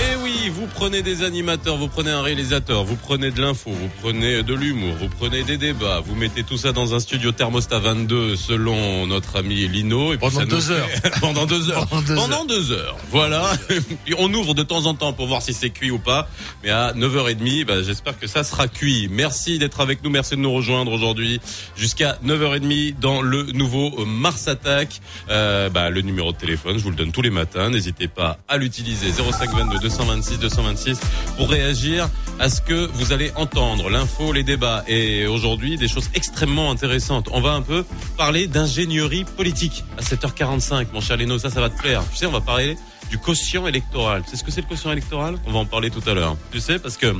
Et eh oui, vous prenez des animateurs, vous prenez un réalisateur, vous prenez de l'info, vous prenez de l'humour, vous prenez des débats, vous mettez tout ça dans un studio thermostat 22 selon notre ami Lino. Et pendant, deux heures. pendant deux heures. Pendant deux heures. Voilà. on ouvre de temps en temps pour voir si c'est cuit ou pas. Mais à 9h30, bah, j'espère que ça sera cuit. Merci d'être avec nous, merci de nous rejoindre aujourd'hui jusqu'à 9h30 dans le nouveau Mars Attack. Euh, bah, le numéro de téléphone, je vous le donne tous les matins. N'hésitez pas à l'utiliser 0522 226 226 pour réagir à ce que vous allez entendre, l'info, les débats et aujourd'hui des choses extrêmement intéressantes. On va un peu parler d'ingénierie politique à 7h45. Mon cher Leno, ça, ça va te plaire. Tu sais, on va parler du quotient électoral. Tu sais ce que c'est le quotient électoral? On va en parler tout à l'heure. Tu sais, parce que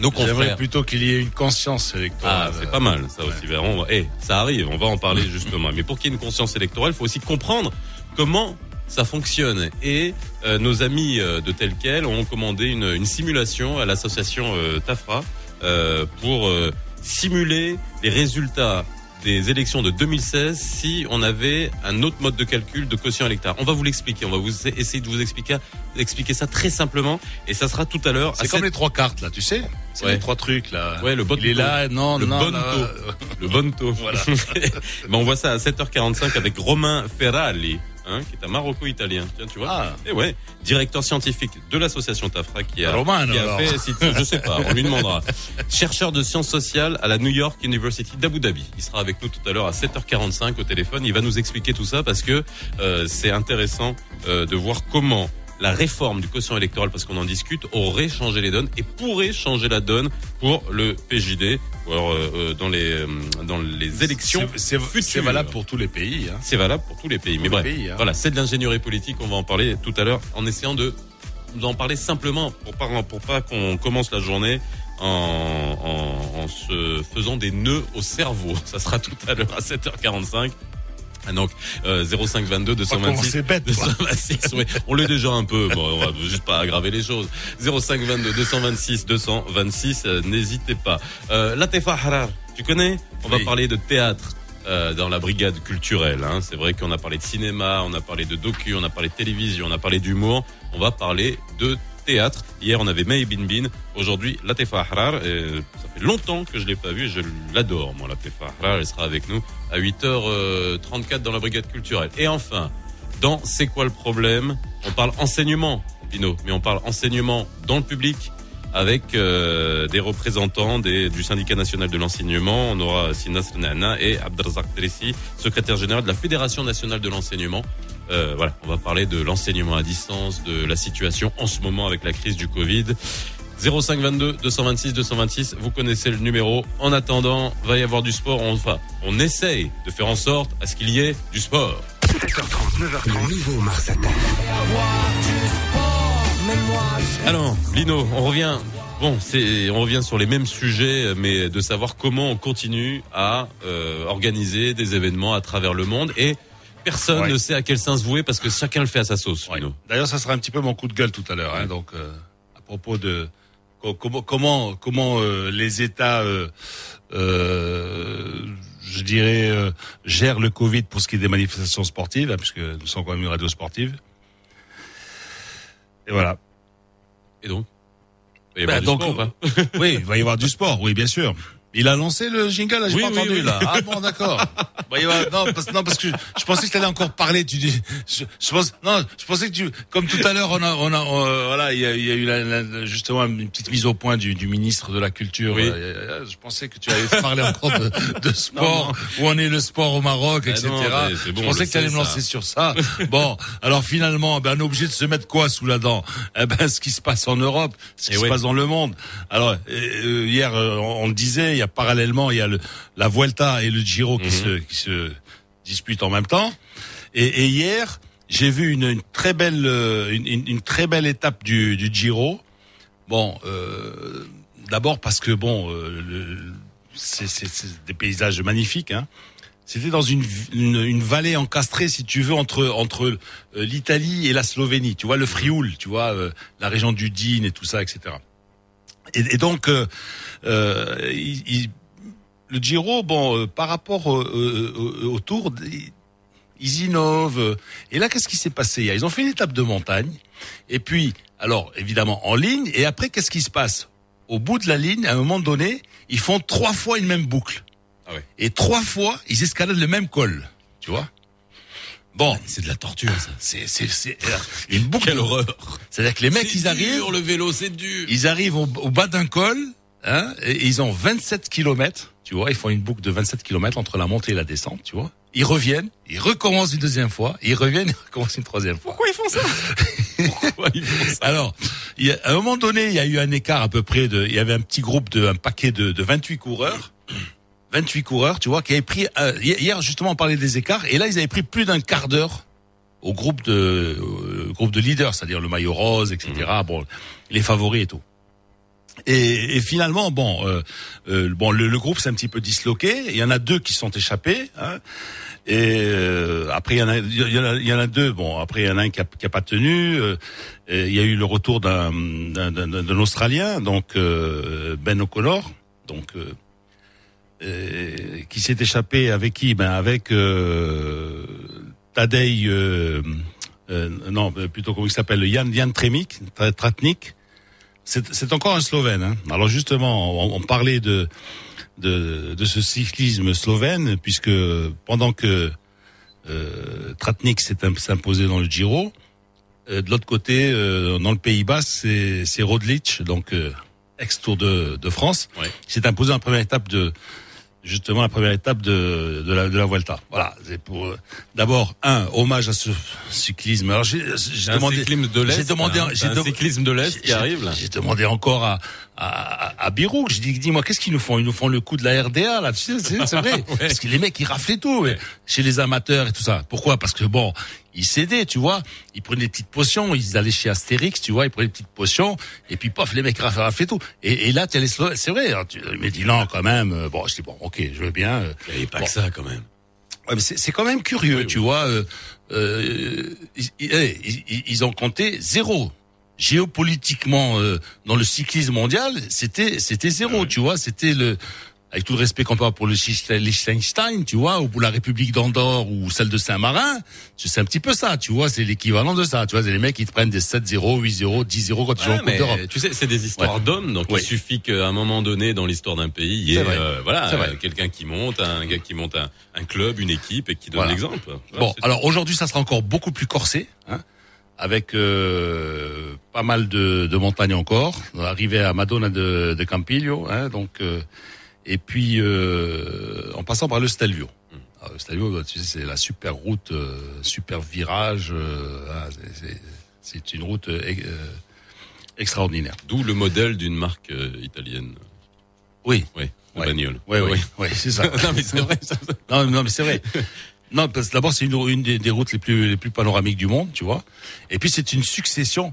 donc J'aimerais plutôt qu'il y ait une conscience électorale. Ah, c'est pas mal, ça aussi. Eh, ça arrive, on va en parler justement. Mais pour qu'il y ait une conscience électorale, il faut aussi comprendre comment ça fonctionne. Et euh, nos amis euh, de tel quel ont commandé une, une simulation à l'association euh, Tafra pour simuler les résultats des élections de 2016 si on avait un autre mode de calcul de quotient électoral. On va vous l'expliquer, on va vous essayer de vous expliquer, expliquer ça très simplement et ça sera tout à l'heure. C'est comme les trois cartes là, tu sais C'est les trois trucs là. Ouais, le bon Il est là, non, le non, bon Le bon taux. Voilà. on voit ça à 7h45 avec Romain Ferrali. Hein, qui est un maroco-italien. Tiens, tu vois. Ah. Et ouais, directeur scientifique de l'association Tafra qui a, qui a fait, je sais pas, on lui demandera. Chercheur de sciences sociales à la New York University d'Abu Dhabi. Il sera avec nous tout à l'heure à 7h45 au téléphone. Il va nous expliquer tout ça parce que euh, c'est intéressant euh, de voir comment la réforme du quotient électoral, parce qu'on en discute, aurait changé les donnes et pourrait changer la donne pour le PJD ou alors euh, euh, dans les euh, dans les élections C'est valable pour tous les pays. Hein. C'est valable pour tous les pays. Mais bref, hein. voilà, c'est de l'ingénierie politique. On va en parler tout à l'heure en essayant de en parler simplement pour pas pour pas qu'on commence la journée en, en, en, se faisant des nœuds au cerveau. Ça sera tout à l'heure à 7h45. Ah, donc euh, 0522 226 bête, 226 oui. on l'est déjà un peu bon, on va juste pas aggraver les choses 0522 226 226 n'hésitez pas euh, Latefa Harar tu connais? On va parler de théâtre euh, dans la brigade culturelle. Hein. C'est vrai qu'on a parlé de cinéma, on a parlé de docu, on a parlé de télévision, on a parlé d'humour. On va parler de Hier, on avait May Bin Bin. Aujourd'hui, Latefa Ahrar. ça fait longtemps que je l'ai pas vu je l'adore, moi, Latefa Ahrar. Elle sera avec nous à 8h34 dans la brigade culturelle. Et enfin, dans C'est quoi le problème? On parle enseignement, Pino, mais on parle enseignement dans le public avec euh, des représentants des, du syndicat national de l'enseignement. On aura Sinas Nana et Abdelrazak Tressi, secrétaire général de la Fédération nationale de l'enseignement. Euh, voilà, on va parler de l'enseignement à distance, de la situation en ce moment avec la crise du Covid. 0522 226 226, vous connaissez le numéro. En attendant, va y avoir du sport. Enfin, on essaye de faire en sorte à ce qu'il y ait du sport. 7h30, 9h30, niveau Mars Alors, Lino, on revient. Bon, c'est, on revient sur les mêmes sujets, mais de savoir comment on continue à euh, organiser des événements à travers le monde et personne ne sait à quel sens vouer parce que chacun le fait à sa sauce. D'ailleurs, ça sera un petit peu mon coup de gueule tout à l'heure. Hein, donc, euh, à propos de comment comment comment euh, les États, je dirais, gèrent le Covid pour ce qui est des manifestations sportives, hein, puisque nous sommes quand même une radio sportive. Et voilà. Et donc? Il va y avoir bah, du sport, oui, il va y avoir du sport, oui, bien sûr. Il a lancé le jingle, là, j'ai pas entendu, là. Ah bon, d'accord. bah, non, parce, non, parce que je pensais que tu allais encore parler. Tu dis, je, je, pense, non, je pensais que tu, comme tout à l'heure, on a, on a, euh, voilà, il y a, il y a eu la, justement une petite mise au point du, du ministre de la culture. Oui. Euh, je pensais que tu allais parler encore de, de sport, où on est le sport au Maroc, ah etc. bon, je pensais que tu allais me lancer sur ça. bon, alors finalement, ben, on est obligé de se mettre quoi sous la dent? Eh ben, ce qui se passe en Europe, ce qui se passe dans le monde. Alors, euh, hier, on, on disait, il y a parallèlement, il y a le, la Vuelta et le Giro qui, mhm. se, qui se disputent en même temps. Et, et hier, j'ai vu une, une, très belle, euh, une, une, très belle étape du, du Giro. Bon, euh, d'abord parce que bon, euh, c'est des paysages magnifiques. Hein. C'était dans une, une, une, vallée encastrée, si tu veux, entre entre l'Italie et la Slovénie. Tu vois le Frioul, tu vois euh, la région du Dine et tout ça, etc. Et, et donc, euh, euh il, le Giro, bon, euh, par rapport au, au, Tour, ils innovent. Et là, qu'est-ce qui s'est passé Ils ont fait une étape de montagne. Et puis, alors, évidemment, en ligne. Et après, qu'est-ce qui se passe Au bout de la ligne, à un moment donné, ils font trois fois une même boucle. Ah ouais. Et trois fois, ils escaladent le même col. Tu vois Bon, c'est de la torture ça. C'est c'est c'est une boucle. Quelle horreur. C'est-à-dire que les mecs ils arrivent le vélo, c'est dur. Ils arrivent au, bas d'un col hein, et ils ont 27 kilomètres, tu vois, ils font une boucle de 27 kilomètres entre la montée et la descente, tu vois. Ils reviennent, ils recommencent une deuxième fois, ils reviennent, ils recommencent une troisième fois. Pourquoi ils font ça? Pourquoi ils font ça? Alors, il y a, à un moment donné, il y a eu un écart à peu près de, il y avait un petit groupe de, un paquet de, de 28 coureurs 28 coureurs, tu vois, qui avaient pris euh, hier justement on parlait des écarts et là ils avaient pris plus d'un quart d'heure au groupe de euh, groupe de leaders, c'est-à-dire le maillot rose, etc. Mhm. Bon, les favoris et tout. Et, et finalement, bon, euh, euh bon, le, le groupe s'est un petit peu disloqué. Il y en a deux qui sont échappés. Hein, et euh, après, il y en a, il y en a, il y en a deux. Bon, après, il y en a un qui a, qui a pas tenu. il y a eu le retour d'un d'un Australien, donc Ben O'Connor, donc euh, qui s'est échappé avec qui? Ben avec euh, Tadej, euh, euh non plutôt comment il s'appelle Jan Jan Tremik, Tratnik. C'est encore un Slovène. Hein. Alors justement, on, on parlait de, de, de ce cyclisme slovène puisque pendant que euh, Tratnik s'est imposé dans le Giro, de l'autre côté, dans le Pays Bas, c'est Rodlic, donc ex-Tour de, de France, ouais. qui s'est imposé en première étape de justement la première étape de, de, la, de la Vuelta. Voilà, c'est pour euh, d'abord un hommage à ce cyclisme. Alors j'ai demandé, cyclisme de l'est, j'ai demandé, hein, j'ai cyclisme de l'est qui arrive là. J'ai demandé encore à à, à Birouk, je dis dis-moi qu'est-ce qu'ils nous font? Ils nous font le coup de la RDA là, tu sais, c'est vrai, ouais. parce que les mecs ils raflaient tout ouais. chez les amateurs et tout ça. Pourquoi? Parce que bon, ils cédaient, tu vois. Ils prenaient des petites potions, ils allaient chez Astérix, tu vois, ils prenaient des petites potions, et puis pof, les mecs raflaient tout. Et, et là, tu c'est vrai, hein, tu me dis non quand même. Euh, bon, je dis bon, ok, je veux bien. Euh, Il n'y pas que ça quand même. Ouais, mais c'est quand même curieux, tu vois. Euh, euh, ils, ils, ils, ont compté zéro. Géopolitiquement, euh, dans le cyclisme mondial, c'était c'était zéro, tu vois. C'était le avec tout le respect qu'on peut avoir pour le Liechtenstein, tu vois, ou pour la République d'Andorre ou celle de Saint-Marin, c'est un petit peu ça, tu vois, c'est l'équivalent de ça, tu vois, c'est les mecs qui te prennent des 7-0, 8-0, 10-0 quand ils ouais, d'Europe. Tu sais, c'est des histoires d'hommes, donc il suffit qu'à un moment donné dans l'histoire d'un pays, il y ait euh, voilà, quelqu'un qui monte, un gars qui monte un, un, club, une équipe et qui donne l'exemple. Bon, alors aujourd'hui, ça sera encore beaucoup plus corsé, hein avec euh, pas mal de, de montagnes encore. Arrivé à Madonna de, de Campiglio, hein, donc euh, et puis euh, en passant par le Stelvio. Hmm. Alors, le Stelvio, tu sais, c'est la super route, super virage. Ah, c'est une route extraordinaire. D'où le modèle d'une marque italienne. Oui. Oui. Ouais. Bagnole. Oui, oui, oui, c'est ça. non mais c'est vrai. Ça. non, non mais c'est vrai. Non, parce que d'abord c'est une, des, routes les plus les plus panoramiques du monde, tu vois. Et puis c'est une succession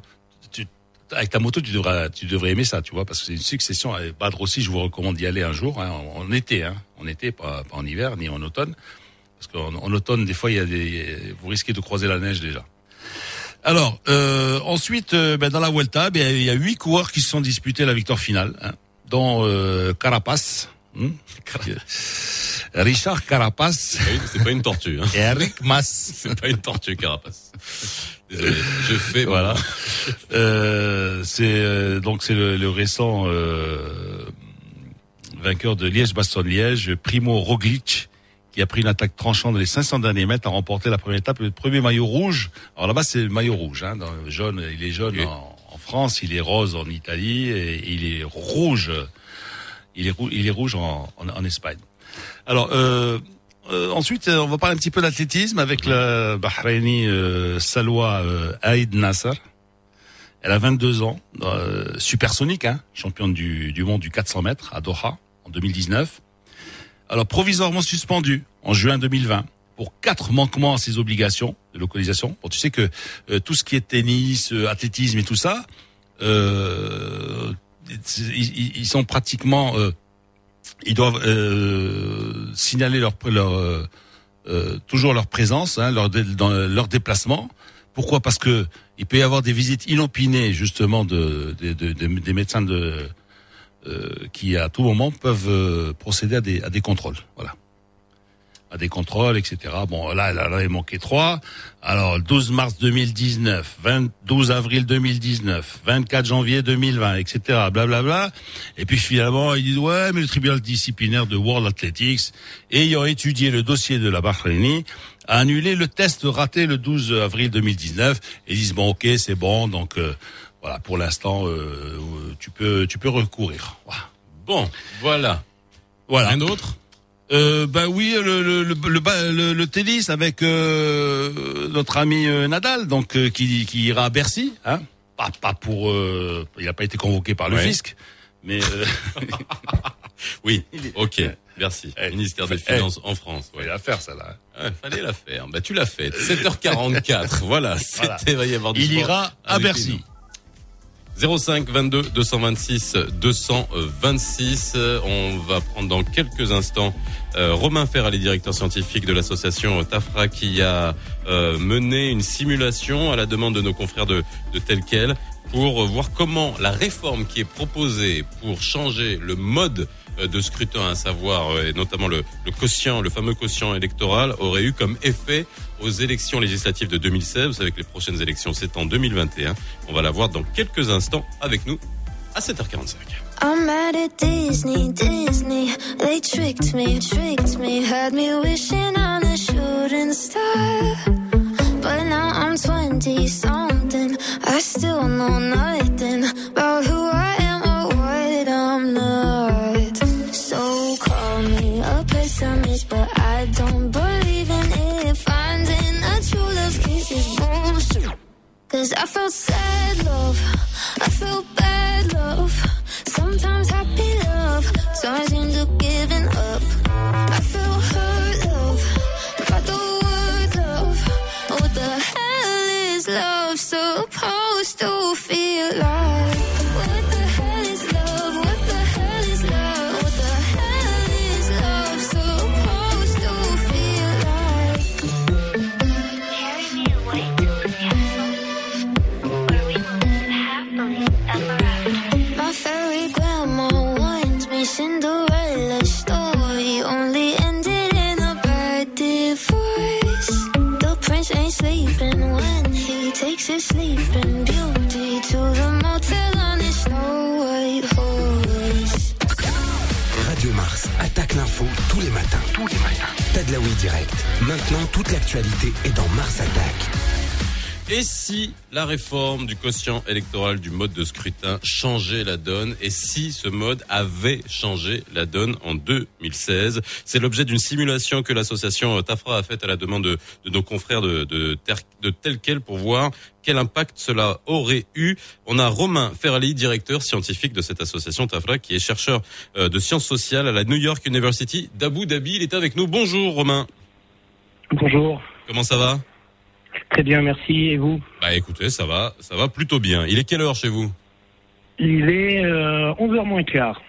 avec ta moto, tu devrais, tu devrais aimer ça, tu vois, parce que c'est une succession. Badre aussi, je vous recommande d'y aller un jour, hein, en, été, hein, en été, pas, pas en hiver ni en automne, parce qu'en en automne, des fois, il y a des, vous risquez de croiser la neige déjà. Alors, euh, ensuite, euh, ben, dans la Vuelta, ben, il y a huit coureurs qui se sont disputés la victoire finale, hein, dont euh, Carapace. Hmm, Richard Carapace. C'est pas une tortue. Hein. Et Eric Mas. C'est pas une tortue Carapace. Désolé, je fais voilà. Euh, c'est euh, donc c'est le, le, récent euh, vainqueur de Liège-Bastogne-Liège, Primo Roglic, qui a pris une attaque tranchante dans les 500 derniers mètres, a remporté la première étape, le premier maillot rouge. Alors là-bas, c'est le maillot rouge, hein, dans le jaune. Il est jaune en, en, France, il est rose en Italie et il est rouge. Il est, il est rouge en, en, en Espagne. Alors. Euh, euh, ensuite, euh, on va parler un petit peu d'athlétisme avec la Bahreïni euh, Salwa euh, Aïd Nasser. Elle a 22 ans, euh, supersonique, hein, championne du, du monde du 400 mètres à Doha en 2019. Alors provisoirement suspendue en juin 2020 pour quatre manquements à ses obligations de localisation. Bon, tu sais que euh, tout ce qui est tennis, athlétisme et tout ça, ils, sont pratiquement ils doivent euh, signaler leur, leur euh, euh, toujours leur présence, hein, leur, leur déplacement. Pourquoi? Parce que il peut y avoir des visites inopinées justement de, de, de, de des médecins de euh, qui à tout moment peuvent euh, procéder à des, à des contrôles. Voilà. À des contrôles, etc. Bon, là, là, là il manquait trois. Alors, 12 mars 2019, 20, 12 avril 2019, 24 janvier 2020, etc. Blablabla. Bla, bla. Et puis finalement, ils disent ouais, mais le tribunal disciplinaire de World Athletics, ayant étudié le dossier de la Bahreïnie, a annulé le test raté le 12 avril 2019 et ils disent bon, ok, c'est bon, donc euh, voilà, pour l'instant, euh, tu peux, tu peux recourir. Bon, voilà. Voilà. Un autre euh, bah oui, le le, le, le, tennis avec euh, notre ami euh, Nadal, donc euh, qui, qui ira à Bercy, hein pas, pas pour, il n'a pas été convoqué par le fisc, mais oui, ok, merci. Eh, Ministère des Finances en France. Ouais. la faire ça là. Hein. fallait la faire. Bah tu l'as fait. 7h44. voilà. Il ira à Bercy. 05 22 226 226. On va prendre dans quelques instants euh, Romain Ferrali, directeur scientifique de l'association Tafra, qui a euh, mené une simulation à la demande de nos confrères de, de tel quel pour voir comment la réforme qui est proposée pour changer le mode de scrutin, à savoir et notamment le, le quotient, le fameux quotient électoral, aurait eu comme effet aux élections législatives de 2016. Vous savez que les prochaines élections, c'est en 2021. On va la voir dans quelques instants avec nous à 7h45. I'm mad at Disney, Disney. They tricked me, tricked me, had me wishing on a shooting. But now I'm 20 something. I still know nothing about who Cause I felt sad love, I felt bad love. Sometimes happy love turns into giving up. I feel hurt love, got the word love. What the hell is love supposed to feel like? Cinderella story only ended in a bad divorce. The prince ain't sleeping when he takes his sleeping beauty to the motel on his snow white horse. Radio Mars attaque l'info tous les matins. Tous les matins. Tadlaoui direct. Maintenant, toute l'actualité est dans Mars Attaque. Et si la réforme du quotient électoral du mode de scrutin changeait la donne Et si ce mode avait changé la donne en 2016 C'est l'objet d'une simulation que l'association Tafra a faite à la demande de, de nos confrères de, de, de tel quel pour voir quel impact cela aurait eu. On a Romain Ferrali, directeur scientifique de cette association Tafra, qui est chercheur euh, de sciences sociales à la New York University d'Abu Dhabi. Il est avec nous. Bonjour Romain. Bonjour. Comment ça va? Très bien, merci. Et vous Bah écoutez, ça va, ça va plutôt bien. Il est quelle heure chez vous? Il est euh, 11h moins quart.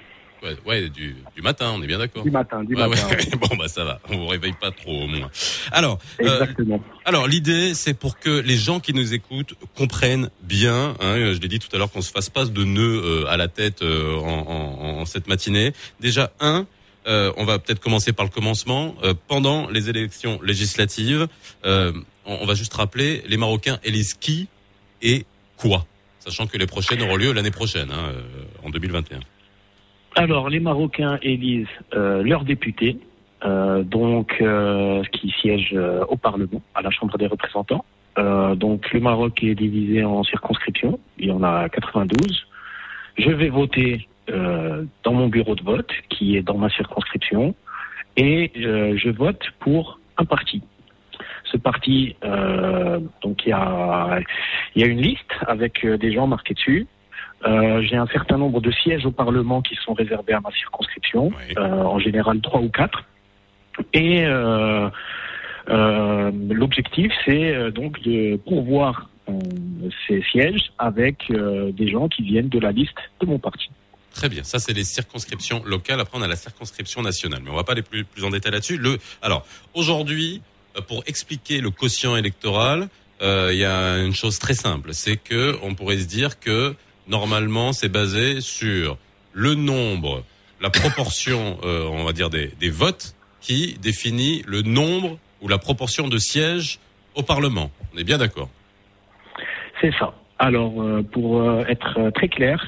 Ouais, ouais du, du, matin, on est bien d'accord? Du matin, du ouais, matin. Ouais. bon bah ça va, on vous réveille pas trop au moins. Alors, Exactement. Euh, alors l'idée c'est pour que les gens qui nous écoutent comprennent bien. Hein, je l'ai dit tout à l'heure qu'on se fasse pas de nœuds euh, à la tête euh, en, en, en, cette matinée. Déjà un. Euh, on va peut-être commencer par le commencement. pendant les élections législatives, on, va juste rappeler, les Marocains élisent qui et quoi Sachant que les prochaines auront lieu l'année prochaine, hein, en 2021. Alors, les Marocains élisent euh, leurs députés, euh, donc euh, qui siègent au Parlement, à la Chambre des représentants. donc, le Maroc est divisé en circonscriptions. Il y en a 92. Je vais voter dans mon bureau de vote, qui est dans ma circonscription, et je vote pour un parti. Ce parti, donc il y a, il y a une liste avec des gens marqués dessus. Euh, j'ai un certain nombre de sièges au Parlement qui sont réservés à ma circonscription, oui. euh, en général trois ou quatre. Et euh, l'objectif, c'est donc de pourvoir ces sièges avec des gens qui viennent de la liste de mon parti. Très bien, ça c'est les circonscriptions locales. Après on a la circonscription nationale, mais on va pas aller plus, plus en détail là-dessus. Le, alors aujourd'hui, pour expliquer le quotient électoral, il y a une chose très simple, c'est que on pourrait se dire que normalement, c'est basé sur le nombre, la proportion, euh, on va dire, des, des, votes qui définit le nombre ou la proportion de sièges au Parlement. On est bien d'accord? C'est ça. Alors, euh, pour euh, être très clair,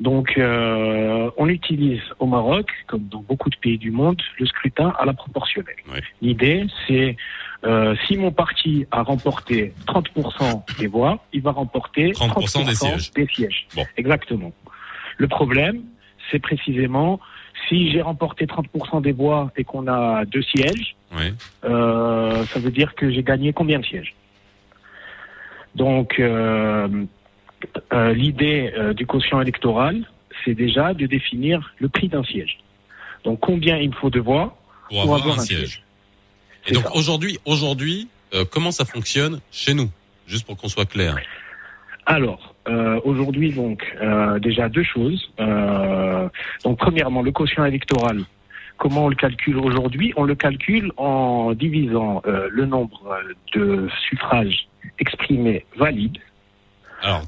donc on utilise au Maroc, comme dans beaucoup de pays du monde, le scrutin à la proportionnelle. L'idée, c'est si mon parti a remporté 30% des voix, il va remporter 30%, des sièges. Des sièges. Exactement. Le problème, c'est précisément si j'ai remporté 30% des voix et qu'on a deux sièges, euh, ça veut dire que j'ai gagné combien de sièges? Donc, euh, euh, l'idée du quotient électoral, c'est déjà de définir le prix d'un siège. Donc, combien il faut de voix pour, avoir, un, siège. Et donc, aujourd'hui, aujourd'hui, comment ça fonctionne chez nous? Juste pour qu'on soit clair. Alors, euh, aujourd'hui, donc, euh, déjà deux choses. Euh, donc, premièrement, le quotient électoral. Comment on le calcule aujourd'hui? On le calcule en divisant le nombre de suffrages exprimés valides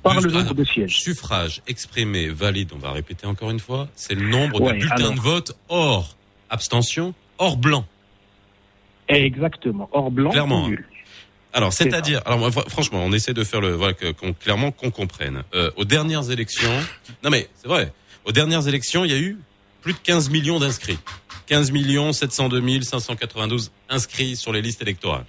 par le nombre de sièges. Suffrage exprimé valide, on va répéter encore une fois, c'est le nombre de bulletins de vote hors abstention, hors blanc. Exactement, hors blanc. Clairement. Alors, c'est-à-dire, alors franchement, on essaie de faire le, voilà, clairement qu'on comprenne. Euh, aux dernières élections, non mais c'est vrai, aux dernières élections, il y a eu plus de 15 millions d'inscrits. 15 millions 702 592 inscrits sur les listes électorales.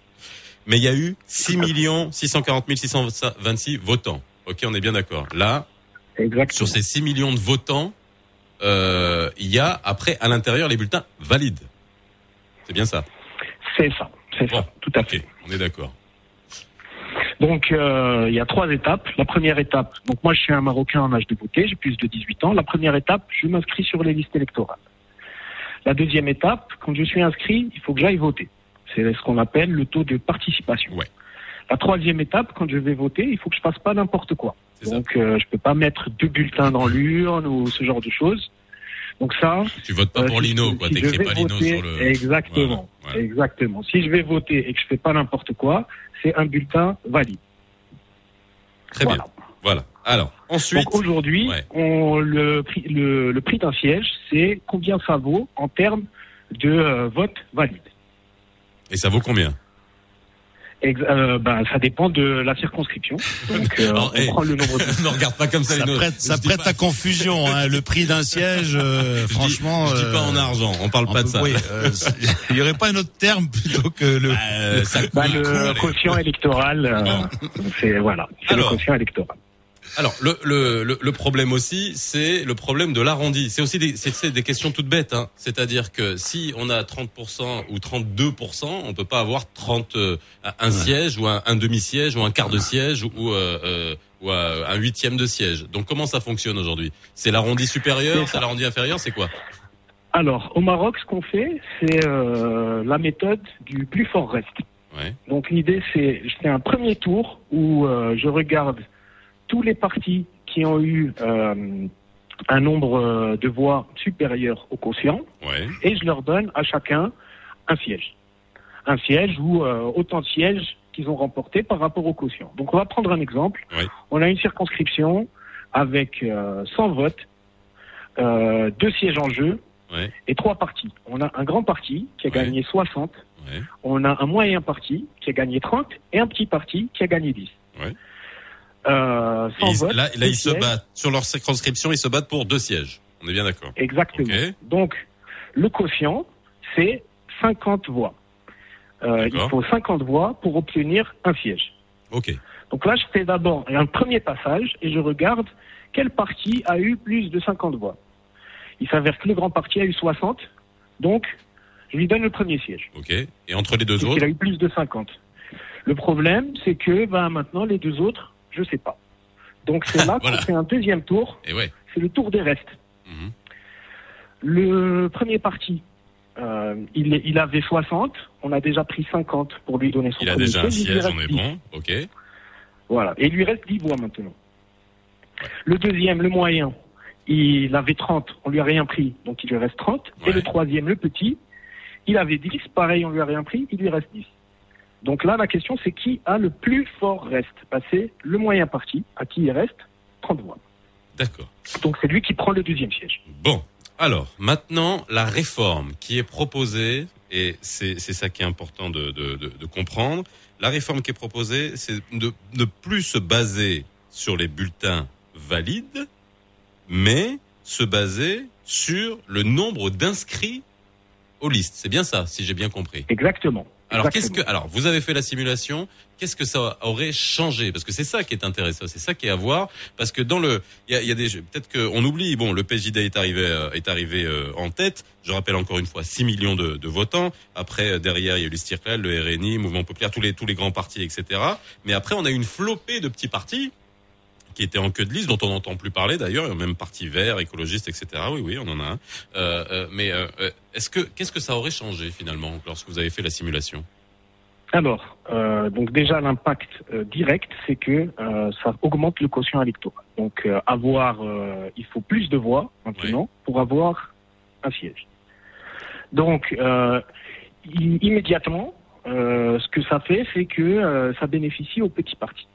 Mais il y a eu 6 millions 640 626 votants. Ok, on est bien d'accord. Là, sur ces 6 millions de votants, euh, il y a après à l'intérieur les bulletins valides. C'est bien ça. C'est ça, c'est ça, tout à fait. On est d'accord. Donc euh, il y a trois étapes. La première étape, donc moi je suis un Marocain en âge de voter, j'ai plus de 18 ans. La première étape, je m'inscris sur les listes électorales. La deuxième étape, quand je suis inscrit, il faut que j'aille voter. C'est ce qu'on appelle le taux de participation. Ouais. La troisième étape, quand je vais voter, il faut que je fasse pas n'importe quoi. Donc euh, je peux pas mettre deux bulletins dans l'urne ou ce genre de choses. Donc ça. Tu votes pas pour euh, Lino, quoi. T'écris pas Lino sur le. Exactement. Exactement. Si je vais voter et que je fais pas n'importe quoi, c'est un bulletin valide. Très bien. Voilà. Alors, ensuite. Donc aujourd'hui, le prix, le, prix d'un siège, c'est combien ça vaut en termes de euh, vote valide? Et ça vaut combien? Euh, bah, ça dépend de la circonscription. Donc, euh, on prend le nombre de... ne regarde pas comme ça. Ça prête, ça prête à confusion. Hein, le prix d'un siège, euh, franchement. je dis pas en argent. On parle pas de ça. Oui, il y aurait pas un autre terme plutôt que le. Bah, le quotient électoral. c'est voilà. C'est le quotient électoral. Alors le, le, le, problème aussi, c'est le problème de l'arrondi. C'est aussi des, c'est, des questions toutes bêtes. Hein. C'est-à-dire que si on a 30% ou 32%, on peut pas avoir 30 euh, un siège ou un, demi-siège ou un quart de siège ou euh, euh, ou un huitième de siège. Donc comment ça fonctionne aujourd'hui? C'est l'arrondi supérieur, c'est l'arrondi inférieur, c'est quoi? Alors au Maroc, ce qu'on fait, c'est la méthode du plus fort reste. Ouais. Donc l'idée, c'est fais un premier tour où je regarde tous les partis qui ont eu euh, un nombre euh, de voix supérieur au quotient, et je leur donne à chacun un siège. Un siège ou euh, autant de sièges qu'ils ont remportés par rapport au quotient. Donc on va prendre un exemple. On a une circonscription avec 100 votes, deux sièges en jeu et trois partis. On a un grand parti qui a gagné 60, on a un moyen parti qui a gagné 30 et un petit parti qui a gagné 10. Euh, là, là ils se battent sur leur circonscription, ils se battent pour deux sièges. On est bien d'accord. Exactement. Donc, le quotient, c'est 50 voix. Euh, il faut 50 voix pour obtenir un siège. Ok. Donc là, je fais d'abord un premier passage et je regarde quel parti a eu plus de 50 voix. Il s'avère que le grand parti a eu 60, donc je lui donne le premier siège. Ok. Et entre les deux autres Il a eu plus de 50. Le problème, c'est que ben, maintenant, les deux autres je sais pas. Donc c'est là qu'on fait un deuxième tour. Et ouais. C'est le tour des restes. Mhm. Le premier parti, euh, il, il, avait 60. On a déjà pris 50 pour lui donner son Il a déjà un siège, on est bon. Ok. Voilà. Et il lui reste 10 voix maintenant. Le deuxième, le moyen, il avait 30. On lui a rien pris. Donc il lui reste 30. Et le troisième, le petit, il avait 10. Pareil, on lui a rien pris. Il lui reste 10. Donc là, la question, c'est qui a le plus fort reste? C'est le moyen parti, à qui il reste? 30 voix. D'accord. Donc c'est lui qui prend le deuxième siège. Bon, alors maintenant, la réforme qui est proposée et c'est ça qui est important de, de, de, de, comprendre. La réforme qui est proposée, c'est de ne plus se baser sur les bulletins valides, mais se baser sur le nombre d'inscrits aux listes. C'est bien ça, si j'ai bien compris. Exactement. Alors qu'est-ce que alors vous avez fait la simulation Qu'est-ce que ça aurait changé? Parce que c'est ça qui est intéressant, c'est ça qui est à voir. Parce que dans le, il y a, y a, des peut-être qu'on oublie. Bon, le PJD est arrivé euh, est arrivé euh, en tête. Je rappelle encore une fois 6 millions de, de votants. Après euh, derrière il y a eu le le RNI, Mouvement populaire, tous les tous les grands partis, etc. Mais après on a une flopée de petits partis qui étaient en queue de liste, dont on n'entend plus parler d'ailleurs, même parti vert, écologiste, etc. Oui, oui, on en a un. Euh, euh, mais euh, est-ce que qu'est-ce que ça aurait changé finalement lorsque vous avez fait la simulation? Alors, donc déjà l'impact direct, c'est que ça augmente le quotient électoral. Donc avoir, il faut plus de voix maintenant oui. pour avoir un siège. Donc immédiatement, ce que ça fait, c'est que ça bénéficie aux petits partis.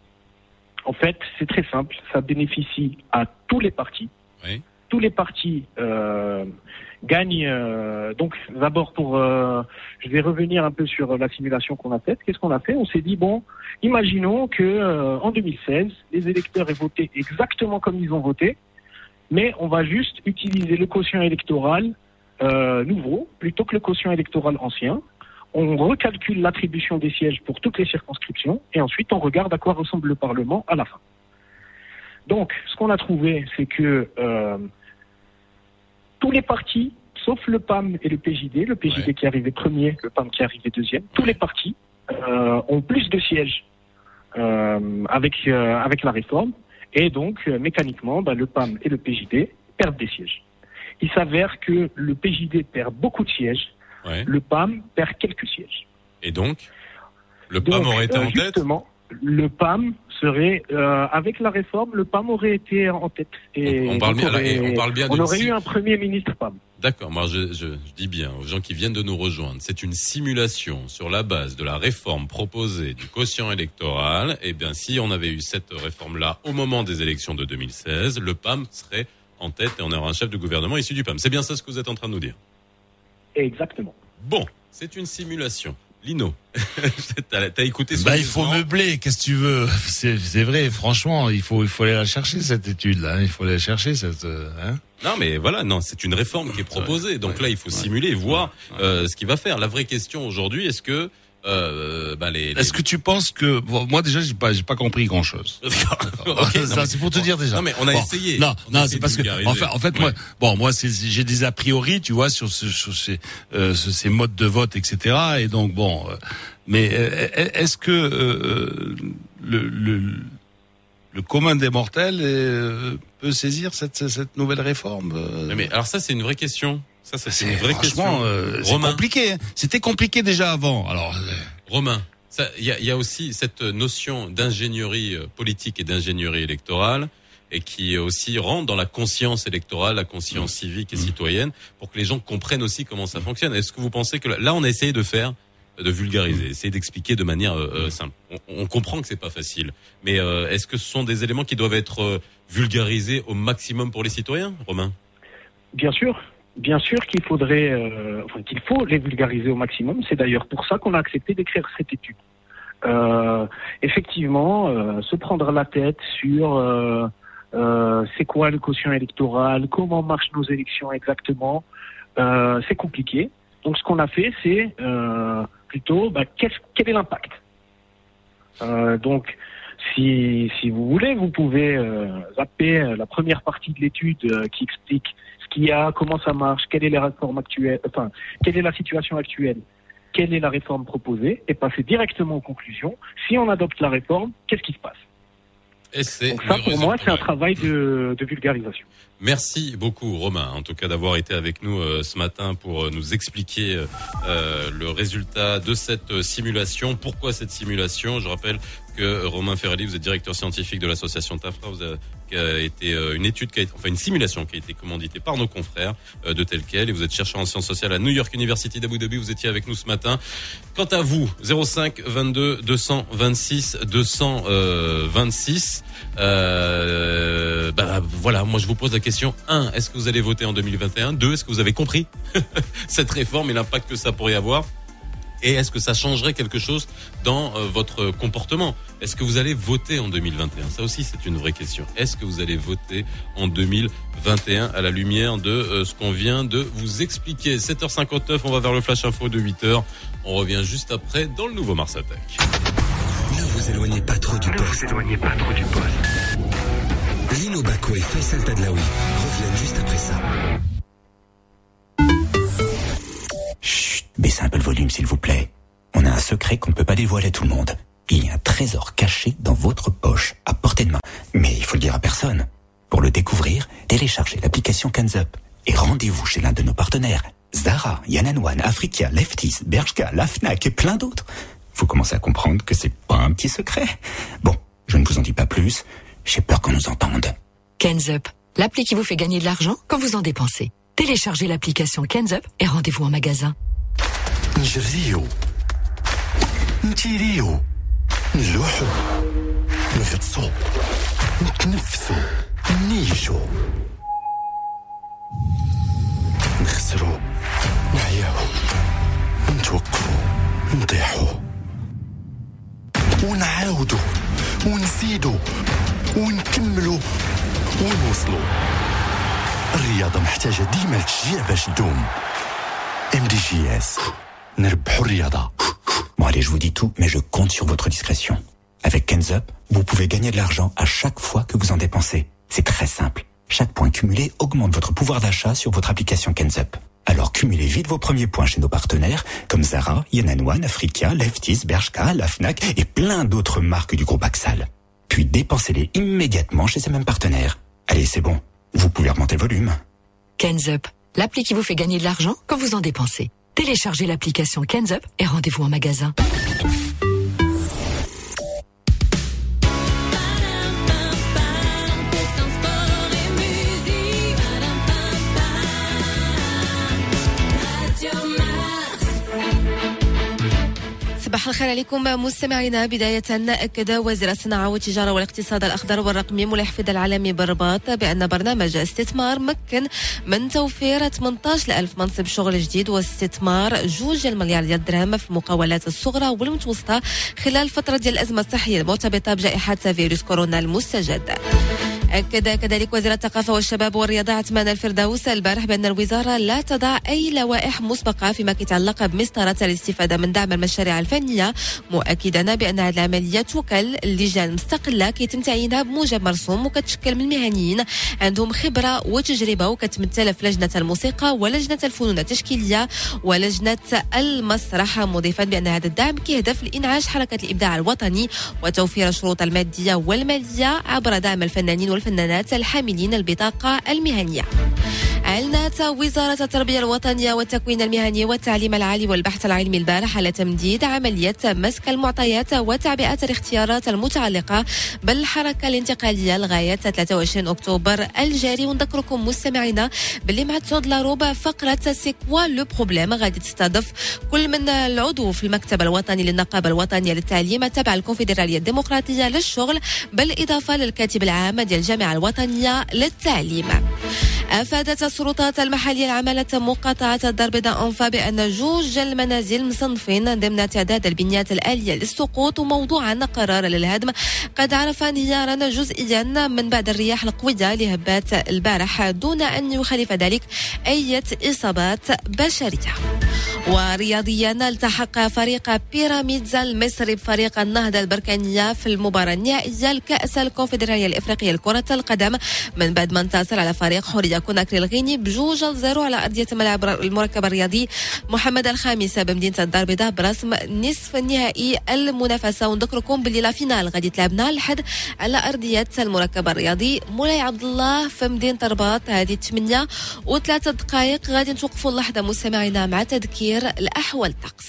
En fait, c'est très simple. Ça bénéficie à tous les partis. Oui. Tous les partis euh, gagnent. Euh, donc, d'abord, pour, euh, je vais revenir un peu sur la simulation qu'on a faite. Qu'est-ce qu'on a fait? On s'est dit bon, imaginons que euh, en 2016, les électeurs aient voté exactement comme ils ont voté, mais on va juste utiliser le quotient électoral euh, nouveau plutôt que le quotient électoral ancien on recalcule l'attribution des sièges pour toutes les circonscriptions et ensuite on regarde à quoi ressemble le Parlement à la fin. Donc, ce qu'on a trouvé, c'est que euh, tous les partis, sauf le PAM et le PJD, le PJD ouais. qui est arrivé premier, le PAM qui est arrivé deuxième, tous les partis euh, ont plus de sièges euh, avec, avec la réforme et donc mécaniquement, bah, le PAM et le PJD perdent des sièges. Il s'avère que le PJD perd beaucoup de sièges Ouais. le PAM perd quelques sièges. Et donc, le PAM donc, aurait été euh, en tête Justement, le PAM serait, euh, avec la réforme, le PAM aurait été en tête. Et on, parle bien, aurait, on parle bien On aurait eu un premier ministre PAM. D'accord, moi je, je, je, dis bien aux gens qui viennent de nous rejoindre, c'est une simulation sur la base de la réforme proposée du quotient électoral. Et bien, si on avait eu cette réforme-là au moment des élections de 2016, le PAM serait en tête et on aurait un chef de gouvernement issu du PAM. C'est bien ça ce que vous êtes en train de nous dire? Exactement. Bon, c'est une simulation. Lino, t'as as écouté Bah, il faut meubler, qu'est-ce que tu veux C'est vrai, franchement, il faut, il faut aller la chercher cette étude-là. Il faut aller la chercher cette. Hein non, mais voilà, non, c'est une réforme qui est proposée. Donc ouais, là, il faut ouais, simuler, voir euh, ce qu'il va faire. La vraie question aujourd'hui, est-ce que euh, bah les, les... Est-ce que tu penses que bon, moi déjà j'ai pas j'ai pas compris grand chose. okay, ça c'est pour te dire déjà. Non mais on a bon, essayé. Non on non c'est parce que en fait en fait ouais. moi bon moi j'ai des a priori tu vois sur, ce, sur ces, euh, ces modes de vote etc et donc bon euh, mais est-ce que euh, le, le le commun des mortels euh, peut saisir cette, cette nouvelle réforme mais, mais alors ça c'est une vraie question. Ça, c'est une vraie question. Euh, c'est compliqué. Hein. C'était compliqué déjà avant. Alors, euh... Romain, il y a, y a, aussi cette notion d'ingénierie politique et d'ingénierie électorale et qui aussi rentre dans la conscience électorale, la conscience mmh. civique et mmh. citoyenne, pour que les gens comprennent aussi comment ça fonctionne. Est-ce que vous pensez que là, on a essayé de faire de vulgariser, essayer d'expliquer de manière euh, simple? On, on, comprend que c'est pas facile, mais euh, est-ce que ce sont des éléments qui doivent être euh, vulgarisés au maximum pour les citoyens, Romain? Bien sûr, Bien sûr qu'il faudrait, euh, enfin qu'il faut les vulgariser au maximum. C'est d'ailleurs pour ça qu'on a accepté d'écrire cette étude. Euh, effectivement, euh, se prendre la tête sur euh, c'est quoi le quotient électoral, comment marchent nos élections exactement, c'est compliqué. Donc ce qu'on a fait, c'est plutôt bah, quel, quel est l'impact? donc si, si vous voulez, vous pouvez zapper la première partie de l'étude qui explique qu'il y a, comment ça marche, quelle est la réforme actuelle, enfin, quelle est la situation actuelle, quelle est la réforme proposée, et passer directement aux conclusions. Si on adopte la réforme, qu'est-ce qui se passe? Et Donc ça, pour moi, c'est un travail de, de, vulgarisation. Merci beaucoup, Romain, en tout cas d'avoir été avec nous euh, ce matin pour euh, nous expliquer euh, le résultat de cette simulation. Pourquoi cette simulation? Je rappelle que Romain Ferrali, vous êtes directeur scientifique de l'association TAFRA, vous avez, qui a été une étude, qui a été, enfin une simulation qui a été commanditée par nos confrères de tel quel, et vous êtes chercheur en sciences sociales à New York University d'Abu Dhabi. Vous étiez avec nous ce matin. Quant à vous, 05 22 226 226. Euh, bah, voilà, moi je vous pose la question 1, est-ce que vous allez voter en 2021 2, est-ce que vous avez compris cette réforme et l'impact que ça pourrait avoir? Et est-ce que ça changerait quelque chose dans euh, votre comportement? Est-ce que vous allez voter en 2021 Ça aussi, c'est une vraie question. Est-ce que vous allez voter en 2021 à la lumière de euh, ce qu'on vient de vous expliquer? 7h59, on va vers le flash info de 8h. On revient juste après dans le nouveau Mars Attack. Ne vous éloignez pas trop du poste. Ne vous éloignez pas trop du poste. Lino Baco et Faisal Tadlaoui reviennent juste après ça. S'il vous plaît. On a un secret qu'on ne peut pas dévoiler à tout le monde. Il y a un trésor caché dans votre poche, à portée de main. Mais il faut le dire à personne. Pour le découvrir, téléchargez l'application Up et rendez-vous chez l'un de nos partenaires. Zara, Yananwan, Africa, Leftis, Bershka, La Fnac et plein d'autres. Vous commencez à comprendre que c'est pas un petit secret. Bon, je ne vous en dis pas plus. J'ai peur qu'on nous entende. Up, l'appli qui vous fait gagner de l'argent quand vous en dépensez. Téléchargez l'application Up et rendez-vous en magasin. نجريو نتيريو. نلوحو. نغطسو نتنفسو. نيجو نخسرو. نعياو. نتوقفو. نطيحو. ونعاودو. ونزيدو. ونكملو. ونوصلو. الرياضة محتاجة ديما التشجيع باش تدوم. ام دي جي اس Bon allez, je vous dis tout, mais je compte sur votre discrétion. Avec Kenzup, vous pouvez gagner de l'argent à chaque fois que vous en dépensez. C'est très simple. Chaque point cumulé augmente votre pouvoir d'achat sur votre application Kenzup. Alors cumulez vite vos premiers points chez nos partenaires comme Zara, Yananwan, Africa, Leftis, Bershka, La Fnac et plein d'autres marques du groupe Axal. Puis dépensez-les immédiatement chez ces mêmes partenaires. Allez, c'est bon. Vous pouvez remonter le volume. Up, l'appli qui vous fait gagner de l'argent quand vous en dépensez. Téléchargez l'application Up et rendez-vous en magasin. صباح الخير عليكم مستمعينا بداية أكد وزير الصناعة والتجارة والاقتصاد الأخضر والرقمي ملاحفظ العالمي بالرباط بأن برنامج استثمار مكن من توفير 18 ألف منصب شغل جديد واستثمار جوج المليار ديال الدرهم في المقاولات الصغرى والمتوسطة خلال فترة ديال الأزمة الصحية المرتبطة بجائحة فيروس كورونا المستجد. أكد كذلك وزير الثقافة والشباب والرياضة عثمان الفردوس البارح بأن الوزارة لا تضع أي لوائح مسبقة فيما يتعلق بمسطرة الاستفادة من دعم المشاريع الفنية مؤكدا بأن هذه العملية توكل لجان مستقلة كيتم تعيينها بموجب مرسوم وكتشكل من مهنيين عندهم خبرة وتجربة وكتمثل في لجنة الموسيقى ولجنة الفنون التشكيلية ولجنة المسرح مضيفا بأن هذا الدعم كيهدف لإنعاش حركة الإبداع الوطني وتوفير الشروط المادية والمالية عبر دعم الفنانين والفنانات الحاملين البطاقة المهنية. أعلنت وزارة التربية الوطنية والتكوين المهني والتعليم العالي والبحث العلمي البارح على تمديد عملية مسك المعطيات وتعبئة الاختيارات المتعلقة بالحركة الانتقالية لغاية 23 أكتوبر. الجاري ونذكركم مستمعينا باللي مع تسود لاروبا فقرة سيكوا لو بروبليم غادي تستضيف كل من العضو في المكتب الوطني للنقابة الوطنية للتعليم تبع الكونفدرالية الديمقراطية للشغل بالإضافة للكاتب العام ديال الجامعة الوطنية للتعليم. أفادت السلطات المحلية العمالة مقاطعة الدار أنفا بأن جوج المنازل مصنفين ضمن تعداد البنيات الآلية للسقوط وموضوعا قرار للهدم. قد عرف انهيارا جزئيا من بعد الرياح القوية لهبات البارح دون أن يخالف ذلك أي إصابات بشرية. ورياضيا التحق فريق بيراميدز المصري بفريق النهضة البركانية في المباراة النهائية لكأس الكونفدرالية الإفريقية لكرة القدم. من بعد ما انتصر على فريق حورية كوناكري الغيني بجوج الزيرو على أرضية ملعب المركب الرياضي محمد الخامس بمدينة الدار البيضاء برسم نصف النهائي المنافسة. ونذكركم باللي لا فينال غادي تلعبنا الحد على أرضية المركب الرياضي مولاي عبد الله في مدينة الرباط. هذه 8 وثلاثة دقائق غادي نتوقفوا اللحظة مستمعينا مع تذكير الأخير لأحوال طقس.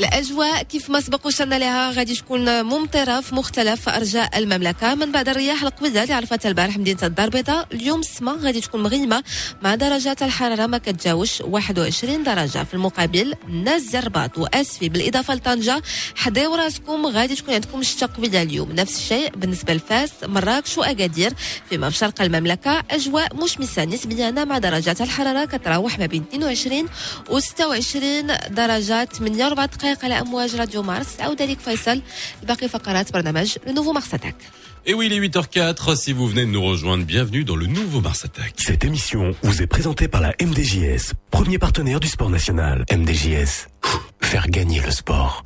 الأجواء كيف ما سبق وصلنا لها غادي تكون ممطرة في مختلف أرجاء المملكة. من بعد الرياح القويه اللي عرفتها البارح مدينة الدار البيضاء اليوم السماء غادي تكون مغيمة مع درجات الحرارة ما كتجاوش 21 درجة. في المقابل ناس الرباط واسفي بالإضافة لطنجة حداو راسكم غادي تكون عندكم الشتاء قويه اليوم. نفس الشيء بالنسبة لفاس مراكش وأكادير. فيما في شرق المملكة أجواء مشمسة نسبيا مع درجات الحرارة كتراوح ما بين 22 و 26 درجات 48 دقائق على امواج راديو مارس عوده لك فيصل باقي فقرات برنامج لو نوفو مارس اتاك Et oui, il est 8h04. Si vous venez de nous rejoindre, bienvenue dans le nouveau Mars Attack. Cette émission vous est présentée par la MDJS, premier partenaire du sport national. MDJS, faire gagner le sport.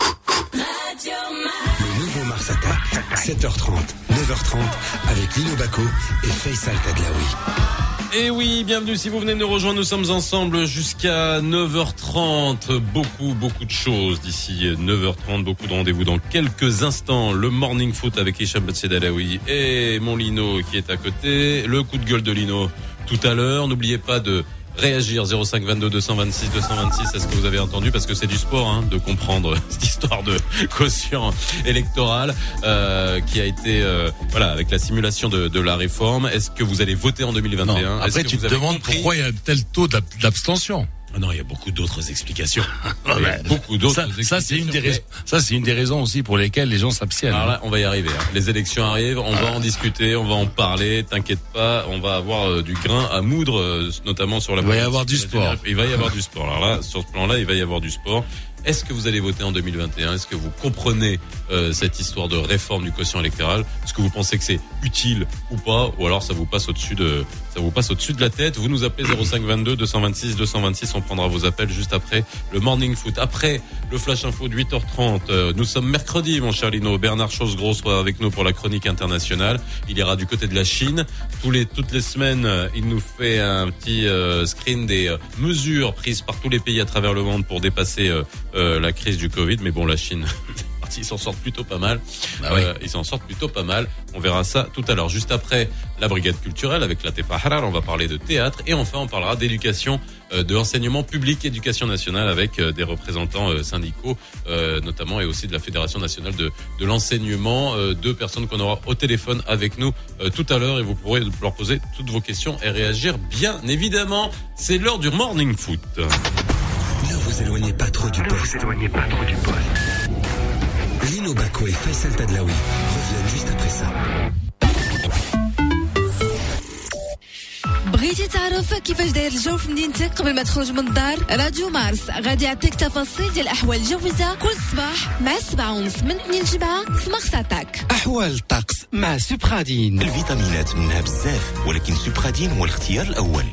Le nouveau Mars Attack, 7h30, 9h30, avec Lino Baco et Faisal Tadlaoui. Et oui, bienvenue si vous venez de nous rejoindre. Nous sommes ensemble jusqu'à 9h30. Beaucoup, beaucoup de choses d'ici 9h30. Beaucoup de rendez-vous dans quelques instants. Le morning foot avec Hicham Batsedalaoui et mon Lino qui est à côté. Le coup de gueule de Lino tout à l'heure. N'oubliez pas de réagir 05 22 226 226 est-ce que vous avez entendu parce que c'est du sport hein, de comprendre cette histoire de caution électorale euh, qui a été euh, voilà avec la simulation de, de la réforme est-ce que vous allez voter en 2021 Non, après que tu vous te demandes pourquoi il y a tel taux d'ab- d'abstention? Ah non il y a beaucoup d'autres explications il y a beaucoup d'autres Ça, ça, c'est une des raisons. explications. Ça c'est une des raisons aussi pour lesquelles les gens s'abstiennent. Alors là, on va y arriver. hein. Les élections arrivent, on va en discuter, on va en parler. T'inquiète pas, on va avoir euh, du grain à moudre, euh, notamment sur la. Il va y avoir du sport. Il va y avoir du sport. Alors là, sur ce plan-là, il va y avoir du sport. Est-ce que vous allez voter en 2021 Est-ce que vous comprenez euh, cette histoire de réforme du quotient électoral? Est-ce que vous pensez que c'est utile ou pas? Ou alors ça vous passe au-dessus de ça vous passe au-dessus de la tête? Vous nous appelez 05 22 226 226. On prendra vos appels juste après le morning foot. Après le flash info de 8h30. euh, nous sommes mercredi, mon cher Lino. Bernard Chosgros sera avec nous pour la chronique internationale. Il ira du côté de la Chine. Tous les toutes les semaines, euh, il nous fait un petit euh, screen des mesures prises par tous les pays à travers le monde pour dépasser euh, la crise du Covid. Mais bon, la Chine. Ils s'en sortent plutôt pas mal. Ah oui. Euh, ils s'en sortent plutôt pas mal. On verra ça tout à l'heure. Juste après la brigade culturelle avec la Tefa Harar, on va parler de théâtre et enfin on parlera d'éducation, euh, de l'enseignement public, éducation nationale avec euh, des représentants syndicaux euh, notamment et aussi de la Fédération nationale de, de l'enseignement. euh, deux personnes qu'on aura au téléphone avec nous euh, tout à l'heure et vous pourrez leur poser toutes vos questions et réagir bien évidemment. C'est l'heure du morning foot. Ne vous éloignez pas trop du Ne vous poste. éloignez pas trop du poste. Lino Baco et Faisal Tadlaoui reviennent juste après ça. بغيتي تعرف كيفاش داير الجو في مدينتك قبل ما تخرج من الدار راديو مارس غادي يعطيك تفاصيل ديال الاحوال الجويه كل صباح مع السبعة ونص من 2 لجبعة في مارس اتاك أحوال الطقس مع سوبرادين الفيتامينات منها بزاف ولكن سوبرادين هو الاختيار الأول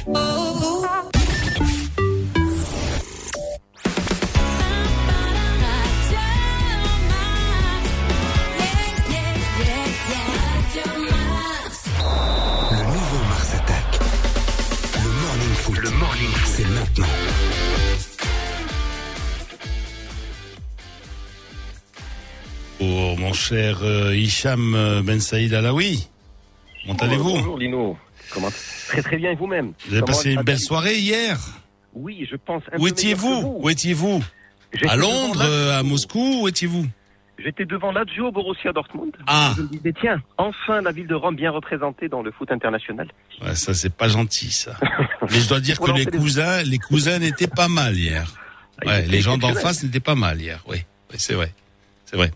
mon cher euh, Hicham euh, Ben Saïd Alaoui, comment allez-vous Bonjour Lino. Comment Très très bien et vous-même? Vous avez passé une belle soirée hier? Oui, je pense. Un Où étiez-vous? Où étiez-vous? À Londres, euh, à Moscou Où étiez-vous? J'étais devant Lazio Borussia Dortmund. Ah. Je me disais tiens, enfin la ville de Rome bien représentée dans le foot international. ouais, Ça, c'est pas gentil, ça. Mais je dois dire que les cousins, les cousins n'étaient pas mal hier. Ah, Ouais, les gens d'en face n'étaient pas mal hier. Oui, oui c'est vrai. C'est vrai.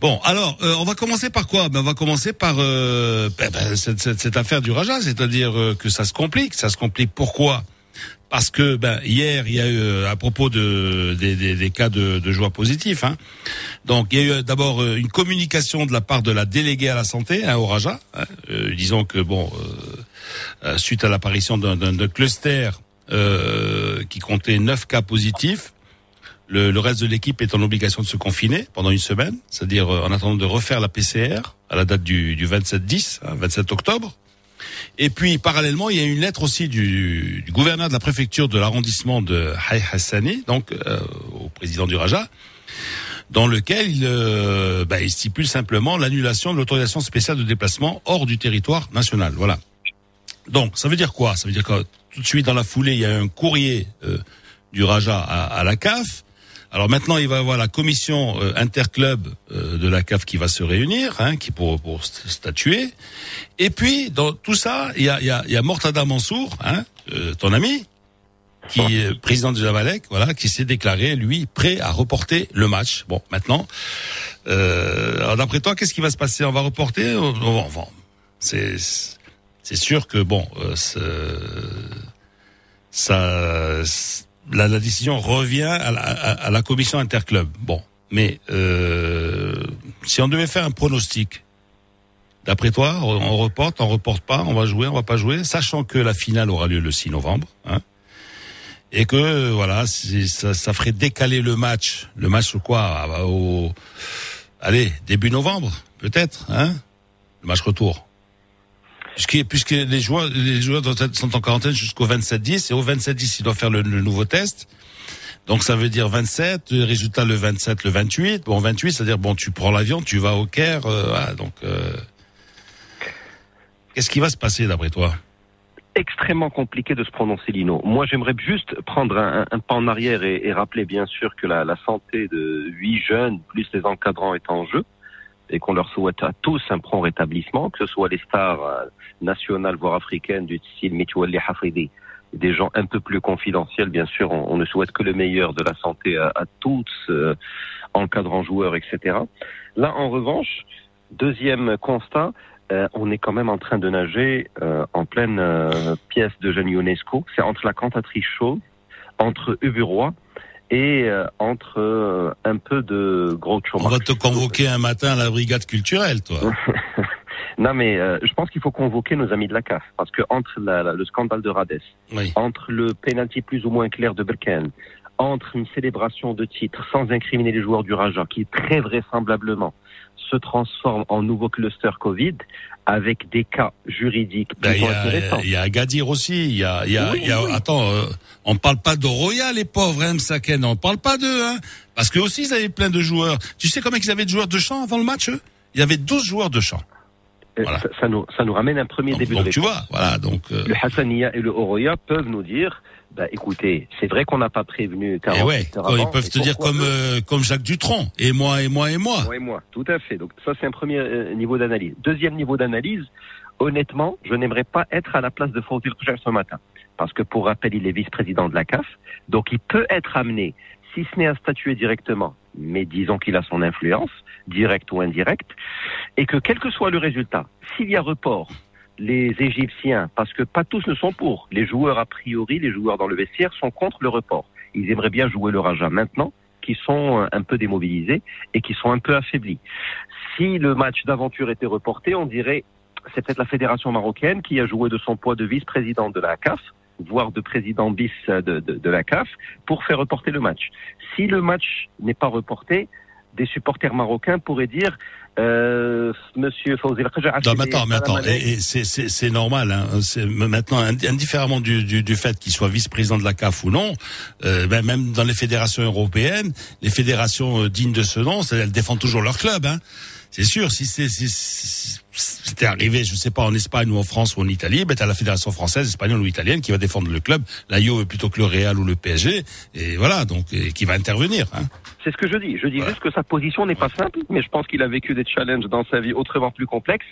Bon, alors, euh, on va commencer par quoi? Ben, On va commencer par euh, ben, ben, cette, cette- cette affaire du Raja, c'est-à-dire euh, que ça se complique. Ça se complique pourquoi? Parce que ben, hier, il y a eu, euh, à propos de, des, des- des cas de, de joueurs positifs, hein, donc il y a eu euh, d'abord euh, une communication de la part de la déléguée à la santé hein, au Raja, hein, disons que bon, suite à l'apparition d'un cluster qui comptait neuf cas positifs, le, le reste de l'équipe est en obligation de se confiner pendant une semaine, c'est-à-dire euh, en attendant de refaire la PCR à la date du, du 27-10, hein, 27 octobre. Et puis parallèlement, il y a une lettre aussi du, du gouverneur de la préfecture de l'arrondissement de Hay Hassani, donc euh, au président du Raja, dans lequel il, euh, bah, il stipule simplement l'annulation de l'autorisation spéciale de déplacement hors du territoire national. Voilà. Donc, ça veut dire quoi? Ça veut dire que tout de suite dans la foulée, il y a un courrier euh, du Raja à, à la CAF Alors maintenant, il va y avoir la commission euh, interclub euh, de la CAF qui va se réunir, hein, qui pour, pour statuer. Et puis, dans tout ça, il y a, y, a, y a Mortada Mansour, hein, euh, ton ami, qui est président de Jamalek, voilà, qui s'est déclaré, lui, prêt à reporter le match. Bon, maintenant, euh, d'après toi, qu'est-ce qui va se passer? On va reporter? C'est c'est sûr que, bon, ça la, la, décision revient à la, commission interclub. Bon, mais euh, si on devait faire un pronostic, d'après toi, on reporte, on reporte pas, on va jouer, on va pas jouer, sachant que la finale aura lieu le 6 novembre, hein, et que voilà, ça, ça ferait décaler le match, le match quoi, au, allez, début novembre, peut-être, hein, le match retour puisque, les joueurs, sont en quarantaine jusqu'au 27-10 et au 27-10 ils doivent faire le, nouveau test. Donc ça veut dire 27, le résultat le 27, le 28. Bon 28, c'est-à-dire bon tu prends l'avion, tu vas au Caire. Euh, donc euh, qu'est-ce qui va se passer d'après toi? Extrêmement compliqué de se prononcer, Lino. Moi, j'aimerais juste prendre un, pas en arrière et, rappeler bien sûr que la, la santé de huit jeunes plus les encadrants est en jeu et qu'on leur souhaite à tous un prompt rétablissement, que ce soit les stars nationales voire africaines du style Mitouali Hafidi, des gens un peu plus confidentiels, bien sûr, on, ne souhaite que le meilleur de la santé à, à tous, euh, encadrants joueurs, etc. Là, en revanche, deuxième constat, euh, on est quand même en train de nager euh, en pleine pièce de jeune UNESCO. C'est entre la cantatrice chaude, entre Uburois et entre un peu de gros chômage. On va te convoquer un matin à la brigade culturelle, toi. non, mais euh, je pense qu'il faut convoquer nos amis de la CAF, parce que entre la, le scandale de Rades, entre le penalty plus ou moins clair de Berken, entre une célébration de titre sans incriminer les joueurs du Raja, qui très vraisemblablement se transforme en nouveau cluster Covid, avec des cas juridiques ben, Il y, a Agadir aussi. Il y a, y a, y a attends, euh, on parle pas de Roya, les pauvres, hein, Msaken, on parle pas d'eux, hein, parce que aussi ils avaient plein de joueurs. Tu sais combien ils avaient de joueurs de champ avant le match eux? Il y avait 12 joueurs de champ. Voilà. Ça, nous, ça nous ramène un premier début donc de tu vois, voilà, donc euh... le Hassania et le Oroya peuvent nous dire bah, écoutez, c'est vrai qu'on n'a pas prévenu. Et eh ouais, ils peuvent te dire comme euh, comme Jacques Dutronc, et moi et moi et moi. Moi et moi, tout à fait. Donc ça c'est un premier euh, niveau d'analyse. Deuxième niveau d'analyse, honnêtement, je n'aimerais pas être à la place de Fawzil ce matin, parce que pour rappel, il est vice-président de la CAF, donc il peut être amené, si ce n'est à statuer directement, mais disons qu'il a son influence, directe ou indirecte, et que quel que soit le résultat, s'il y a report les Égyptiens, parce que pas tous ne sont pour. Les joueurs, a priori, les joueurs dans le vestiaire sont contre le report. Ils aimeraient bien jouer le Raja maintenant, qui sont euh, un peu démobilisés et qui sont un peu affaiblis. Si le match d'aventure était reporté, on dirait c'est peut-être la fédération marocaine qui a joué de son poids de vice-président de la CAF, voire de président bis de, de la CAF, pour faire reporter le match. Si le match n'est pas reporté, des supporters marocains pourraient dire euh, Monsieur Fawzi Non, mais attends, mais attends, c'est normal. Hein, maintenant, indifféremment du, du, du fait qu'il soit vice-président de la CAF ou non, euh, ben même dans les fédérations européennes, les fédérations euh, dignes de ce nom, elles défendent toujours leur club. Hein. C'est sûr, si c'était arrivé, je sais pas, en Espagne ou en France ou en Italie, ben t'as la fédération française, espagnole ou italienne qui va défendre le club, la Juve plutôt que le Real ou le PSG, et voilà, donc qui va intervenir. Hein. C'est ce que je dis. Je dis juste que sa position n'est pas simple, mais je pense qu'il a vécu des challenges dans sa vie autrement plus complexes.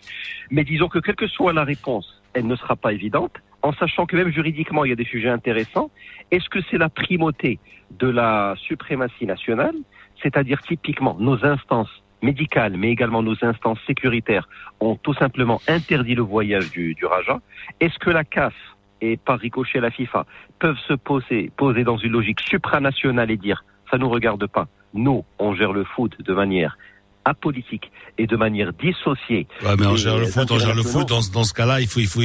Mais disons que quelle que soit la réponse, elle ne sera pas évidente, en sachant que même juridiquement, il y a des sujets intéressants. Est-ce que c'est la primauté de la suprématie nationale, c'est-à-dire typiquement nos instances médicales, mais également nos instances sécuritaires ont tout simplement interdit le voyage du, du Raja Est-ce que la CAF et par ricochet la FIFA peuvent se poser, poser dans une logique supranationale et dire ça nous regarde pas? Nous, on gère le foot de manière apolitique et de manière dissociée. Ouais, mais on gère le foot, on gère le foot. Dans, dans ce cas-là, il faut, il faut,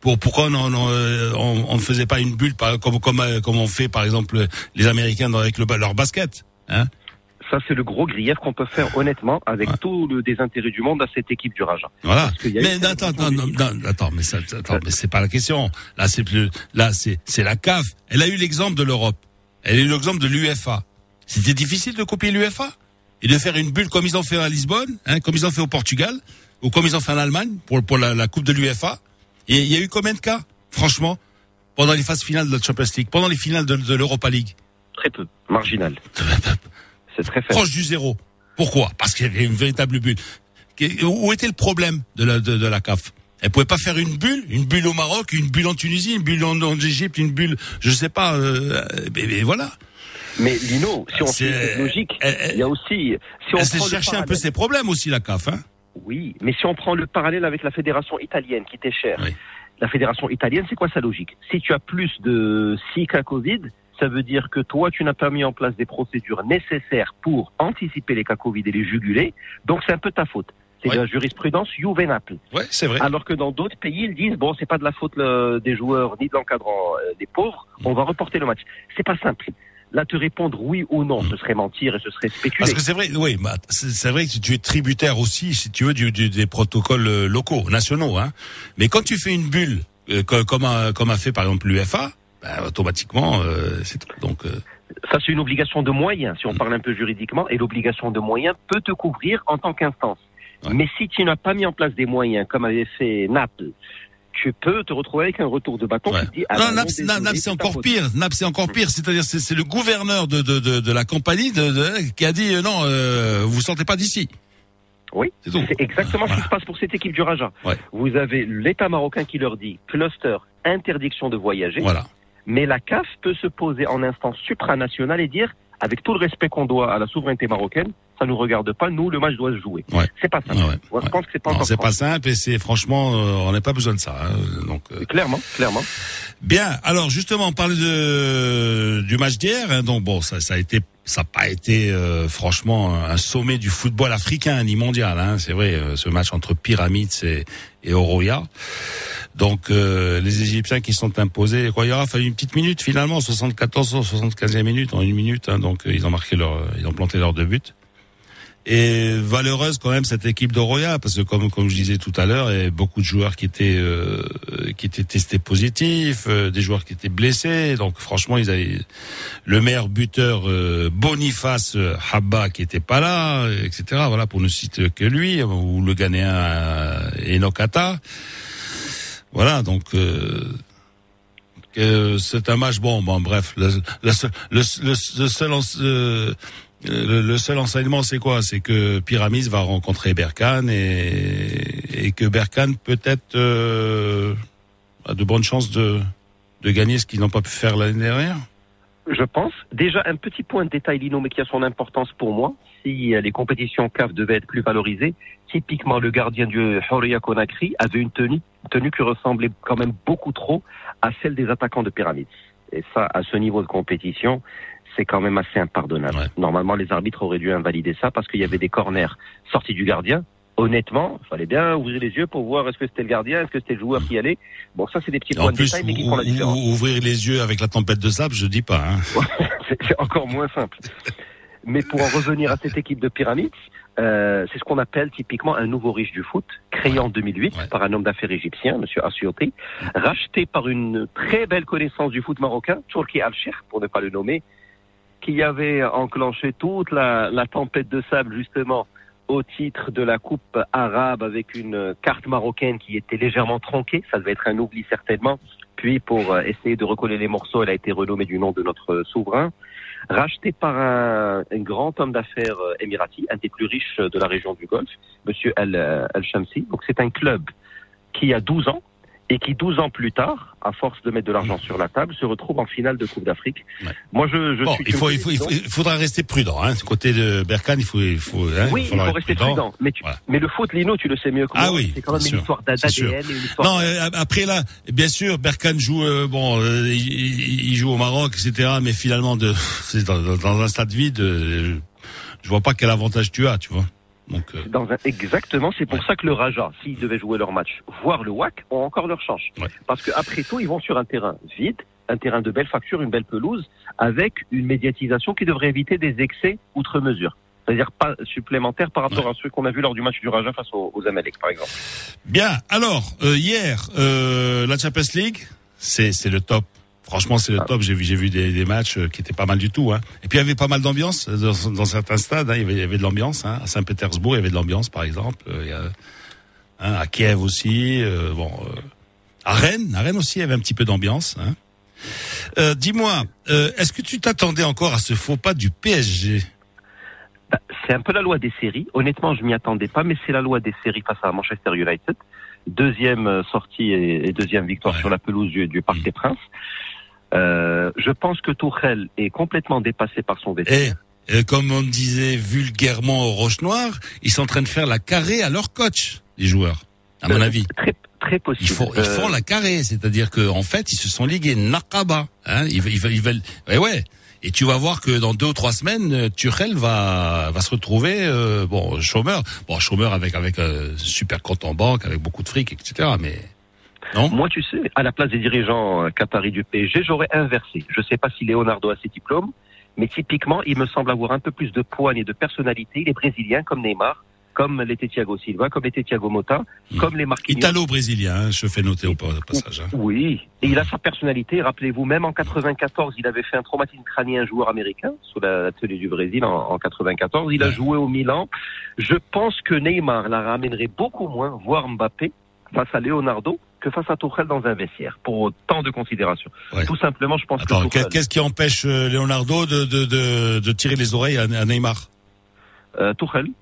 pour pourquoi on on, ne faisait pas une bulle comme comme comme on fait par exemple les Américains avec le, leur basket, hein? Ça, c'est le gros grief qu'on peut faire honnêtement avec tout le désintérêt du monde à cette équipe du Raja. Voilà. Mais attends, attends, attends, mais ça, attends, mais c'est pas la question. Là, c'est plus, là, c'est, c'est la CAF. Elle a eu l'exemple de l'Europe. Elle a eu l'exemple de l'UFA. C'était difficile de copier l'UFA et de faire une bulle comme ils ont fait à Lisbonne, hein, comme ils ont fait au Portugal ou comme ils ont fait en Allemagne pour, pour la, la Coupe de l'UFA. Et il y a eu combien de cas, franchement, pendant les phases finales de la Champions League, pendant les finales de, de l'Europa League? Très peu, marginal. C'est très faible. Proche du zéro. Pourquoi? Parce qu'il y avait une véritable bulle. Où était le problème de la, de, la CAF Elle pouvait pas faire une bulle, une bulle au Maroc, une bulle en Tunisie, une bulle en, Égypte, une bulle, je sais pas. Euh, mais, voilà. Mais Lino, si on fait logique, il y a aussi. Si on elle chercher un peu ses problèmes aussi la CAF, hein Oui, mais si on prend le parallèle avec la fédération italienne qui était chère, la fédération italienne, c'est quoi sa logique? Si tu as plus de 6 cas Covid, ça veut dire que toi, tu n'as pas mis en place des procédures nécessaires pour anticiper les cas Covid et les juguler, donc c'est un peu ta faute. C'est la jurisprudence Juve Naples. Ouais, c'est vrai. Alors que dans d'autres pays, ils disent bon, c'est pas de la faute des joueurs ni de l'encadrant euh, des pauvres, on va reporter le match. C'est pas simple. Là, te répondre oui ou non, ce serait mentir et ce serait spéculer. Parce que c'est vrai, oui, bah, c'est vrai que tu es tributaire aussi, si tu veux, du, des protocoles euh, locaux, nationaux. Hein. Mais quand tu fais une bulle, euh, comme, a, comme a fait par exemple l'UFA, bah, automatiquement, euh, c'est tout. Donc, ça, c'est une obligation de moyens, si on mm. parle un peu juridiquement, et l'obligation de moyens peut te couvrir en tant qu'instance. Mais si tu n'as pas mis en place des moyens, comme avait fait Naples, tu peux te retrouver avec un retour de bâton qui dit ah non, Naps, c'est encore pire. Naps c'est encore pire. C'est-à-dire c'est le gouverneur de, de, de, de la compagnie qui a dit euh, non, euh, vous sortez pas d'ici. Oui, c'est exactement ce qui se passe pour cette équipe du Raja. Vous avez l'État marocain qui leur dit cluster, interdiction de voyager. Voilà. Mais la CAF peut se poser en instance supranationale et dire, avec tout le respect qu'on doit à la souveraineté marocaine, ça nous regarde pas. Nous, le match doit se jouer. C'est pas simple. Je pense que c'est pas. c'est pas simple et c'est franchement, euh, on n'a pas besoin de ça. Hein, donc euh. clairement, clairement. Bien. Alors justement, on parlait de du match d'hier. Hein, donc bon, ça, ça a été, ça n'a pas été euh, franchement un sommet du football africain ni mondial. Hein, c'est vrai, ce match entre Pyramides et, et Oroya. Donc les Égyptiens qui sont imposés, quoi, il aura fallu une petite minute finalement, 74 75e minute en une minute. Hein, donc ils ont marqué leur, ils ont planté leurs deux buts et valeureuse quand même cette équipe d'Oroya parce que comme comme je disais tout à l'heure, il y avait beaucoup de joueurs qui étaient euh, qui étaient testés positifs, euh, des joueurs qui étaient blessés. Donc franchement, ils avaient le meilleur buteur euh, Boniface Habba qui était pas là, etc. Voilà pour ne citer que lui ou le Ghanéen Enokata. Voilà donc. c'est un match bon, bon bref, le, le, le, le seul euh, le, seul enseignement, c'est quoi? C'est que Pyramis va rencontrer Berkane et, que Berkane peut-être euh, a de bonnes chances de, de gagner ce qu'ils n'ont pas pu faire l'année dernière? Je pense. Déjà, un petit point de détail, Lino, mais qui a son importance pour moi. Si les compétitions CAF devaient être plus valorisées, typiquement le gardien du Horia Conakry avait une tenue, tenue qui ressemblait quand même beaucoup trop à celle des attaquants de Pyramides. Et ça, à ce niveau de compétition, c'est quand même assez impardonnable. Normalement, les arbitres auraient dû invalider ça parce qu'il y avait des corners sortis du gardien. Honnêtement, il fallait bien ouvrir les yeux pour voir est-ce que c'était le gardien, est-ce que c'était le joueur qui allait. Bon, ça, c'est des petits points de détail, mais qui font la différence. Ouvrir les yeux avec la tempête de sable, je dis pas. Hein. c'est encore moins simple. Mais pour en revenir à cette équipe de pyramides, euh, c'est ce qu'on appelle typiquement un nouveau riche du foot, créé en 2008 par un homme d'affaires égyptien, M. Assioté, racheté par une très belle connaissance du foot marocain, Turki Al-Sheikh, pour ne pas le nommer, qui avait enclenché toute la, tempête de sable justement au titre de la Coupe arabe avec une carte marocaine qui était légèrement tronquée, ça devait être un oubli certainement. Puis pour euh, essayer de recoller les morceaux, elle a été renommée du nom de notre souverain. Racheté par un, un grand homme d'affaires euh, émirati, un des plus riches de la région du Golfe, Monsieur Al-Shamsi. Donc c'est un club qui a 12 ans, et qui 12 ans plus tard, à force de mettre de l'argent sur la table, se retrouve en finale de Coupe d'Afrique. Moi, je, je suis il, faut, il, faut, il, faudra rester prudent. Hein. côté de Berkane, il faut, il faut, hein, oui, il faut rester prudent. Mais, tu, mais le foot, Lino, tu le sais mieux que ah moi. Ah oui, c'est quand même une histoire d'ADN. Non, euh, après là, bien sûr, Berkane joue, euh, bon, euh, il, joue au Maroc, etc. Mais finalement, de, dans, dans, un stade vide. je vois pas quel avantage tu as, tu vois. Euh, Dans exactement, c'est pour ça que le Raja, s'ils devaient jouer leur match, voire le WAC, ont encore leur chance. Parce qu'après tout, ils vont sur un terrain vide, un terrain de belle facture, une belle pelouse, avec une médiatisation qui devrait éviter des excès outre mesure. C'est-à-dire pas supplémentaire par rapport à ceux qu'on a vu lors du match du Raja face aux, aux Amalek, par exemple. Bien. Alors, euh, hier, euh, la Champions League, c'est le top Franchement, c'est le ah. top. J'ai vu, j'ai vu des, des, matchs euh, qui étaient pas mal du tout. Hein. Et puis il y avait pas mal d'ambiance euh, dans, dans, certains stades. Hein. Il, y avait, il, y avait, de l'ambiance. Hein. À Saint-Pétersbourg, il y avait de l'ambiance, par exemple. Euh, il y a, à Kiev aussi. Euh, bon, à Rennes, à Rennes aussi, il y avait un petit peu d'ambiance. Euh, dis-moi, est-ce que tu t'attendais encore à ce faux pas du PSG bah, C'est un peu la loi des séries. Honnêtement, je m'y attendais pas, mais c'est la loi des séries face à Manchester United. Deuxième sortie et, deuxième victoire sur la pelouse du, Parc des Princes. Je pense que Tourelle est complètement dépassé par son vestiaire. Et, comme on disait vulgairement au Roche Noir, ils sont en train de faire la carré à leur coach, les joueurs, à mon avis. Très, Très possible. Ils font, ils font la carré, c'est-à-dire qu'en en fait, ils se sont ligués Nakaba. Hein, ils, ils, ils veulent, ouais, ouais. Et tu vas voir que dans deux ou trois semaines, euh, Turel va va se retrouver euh, bon chômeur, bon chômeur avec avec un euh, super compte en banque, avec beaucoup de fric, etc. Mais non. Moi, tu sais, à la place des dirigeants qataris du PSG, j'aurais inversé. Je sais pas si Leonardo a ses diplômes, mais typiquement, il me semble avoir un peu plus de poigne et de personnalité. Il est brésilien comme Neymar comme l'était Thiago Silva, comme l'était Thiago Motta, hmm. comme les Marquinhos. Italo-brésilien, hein, je fais noter au passage. Hein. Oui, et il a sa personnalité. Rappelez-vous, même en 94, il avait fait un traumatisme crânien, un joueur américain, sous la télé du Brésil en, 94. Il a joué au Milan. Je pense que Neymar la ramènerait beaucoup moins, voire Mbappé, face à Leonardo, que face à Tuchel dans un vestiaire, pour autant de considération. Tout simplement, je pense Attends, Qu'est-ce qui empêche euh, Leonardo de, de, de, de tirer les oreilles à Neymar? Euh,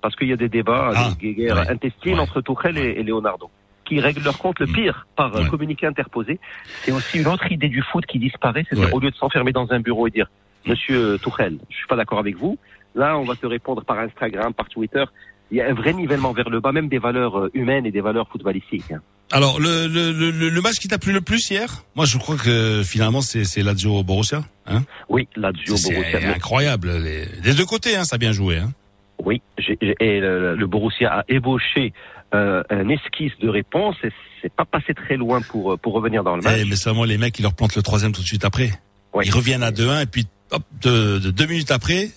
parce qu'il y a des débats, ah, des guerres intestines entre Tuchel et, Leonardo qui règlent leur compte le mm. pire par euh, communiqué interposé. C'est aussi une autre idée du foot qui disparaît, c'est au lieu de s'enfermer dans un bureau et dire Monsieur Tuchel, je suis pas d'accord avec vous. Là, on va te répondre par Instagram, par Twitter. Il y a un vrai nivellement vers le bas, même des valeurs euh, humaines et des valeurs footballistiques. Alors, le, le, le, match qui t'a plu le plus hier? Moi, je crois que finalement, c'est Lazio Borussia. Hein? Oui, Lazio Borussia. C'est incroyable. Les, des deux côtés, hein, ça a bien joué. Hein oui, et le, Borussia a ébauché euh, un esquisse de réponse et c'est pas passé très loin pour pour revenir dans le match. Eh, mais seulement les mecs, ils leur plantent le troisième tout de suite après. Ils reviennent à 2-1 et puis hop, de, deux minutes après,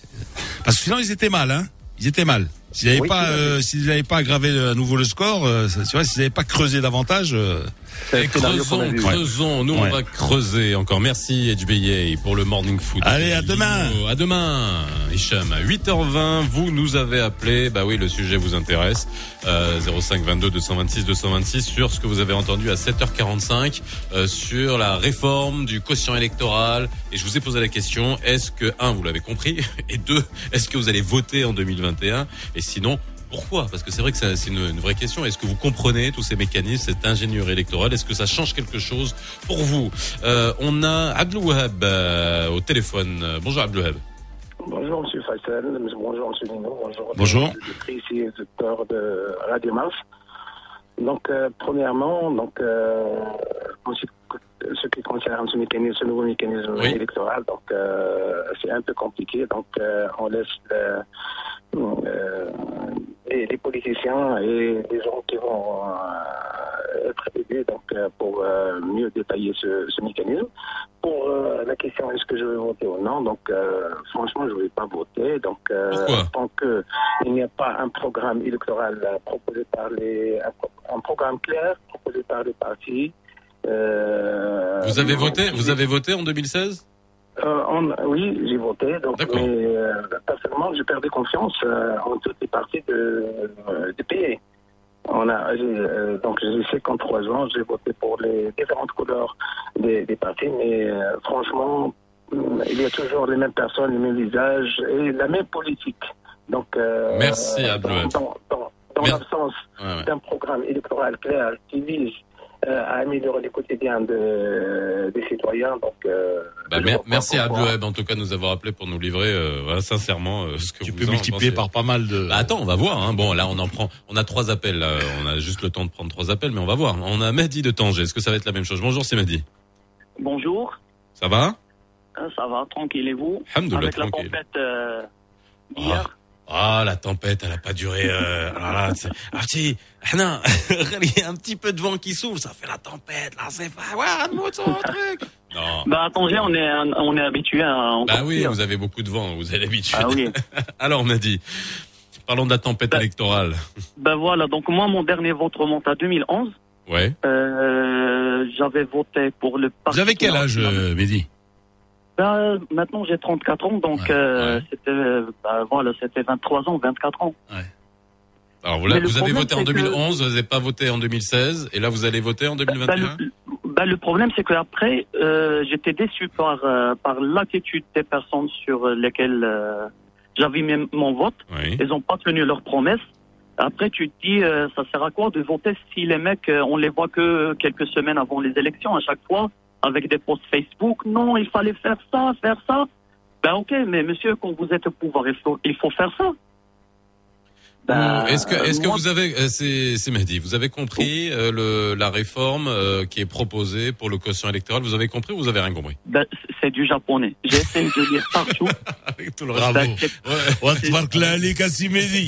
parce que sinon ils étaient mal, hein. Ils étaient mal. S'ils n'avaient pas, euh, s'ils pas aggravé à nouveau le score, euh, tu vois, s'ils n'avaient pas creusé davantage. Euh, creusons, creusons. Nous, on va creuser encore. Merci, HBA, pour le morning foot. Allez, à demain. À demain, Hicham. À 8h20, vous nous avez appelé. Bah oui, le sujet vous intéresse. Euh, 05 22 226 226 sur ce que vous avez entendu à 7h45 euh, sur la réforme du quotient électoral. Et je vous ai posé la question est-ce que un, vous l'avez compris, et deux, est-ce que vous allez voter en 2021 Et sinon, pourquoi? Parce que c'est vrai que c'est une, vraie question. Est-ce que vous comprenez tous ces mécanismes, cette ingénierie électorale? Est-ce que ça change quelque chose pour vous? Euh, On a Abdelouhab euh, au téléphone. Bonjour Abdelouhab. Bonjour Monsieur Faisal, bonjour Monsieur Nino, bonjour. Bonjour. Ici, de Radio Mars. Donc, euh, premièrement, donc, euh, ce qui concerne ce mécanisme, ce nouveau mécanisme électoral, donc euh, c'est un peu compliqué. Donc, on laisse euh, et les politiciens et les gens qui vont euh, être aidés donc, euh, pour mieux détailler ce, ce mécanisme. Pour la question est-ce que je vais voter ou non, donc franchement je ne vais pas voter. Donc tant qu'il n'y a pas un programme électoral proposé par les un, programme clair proposé par les partis. Vous avez voté Vous avez voté en 2016 euh, oui, j'ai voté. Donc, mais, euh, personnellement, j'ai perdu confiance euh, en toutes les parties de, du pays. On a, donc, j'ai 53 ans, j'ai voté pour les différentes couleurs des, des partis, mais franchement, il y a toujours les mêmes personnes, les mêmes visages et la même politique. Donc, Merci, Dans, dans, dans l'absence d'un programme électoral clair qui vise euh, à améliorer le quotidien de, des citoyens. Donc, euh, bah, merci à Abdoueb en tout cas de nous avoir appelé pour nous livrer euh, sincèrement ce que tu vous peux multiplier par pas mal de. Bah, attends, on va voir. Hein. Bon, là on en prend, on a trois appels. On a juste le temps de prendre trois appels, mais on va voir. On a Mehdi de Tanger. Est-ce que ça va être la même chose? Bonjour, c'est Mehdi. Bonjour. Ça va? Ça va, tranquille et vous? Avec la tempête hier. Ah, la tempête, elle a pas duré. Euh, alors ah, si, non, il y a un petit peu de vent qui souffle, ça fait la tempête. Là, c'est pas, ouais, un truc. Non. Bah attendez, on est on est habitué à. Bah oui, vous avez beaucoup de vent, vous avez l'habitude. Ah oui. alors on a dit. Parlons de la tempête bah, électorale. Ben voilà, donc moi mon dernier vote remonte à 2011. Ouais. Euh, j'avais voté pour le parti. Vous avez quel âge, euh, Mehdi? Ben, maintenant j'ai 34 ans, donc euh, c'était ben, voilà, c'était 23 ans, 24 ans. Ouais. Alors vous, vous avez voté en 2011, vous n'avez pas voté en 2016, et là vous allez voter en 2021 ben, le problème, c'est qu'après, euh, j'étais déçu par, euh, par l'attitude des personnes sur lesquelles euh, j'avais mis mon vote. Ils n'ont pas tenu leurs promesses. Après, tu te dis, euh, ça sert à quoi de voter si les mecs, euh, on les voit que quelques semaines avant les élections à chaque fois, avec des posts Facebook. Non, il fallait faire ça, faire ça. Ben ok, mais monsieur, quand vous êtes au pouvoir, il faut, il faut faire ça. Ben, est-ce que, est-ce que vous avez, euh, c'est, c'est Mehdi, vous avez compris euh, le, la réforme euh, qui est proposée pour le quotient électoral? Vous avez compris ou vous avez rien compris? Ben, C'est du japonais. J'ai essayé de lire partout. Avec tout le Bravo.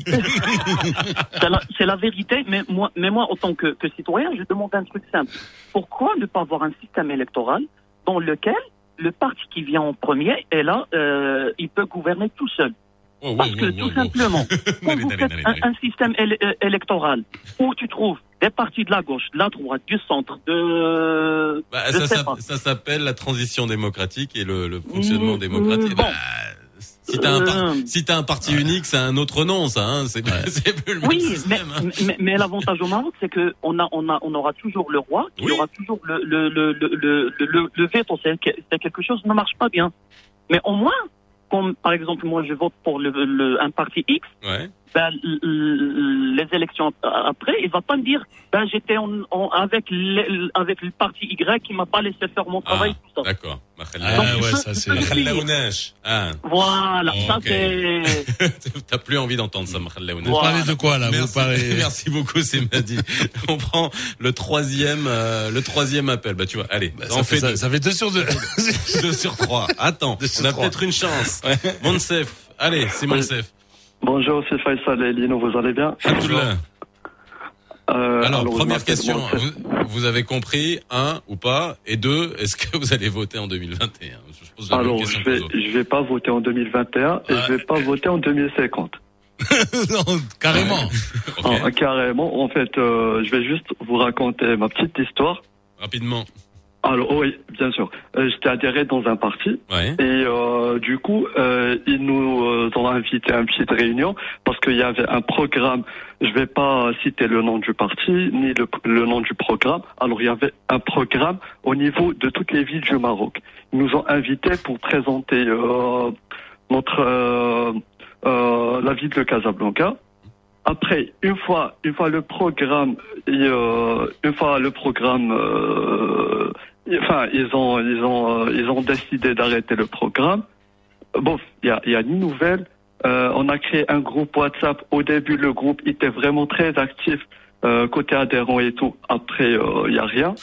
C'est la, c'est la vérité, mais moi, mais moi, en tant que, que citoyen, je demande un truc simple. Pourquoi ne pas avoir un système électoral dans lequel le parti qui vient en premier est là, euh, il peut gouverner tout seul? Oh, Parce que tout simplement, quand vous faites un, un système éle- euh, électoral où tu trouves des partis de la gauche, de la droite, du centre, de... Bah, je ça, s'appelle la transition démocratique et le, le fonctionnement Mmh, démocratique. bon. Bah, si t'as un, par- Euh, si un parti unique, c'est un autre nom, ça. Hein, c'est plus le même Oui, mais, hein. mais, mais l'avantage au Maroc, c'est que on a, on a, on aura toujours le roi, qui aura toujours le, le, le, le, le, le, le veto. C'est que- c'est quelque chose qui ne marche pas bien. Mais au moins, comme par exemple moi je vote pour le, le, un parti X, Ouais. Ben, les élections après, il va pas me dire, ben j'étais en, en- avec le, avec le parti Y qui m'a pas laissé faire mon travail. tout ça. D'accord. Ah Donc, ouais, ça c'est. Ah. Voilà, ça c'est. T'as plus envie d'entendre ça, Makhallaounash. Vous parlez de quoi là Vous Merci, parlez. merci beaucoup, c'est Mehdi. On prend le troisième, euh, le troisième appel. Bah tu vois, allez, Bah, on ça, fait, fait ça, deux. ça fait deux sur deux. Deux sur trois. Attends, Deux on a peut-être une chance. Monsef, allez, c'est Monsef. Bonjour, c'est Faisal et Lino, vous allez bien. Euh, Alors, je première question. Vous, vous avez compris, un ou pas Et deux, est-ce que vous allez voter en 2021 Je Alors, je que vais, je vais pas voter en 2021 et je vais pas voter en 2050. non, carrément. Ah, carrément. En fait, euh, je vais juste vous raconter ma petite histoire. Rapidement. Alors, oui, bien sûr. Euh, J'étais adhéré dans un parti. Ouais. Et euh, du coup, euh, ils nous ont invité à une petite réunion parce qu'il y avait un programme. Je vais pas citer le nom du parti ni le, le nom du programme. Alors, il y avait un programme au niveau de toutes les villes du Maroc. Ils nous ont invités pour présenter notre la ville de Casablanca. Après, une fois, une fois le programme, et, euh, une fois le programme, euh, enfin, ils ont, ils ont, euh, ils ont décidé d'arrêter le programme. Bon, il y a, il y a une nouvelle. Euh, on a créé un groupe WhatsApp. Au début, le groupe était vraiment très actif euh, côté adhérents et tout. Après, euh, il y a rien.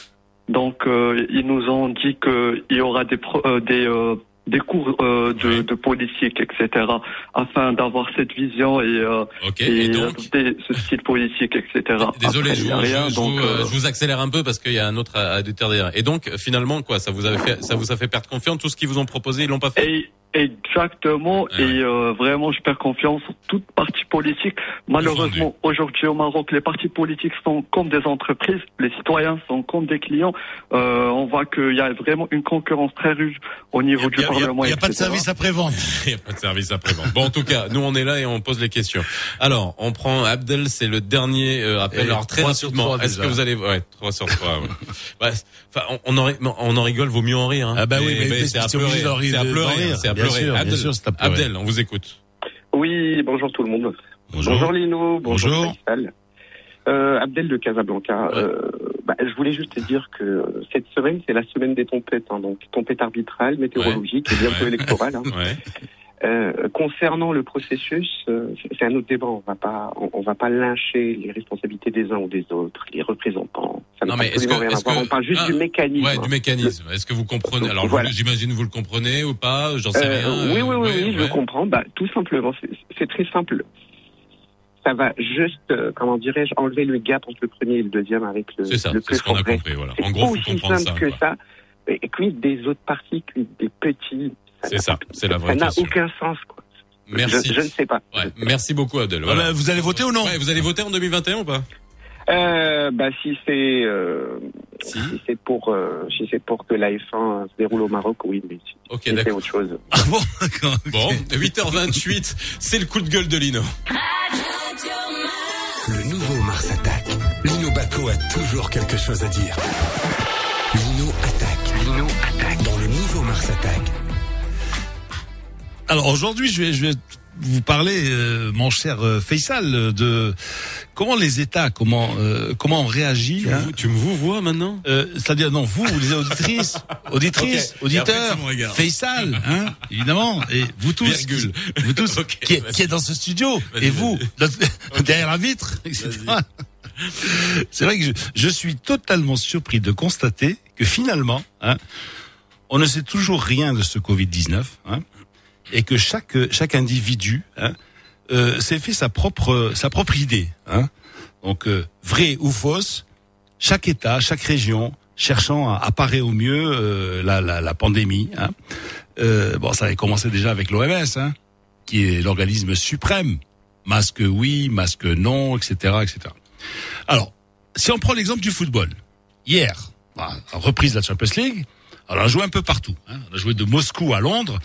Donc, euh, ils nous ont dit qu'il y aura des, pro- euh, des, euh, des cours euh, de, de politique, etc., afin d'avoir cette vision et, euh, et donc adopter ce style politique, etc. Désolé, Après, je il y vous, a rien, je- je donc, vous, euh, je vous accélère un peu parce qu'il y a un autre auditeur derrière. Et donc, finalement, quoi, ça vous a fait, ça vous a fait perdre confiance Tout ce qu'ils vous ont proposé, ils l'ont pas fait? Et exactement, et euh, vraiment, je perds confiance en toute partie politique. Malheureusement, aujourd'hui au Maroc, les partis politiques sont comme des entreprises, les citoyens sont comme des clients. Euh, on voit qu'il y a vraiment une concurrence très rude au niveau du Parlement. Il n'y a pas de service après-vente. Il n'y a pas de service après-vente. Bon, en tout cas, nous on est là et on pose les questions. Alors, on prend Abdel, c'est le dernier euh, appel. Et Alors très rapidement, est-ce que vous allez, ouais, 3 sur 3 ouais. Ouais, Enfin, on, on en, on en rigole, vaut mieux en rire. Hein. Ah bah oui, mais- mais c'est à pleurer. C'est à pleurer. C'est à Bien pleurer. sûr, bien Abdel, sûr, c'est à pleurer. Abdel, on vous écoute. Oui, bonjour tout le monde. Bonjour. Lino, bonjour, Bonjour. Faisal. Euh, Abdel de Casablanca. Euh, bah, je voulais juste te dire que cette semaine, c'est la semaine des tempêtes, hein, donc tempête arbitrale, météorologique et bientôt électorale. hein. Euh, concernant le processus, euh, c'est- un autre débat. On va pas, on, on va pas lyncher les responsabilités des uns ou des autres, les représentants. Ça Non, mais est-ce que- voir. que- On parle juste Ah, du mécanisme. Ouais, du mécanisme. Est-ce que vous comprenez? Alors, Voilà. j'imagine vous le comprenez ou pas? J'en sais Euh, rien. oui, oui, oui, ouais, oui, je ouais. comprends. Bah, tout simplement, c'est très simple. Ça va juste, euh, comment dirais-je, enlever le gap entre le premier et le deuxième avec le, C'est ça, le c'est ce qu'on a compris. Voilà. C'est En gros, faut aussi comprendre simple ça. que quoi. ça. Et quid des autres partis, quid des petits C'est ça, c'est la Ça vraie n'a question. aucun sens, quoi. Merci. Je, je ne sais pas. Ouais, merci beaucoup, Abdel. Ah bah, vous allez voter ou non Ouais, Vous allez voter en 2021 ou pas? Euh, bah, si c'est euh, si, c'est pour euh, si c'est pour que la F1 se déroule au Maroc, oui, mais si, Ok, si c'est autre chose. Bon, 8h28, c'est le coup de gueule de Lino. Le nouveau Mars attaque. Lino Baco a toujours quelque chose à dire. Lino attaque. Lino attaque. Dans le nouveau Mars Attack. Alors aujourd'hui, je vais, je vais vous parler, euh, mon cher euh, Faisal, de comment les États, comment euh, comment on réagit. Tu, hein. me, tu me vous vois maintenant? C'est-à-dire non, vous, les auditrices, auditrices, auditeurs, Faisal, hein, évidemment, et vous tous, vous tous qui, qui, est dans ce studio, et vous derrière la vitre, C'est vrai que je, je, suis totalement surpris de constater que finalement, hein, on ne sait toujours rien de ce Covid-19. Hein, et que chaque chaque individu hein, euh, s'est fait sa propre sa propre idée. Hein. Donc euh, vrai ou fausse, chaque État, chaque région cherchant à, parer au mieux euh, la, la, la, pandémie. Hein. Euh, bon, ça avait commencé déjà avec l'OMS, hein, qui est l'organisme suprême. Masque oui, masque non, etc., etc. Alors, si on prend l'exemple du football, hier, bah, reprise de la Champions League, alors on a joué un peu partout. Hein. On a joué de Moscou à Londres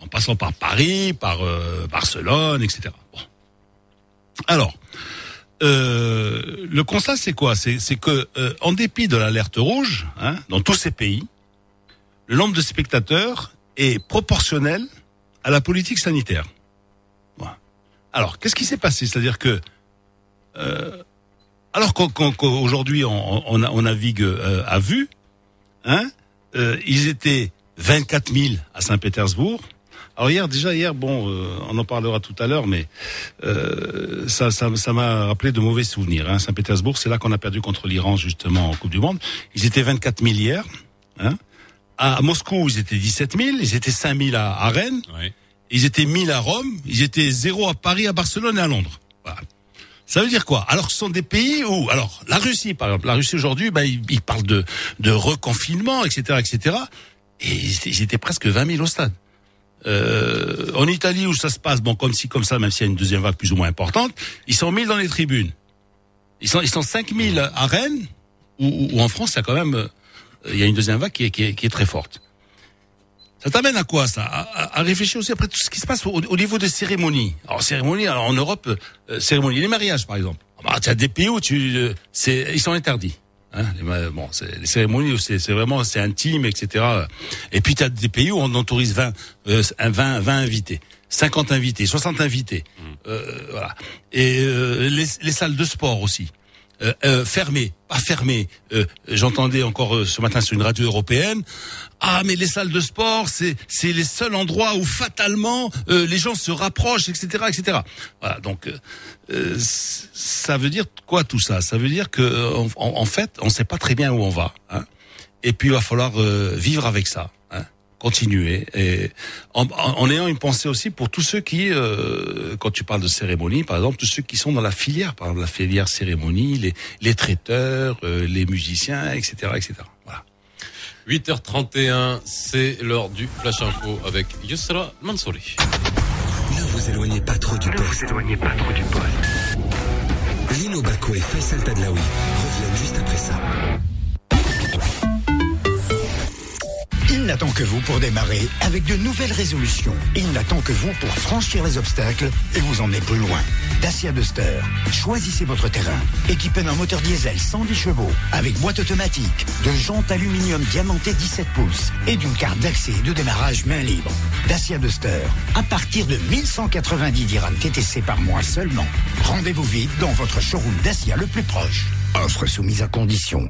en passant par Paris, par euh, Barcelone, etc. Bon. Alors, euh, le constat c'est quoi? C'est que euh, en dépit de l'alerte rouge, hein, dans tous ces pays, le nombre de spectateurs est proportionnel à la politique sanitaire. Alors, qu'est-ce qui s'est passé? C'est-à-dire que euh, alors qu'aujourd'hui on, navigue à vue, hein, ils étaient 24 000 à Saint-Pétersbourg, alors hier, déjà hier, bon, euh, on en parlera tout à l'heure, mais euh, ça, ça, ça m'a rappelé de mauvais souvenirs. Hein. Saint-Pétersbourg, c'est là qu'on a perdu contre l'Iran justement en Coupe du Monde. Ils étaient 24 000 hier. Hein. À Moscou, ils étaient 17 000. Ils étaient 5 000 à, à Rennes. Ils étaient 1000 à Rome. Ils étaient zéro à Paris, à Barcelone et à Londres. Voilà. Ça veut dire quoi? Alors ce sont des pays où, alors la Russie, par exemple, la Russie aujourd'hui, bah, ils, ils, parlent de, de reconfinement, etc., etc. Et ils étaient presque 20 000 au stade. Euh, en Italie où ça se passe, bon comme si comme ça, même s'il y a une deuxième vague plus ou moins importante, ils sont 1000 dans les tribunes. Ils sont ils sont 5000 à Rennes ou, en France, il y a quand même euh, il y a une deuxième vague qui est, qui est, qui est très forte. Ça t'amène à quoi ça? À, à, réfléchir aussi après tout ce qui se passe au, niveau des cérémonies. Alors cérémonies, alors en Europe, euh, cérémonies, les mariages par exemple. Ah bah, as des pays où tu, euh, c'est, ils sont interdits. Hein, bon, les cérémonies, c'est vraiment c'est intime, etc. Et puis tu as des pays où on autorise 20, euh, 20, 20 invités, 50 invités, 60 invités, mmh. euh, voilà. Et euh, les, les, salles de sport aussi. Euh, euh, fermé, pas fermé. Euh, j'entendais encore ce matin sur une radio européenne. Ah, mais les salles de sport, c'est c'est les seuls endroits où fatalement les gens se rapprochent, etc., etc. Voilà, donc ça veut dire quoi tout ça? Ça veut dire que en, en fait, on sait pas très bien où on va. Hein, et puis il va falloir vivre avec ça continuer et en, en, ayant une pensée aussi pour tous ceux qui, euh, quand tu parles de cérémonie, par exemple, tous ceux qui sont dans la filière, par exemple la filière cérémonie, les, les traiteurs, euh, les musiciens, etc., etc. Voilà. 8h31, c'est l'heure du Flash Info avec Yusra Mansouri. Ne vous éloignez pas trop du poste. Ne vous éloignez pas trop du poste. Lino Baco et Faisal Tadlaoui reviennent juste après ça. N'attend que vous pour démarrer avec de nouvelles résolutions. Il n'attend que vous pour franchir les obstacles et vous emmener plus loin. Dacia Duster. Choisissez votre terrain. Équipé d'un moteur diesel 110 chevaux, avec boîte automatique, de jantes aluminium diamantées 17 pouces et d'une carte d'accès et de démarrage main libre. Dacia Duster. À partir de 1190 dirhams TTC par mois seulement. Rendez-vous vite dans votre showroom Dacia le plus proche. Offre soumise à condition.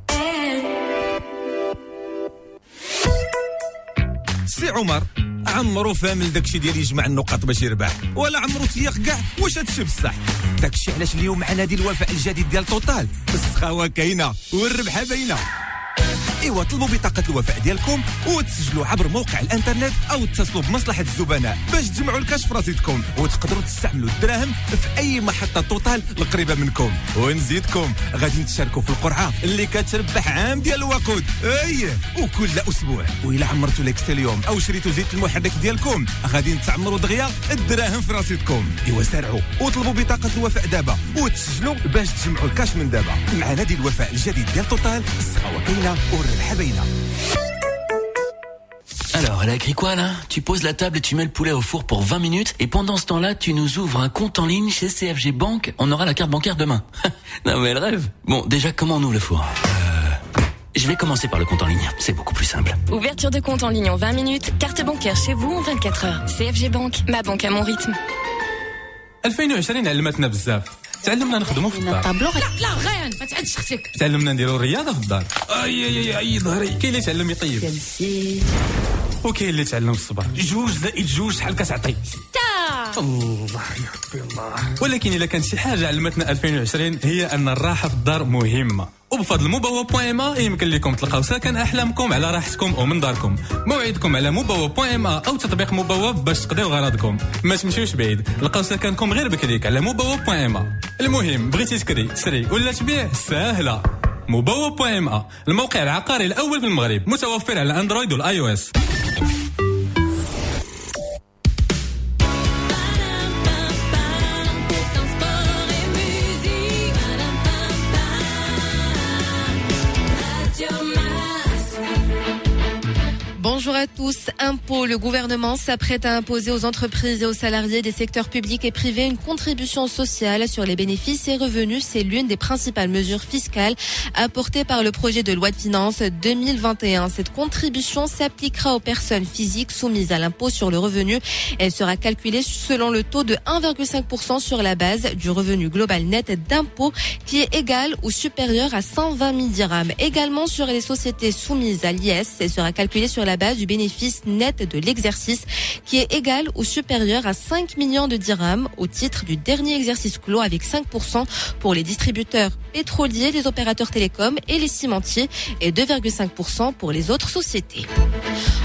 عمر. عمرو فاهم داكشي ديال يجمع النقاط باش يربح. ولا عمرو تيق كاع واش هادشي بصح؟ داكشي علاش اليوم مع نادي الوفاء الجديد ديال توتال. السخاوة كاينة والربحة باينة. إيوا طلبوا بطاقة الوفاء ديالكم وتسجلوا عبر موقع الإنترنت أو اتصلوا بمصلحة الزبناء باش تجمعوا الكاش في رصيدكم وتقدروا تستعملوا الدراهم في أي محطة توتال القريبة منكم. ونزيدكم غادي تشاركوا في القرعة اللي كتربح عام ديال الوقود. أي! وكل أسبوع وإلا عمرتوا ليكس اليوم أو شريتوا زيت المحرك ديالكم غادي تعمروا دغيا الدراهم في رصيدكم إيوا سارعوا وطلبوا بطاقة الوفاء دابا وتسجلوا باش تجمعوا الكاش من دابا مع نادي الوفاء الجديد ديال توتال السخاوة كاينة Alors, elle a écrit quoi là Tu poses la table et tu mets le poulet au four pour 20 minutes et pendant ce temps-là, tu nous ouvres un compte en ligne chez CFG Bank. On aura la carte bancaire demain. non mais elle rêve. Bon, déjà, comment on ouvre le four euh, Je vais commencer par le compte en ligne. C'est beaucoup plus simple. Ouverture de compte en ligne en 20 minutes, carte bancaire chez vous en 24 heures. CFG Bank, ma banque à mon rythme. 2020 علمتنا بزاف تعلمنا نخدموا في الدار. لا لا غير ما تعدش أختك. تعلمنا نديروا الرياضة في الدار. أي أي أي ظهري. كاين اللي تعلم يطيب. وكاين اللي تعلم الصبر جوج زائد جوج شحال كتعطي؟ الله يا ربي الله ولكن إذا كانت شي حاجة علمتنا 2020 هي أن الراحة في الدار مهمة. وبفضل مبوا بوان إما يمكن لكم تلقاو سكن أحلامكم على راحتكم ومن داركم. موعدكم على مبوا بوان أو تطبيق مبوا باش تقضيو غراضكم ما تمشيوش بعيد. لقاو سكنكم غير بكليك على مبوا بوان المهم بغيتي تكري تسري ولا تبيع؟ ساهله مبوا بوان الموقع العقاري الأول في المغرب متوفر على أندرويد والآي أو إس. Bonjour à tous. Impôt. Le gouvernement s'apprête à imposer aux entreprises et aux salariés des secteurs publics et privés une contribution sociale sur les bénéfices et revenus. C'est l'une des principales mesures fiscales apportées par le projet de loi de finances 2021. Cette contribution s'appliquera aux personnes physiques soumises à l'impôt sur le revenu. Elle sera calculée selon le taux de 1,5% sur la base du revenu global net d'impôt qui est égal ou supérieur à 120 000 dirhams. Également sur les sociétés soumises à l'IS, elle sera calculée sur la base du bénéfice net de l'exercice qui est égal ou supérieur à 5 millions de dirhams au titre du dernier exercice clos avec 5% pour les distributeurs pétroliers, les opérateurs télécoms et les cimentiers et 2,5% pour les autres sociétés.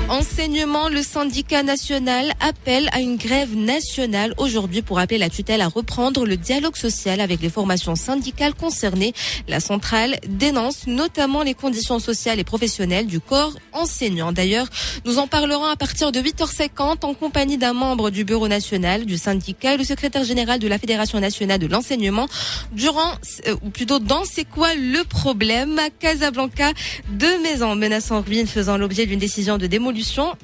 Enseignement, le syndicat national appelle à une grève nationale aujourd'hui pour appeler la tutelle à reprendre le dialogue social avec les formations syndicales concernées. La centrale dénonce notamment les conditions sociales et professionnelles du corps enseignant. D'ailleurs, nous en parlerons à partir de 8h50 en compagnie d'un membre du bureau national du syndicat et le secrétaire général de la Fédération nationale de l'enseignement. Durant, euh, ou plutôt dans C'est quoi le problème? À Casablanca, deux maisons menaçant ruine faisant l'objet d'une décision de démolition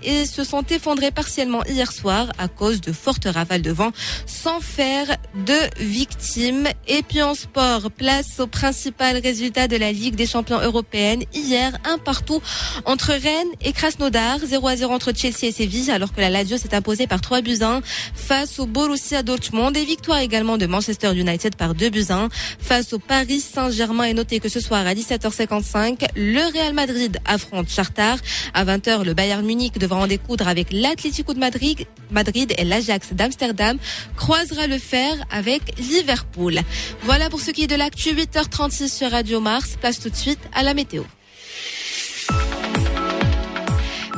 et se sont effondrées partiellement hier soir à cause de fortes rafales de vent sans faire de victimes. Et puis en sport, place au principal résultat de la Ligue des champions européenne. Hier, un partout entre Rennes et Krasnodar, 0 à 0 entre Chelsea et Séville, alors que la Lazio s'est imposée par 3 buts 1 face au Borussia Dortmund et victoire également de Manchester United par 2 buts 1 face au Paris Saint-Germain. Et notez que ce soir à 17h55, le Real Madrid affronte Chartar. À 20h, le Bayern Munich devra en découdre avec l'Atlético de Madrid, Madrid et l'Ajax d'Amsterdam croisera le fer avec Liverpool. Voilà pour ce qui est de l'actu 8h36 sur Radio Mars. Place tout de suite à la météo.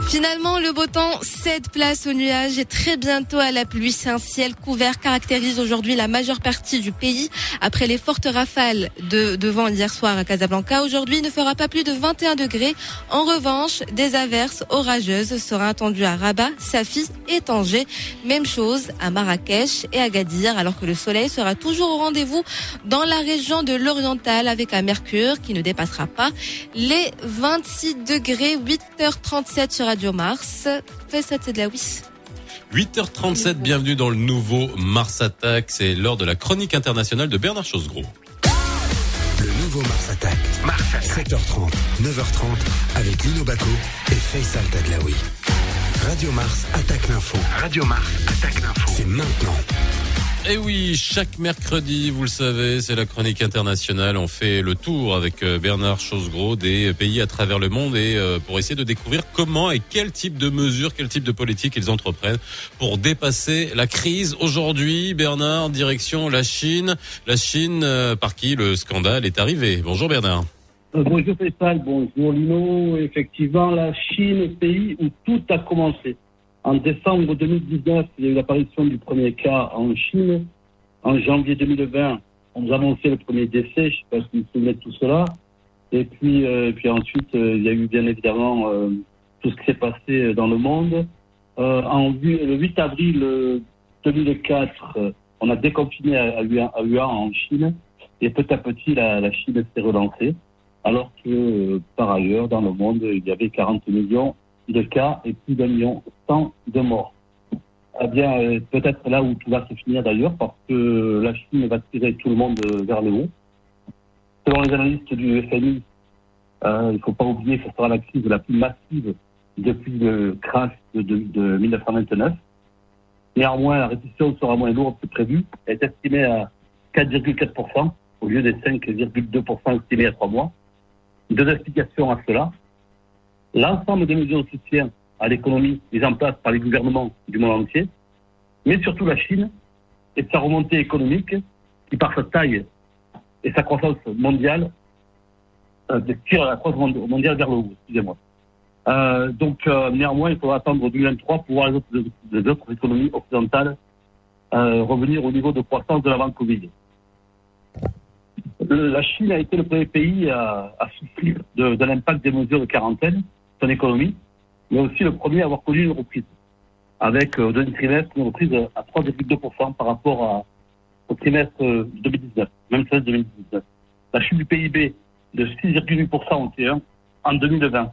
Finalement, le beau temps cède place aux nuages et très bientôt à la pluie. Un ciel couvert caractérise aujourd'hui la majeure partie du pays. Après les fortes rafales de, de vent hier soir à Casablanca, aujourd'hui ne fera pas plus de 21 degrés. En revanche, des averses orageuses seront attendues à Rabat, Safi et Tanger. Même chose à Marrakech et Agadir, alors que le soleil sera toujours au rendez-vous dans la région de l'Oriental avec un mercure qui ne dépassera pas les 26 degrés. 8h37 sur Radio Mars. c'est de la 8h37, bienvenue dans le nouveau Mars Attack. C'est l'heure de la chronique internationale de Bernard Chosgros. Le nouveau Mars Attack. Mars 7h30, 9h30 avec Lino Baco et Faisal Tadlaoui. Radio Mars attaque l'info. Radio Mars attaque l'info. C'est maintenant. Et eh oui, chaque mercredi, vous le savez, c'est la chronique internationale. On fait le tour avec euh, Bernard Chosgros des pays à travers le monde et euh, pour essayer de découvrir comment et quel type de mesures, quel type de politique ils entreprennent pour dépasser la crise. Aujourd'hui, Bernard, direction la Chine. La Chine, euh, par qui le scandale est arrivé. Bonjour Bernard. bonjour Faisal, bonjour Lino. Effectivement, la Chine, pays où tout a commencé. En décembre 2019, il y a eu l'apparition du premier cas en Chine. En janvier 2020, on nous annonçait le premier décès, je ne sais pas si vous vous souvenez de tout cela. Et puis, euh, puis ensuite, euh, il y a eu bien évidemment euh, tout ce qui s'est passé dans le monde. en, le 8 avril 2004, on a déconfiné à, Wuhan, en Chine. Et petit à petit, la Chine s'est relancée. Alors que, par ailleurs, dans le monde, il y avait 40 millions de cas et plus d'un million cent de morts. Eh bien, euh, peut-être là où tout va se finir d'ailleurs, parce que la Chine va tirer tout le monde vers le haut. Selon les analystes du FMI, Euh, il ne faut pas oublier que ce sera la crise la plus massive depuis le crash de, de, 1929. Néanmoins, la récession sera moins lourde que prévu. Elle est estimée à 4,4% au lieu des 5,2% estimés à trois mois. Deux explications à cela. L'ensemble des mesures de soutien à l'économie mises en place par les gouvernements du monde entier, mais surtout la Chine et sa remontée économique qui, par sa taille et sa croissance mondiale, euh, tire la croissance mondiale vers le haut. Excusez-moi. Euh, donc, euh, néanmoins, il faudra attendre 2023 pour voir les autres, économies occidentales revenir au niveau de croissance de l'avant-Covid. La Chine a été le premier pays à, souffrir de l'impact des mesures de quarantaine, son économie, mais aussi le premier à avoir connu une reprise, avec euh, au deuxième trimestre une reprise à 3,2% par rapport au trimestre 2019, même 2019. La chute du PIB de 6,8% en T1 en 2020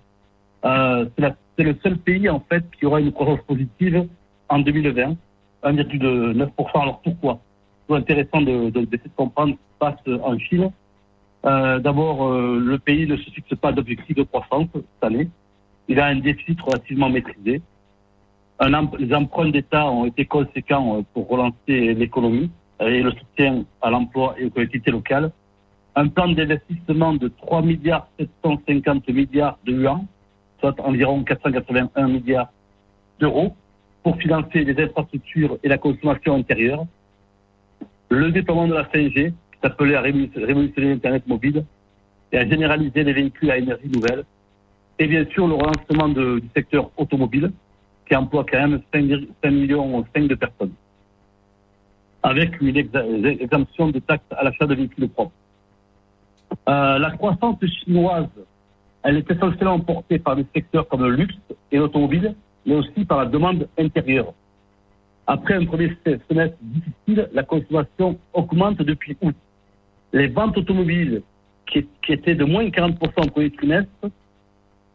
euh, c'est le seul pays en fait qui aura une croissance positive en 2020, 1,9%. Alors pourquoi? C'est intéressant de, de, de, comprendre ce qui se passe en Chine. Euh, D'abord, euh, le pays ne se fixe pas d'objectif de croissance cette année. Il a un déficit relativement maîtrisé. Les emprunts d'État ont été conséquents euh, pour relancer l'économie et le soutien à l'emploi et aux collectivités locales. Un plan d'investissement de 3 milliards 750 milliards de yuan soit environ 481 milliards d'euros, pour financer les infrastructures et la consommation intérieure, le déploiement de la 5G, qui s'appelait à révolutionner l'Internet mobile, et à généraliser les véhicules à énergie nouvelle, et bien sûr le relancement du secteur automobile, qui emploie quand même 5, millions 5 de personnes, avec une exemption de taxes à l'achat de véhicules propres. Euh, la croissance chinoise elle est essentiellement portée par des secteurs comme le luxe et l'automobile, mais aussi par la demande intérieure. Après un premier semestre difficile, la consommation augmente depuis août. Les ventes automobiles, qui, étaient de moins 40% au premier trimestre,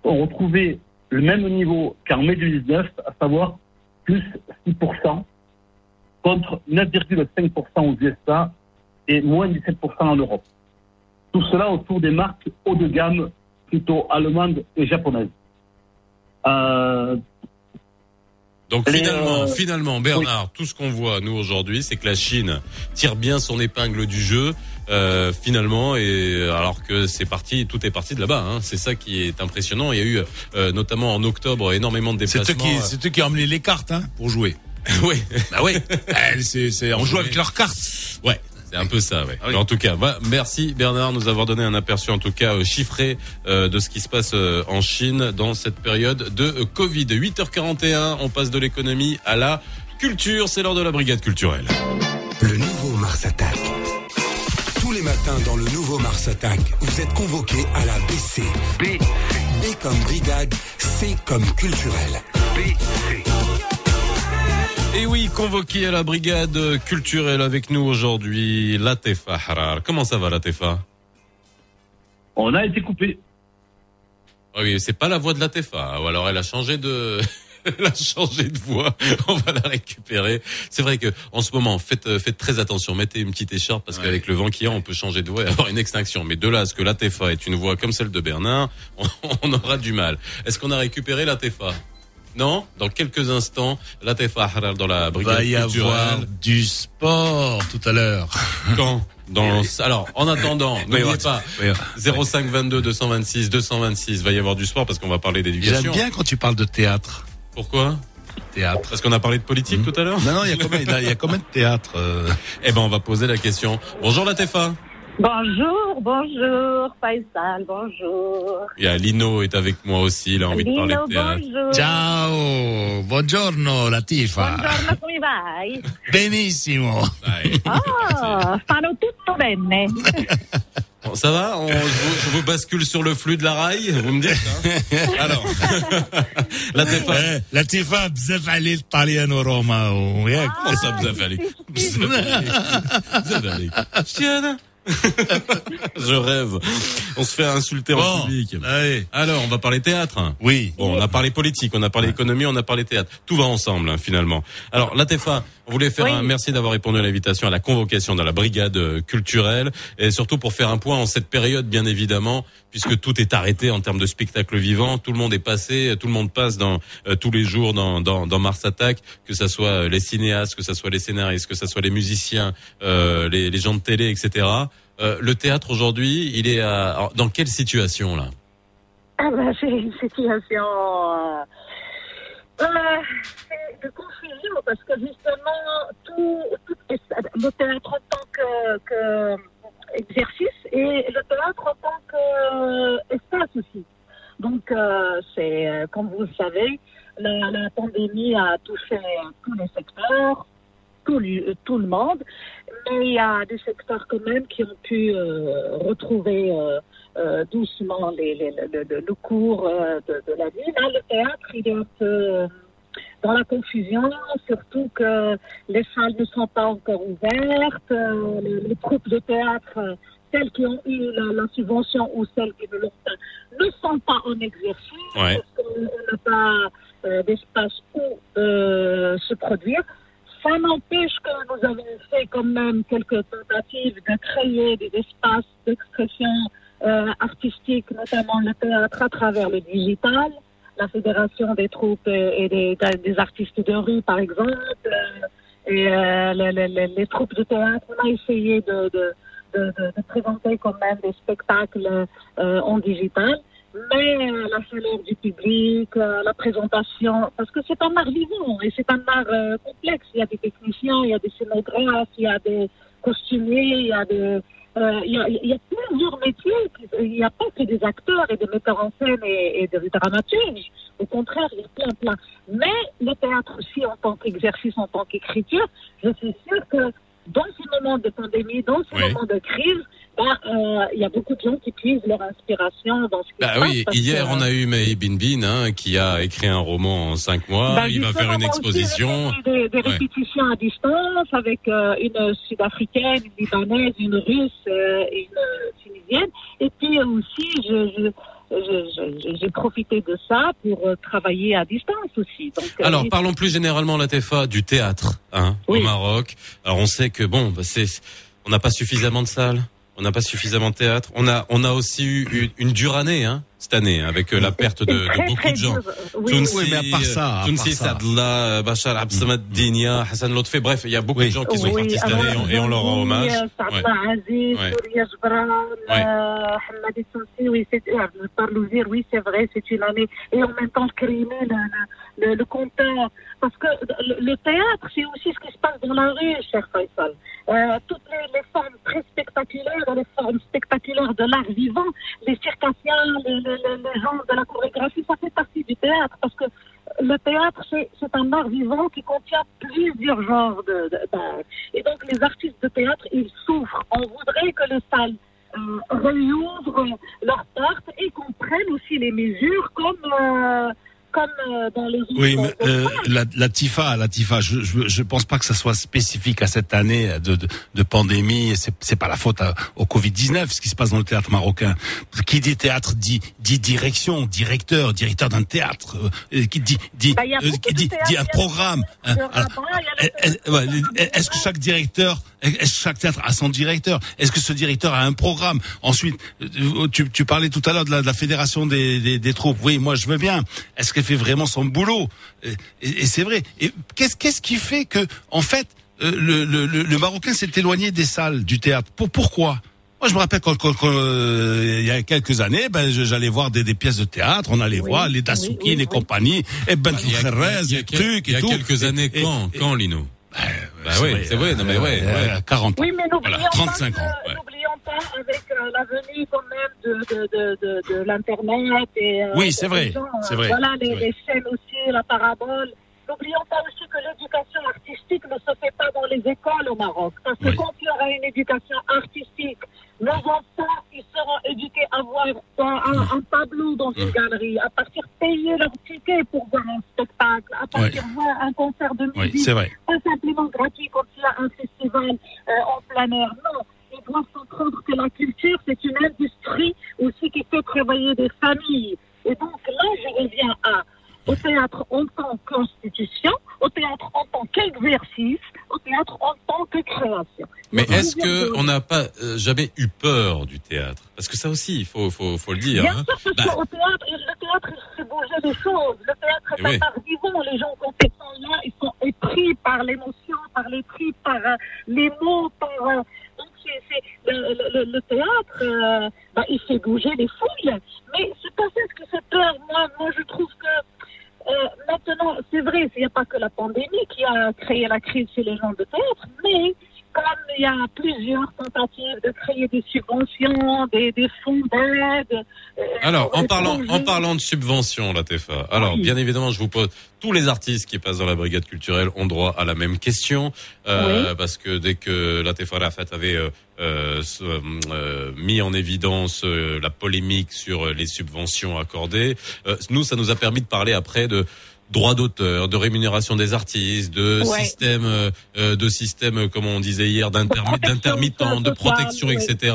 ont retrouvé le même niveau qu'en mai 2019, à savoir plus 6%, contre 9,5% aux USA et moins 17% en Europe. Tout cela autour des marques haut de gamme plutôt allemande et japonaise. Euh, donc finalement, euh, finalement, Bernard, tout ce qu'on voit nous aujourd'hui, c'est que la Chine tire bien son épingle du jeu. Euh, finalement, et alors que c'est parti, tout est parti de là-bas. Hein. C'est ça qui est impressionnant. Il y a eu euh, notamment en octobre énormément de déplacements. C'est eux qui, ont emmené les cartes hein, pour jouer. oui, bah oui. c'est, on joue avec leurs cartes. Ouais. C'est un peu ça, ouais. Ah en tout cas, merci Bernard de nous avoir donné un aperçu, en tout cas euh, chiffré, euh, de ce qui se passe euh, en Chine dans cette période de Covid. 8h41, on passe de l'économie à la culture. C'est l'heure de la brigade culturelle. Le nouveau Mars Attack. Tous les matins dans le nouveau Mars Attack, vous êtes convoqué à la BC. B. B comme brigade, C comme culturel. BC. Et oui, convoqué à la brigade culturelle avec nous aujourd'hui, Latefa Harar. Comment ça va, Latefa? On a été coupé. Ah oui, c'est pas la voix de Latefa, ou alors elle a changé de... elle a changé de voix. On va la récupérer. C'est vrai que en ce moment, faites, faites très attention. Mettez une petite écharpe parce qu'avec le vent qu'il y a, on peut changer de voix et avoir une extinction. Mais de là à ce que la est une voix comme celle de Bernard, on, aura du mal. Est-ce qu'on a récupéré la non, dans quelques instants, la Tefa dans la brigade Va y avoir du sport tout à l'heure. Quand dans alors en attendant n'oubliez pas 05 22 226 226 va y avoir du sport parce qu'on va parler d'éducation. J'aime bien quand tu parles de théâtre. Pourquoi? Théâtre. Parce qu'on a parlé de politique mmh. tout à l'heure? Non non, il y a combien il y a combien de théâtre euh? Eh ben on va poser la question. Bonjour la Tefa. Bonjour, bonjour, Faisal, bonjour. Il y a Lino est avec moi aussi, il a envie Lino, de parler de théâtre. Bonjour. Ciao, buongiorno Latifa. Buongiorno, come vai? Benissimo. Oh, fanno tutto bene. Bon, ça va? On, je, vous, bascule sur le flux de la rail, vous me dites hein? Alors, Latifa. Eh, Latifa, bzef ali l'italiano Roma. Comment ça, bzef ali Bzef ali. Tiens Je rêve. On se fait insulter en public. Alors, on va parler théâtre. Oui. Bon, on a parlé politique, on a parlé économie, on a parlé théâtre. Tout va ensemble, hein, finalement. Alors, Latefa, On voulait faire un merci d'avoir répondu à l'invitation à la convocation dans la brigade euh, culturelle et surtout pour faire un point en cette période, bien évidemment, puisque tout est arrêté en termes de spectacle vivant. Tout le monde est passé, tout le monde passe dans euh, tous les jours dans, dans, dans Mars Attack, que ça soit les cinéastes, que ça soit les scénaristes, que ça soit les musiciens, euh, les, les, gens de télé, etc. Euh, le théâtre aujourd'hui, il est à, dans quelle situation là? Ah ben, C'est une situation euh, de confusion parce que justement, tout, tout le théâtre en tant que, que, et le théâtre en tant qu'espace aussi. Donc, euh, c'est, euh, comme vous le savez, la, pandémie a touché tous les secteurs, tout, le monde, mais il y a des secteurs quand même qui ont pu euh, retrouver euh, euh, doucement les, les, le, le, le, cours euh, de, de, la vie. Là, le théâtre, il est un peu dans la confusion, surtout que les salles ne sont pas encore ouvertes, les, les troupes de théâtre celles qui ont eu la, la, subvention ou celles qui ne l'ont pas, ne sont pas en exercice ouais. parce qu'on n'a pas euh, d'espace où euh, se produire. Ça n'empêche que nous avons fait quand même quelques tentatives de créer des espaces d'expression euh, artistique, notamment le théâtre à travers le digital, la Fédération des troupes et des, artistes de rue, par exemple, et euh, les, troupes de théâtre. On a essayé de, présenter quand même des spectacles euh, en digital, mais euh, la chaleur du public, euh, la présentation, parce que c'est un art vivant et c'est un art euh, complexe. Il y a des techniciens, il y a des scénographes, il y a des costumiers, il y a des il y, a, il y a plusieurs métiers. Il n'y a pas que des acteurs et des metteurs en scène et, et des dramaturges. Au contraire, il y a plein, plein. Mais le théâtre aussi, en tant qu'exercice, en tant qu'écriture, je suis sûre que dans ces moments de pandémie, dans ces oui. moments de crise, il bah, euh, y a beaucoup de gens qui puisent leur inspiration dans ce qui bah se oui, passe. Hier, que, on a eu May Bin Bin, hein, qui a écrit un roman en cinq mois. Bah, il va faire une exposition. Des, des répétitions à distance avec euh, une sud-africaine, une libanaise, une russe euh, et une tunisienne. Et puis aussi, je, je j'ai profité de ça pour euh, travailler à distance aussi. Donc, euh, Alors, parlons plus généralement, la TFA, du théâtre hein, oui. au Maroc. Alors, on sait que bon, bah, c'est, on n'a pas suffisamment de salles, on n'a pas suffisamment de théâtre. On a, on a aussi eu une, une dure année, hein, cette année, avec euh, la perte de, de beaucoup très de gens. Oui, Tounsi, oui, mais à part ça, à Tounsi part ça. Sadla, Bachar Absamad Dinia, Hassan Lotfé, bref, il y a beaucoup Oui. de gens qui sont oui, partis cette année et on, et on leur rend hommage. Ouais. Aziz, Ouais. Souria Jbran, Ouais. euh, Hamadi Tounsi, oui, c'est, euh, oui, c'est vrai, c'est une année. Et en même temps, Krimé, le, le, le, le compteur. Parce que le, le théâtre, c'est aussi ce qui se passe dans la rue, cher Faisal. Euh, toutes les, les, formes très spectaculaires, les formes spectaculaires de l'art vivant, les circassiens, les, les, les gens de la chorégraphie, ça fait partie du théâtre. Parce que le théâtre, c'est, un art vivant qui contient plusieurs genres d'art. Et donc, les artistes de théâtre, ils souffrent. On voudrait que les salles euh, réouvrent leurs portes et qu'on prenne aussi les mesures comme... Euh, comme euh, dans les autres Oui, mais euh, la, la, TIFA, la TIFA, je, je, je pense pas que ça soit spécifique à cette année de, de, de pandémie. C'est, c'est pas la faute à, au Covid 19, ce qui se passe dans le théâtre marocain. Qui dit théâtre dit, dit direction, directeur, directeur d'un théâtre. Euh, qui dit, dit, bah, euh, qui dit, dit un programme. Est-ce que chaque directeur, est-ce que chaque théâtre a son directeur Est-ce que ce directeur a un programme Ensuite, tu, tu parlais tout à l'heure de la, de la fédération des, des, des troupes. Oui, moi je veux bien. Est-ce que fait vraiment son boulot. Et, et c'est vrai. Et qu'est-ce qu'est-ce qui fait que, en fait, euh, le, le, le, Marocain s'est éloigné des salles du théâtre Pour pourquoi moi, je me rappelle quand, quand, quand euh, il y a quelques années, ben, j'allais voir des, des, pièces de théâtre, on allait oui, voir les Dasuki, oui, oui, les compagnies, et Ben Ferrez, les trucs et tout. Il y a quelques années, et, quand, et, quand, Lino? Bah, oui, c'est vrai, non mais ouais, ouais. 40 ans. Oui, mais n'oublions voilà, 35 pas, ans. Ouais. N'oublions pas avec euh, la venue quand même de, de, de, de, de l'internet et euh, oui, c'est vrai, c'est vrai. Voilà les, vrai. les chaînes aussi, la parabole. N'oublions pas aussi que l'éducation artistique ne se fait pas dans les écoles au Maroc. Parce que oui. quand il y aura une éducation artistique, nos enfants, ils seront éduqués à voir un, tableau dans une galerie, à partir payer leur ticket pour voir un spectacle, à partir oui. voir un concert de musique. Oui, c'est vrai. Pas simplement gratuit comme s'il y a un festival euh, en plein air. Non. Ils doivent comprendre que la culture, c'est une industrie aussi qui fait travailler des familles. Et donc là, je reviens à au théâtre en tant qu'institution, au théâtre en tant qu'exercice, théâtre en tant que création. Mais est-ce que on n'a pas euh, jamais eu peur du théâtre? Parce que ça aussi, il faut, faut, faut le dire. Bien hein. sûr, parce Bah, qu'au théâtre, le théâtre, il fait bouger des choses. Le théâtre est Eh oui. un art vivant. Les gens, quand ils sont là, ils sont épris par l'émotion, par les par euh, les mots, par... euh, donc, c'est, c'est- le, le- le théâtre, euh, bah, il fait bouger les foules. Mais c'est pas ça ce qui fait peur. Moi, moi je trouve que euh, maintenant, c'est vrai, il n'y a pas que la pandémie qui a créé la crise chez les gens de théâtre, mais comme il y a plusieurs tentatives de créer des subventions, des, des fonds d'aide. euh, Alors, en parlant, projets. en parlant de subventions, la TFA. Alors, bien évidemment, je vous pose tous les artistes qui passent dans la brigade culturelle ont droit à la même question, euh, parce que dès que la TFA Rafat avait euh, euh, euh, mis en évidence la polémique sur les subventions accordées, nous, ça nous a permis de parler après de droit d'auteur, de rémunération des artistes, de Ouais. système, euh, euh, de système, euh, comme on disait hier, d'intermi- d'intermittents, de protection, etc.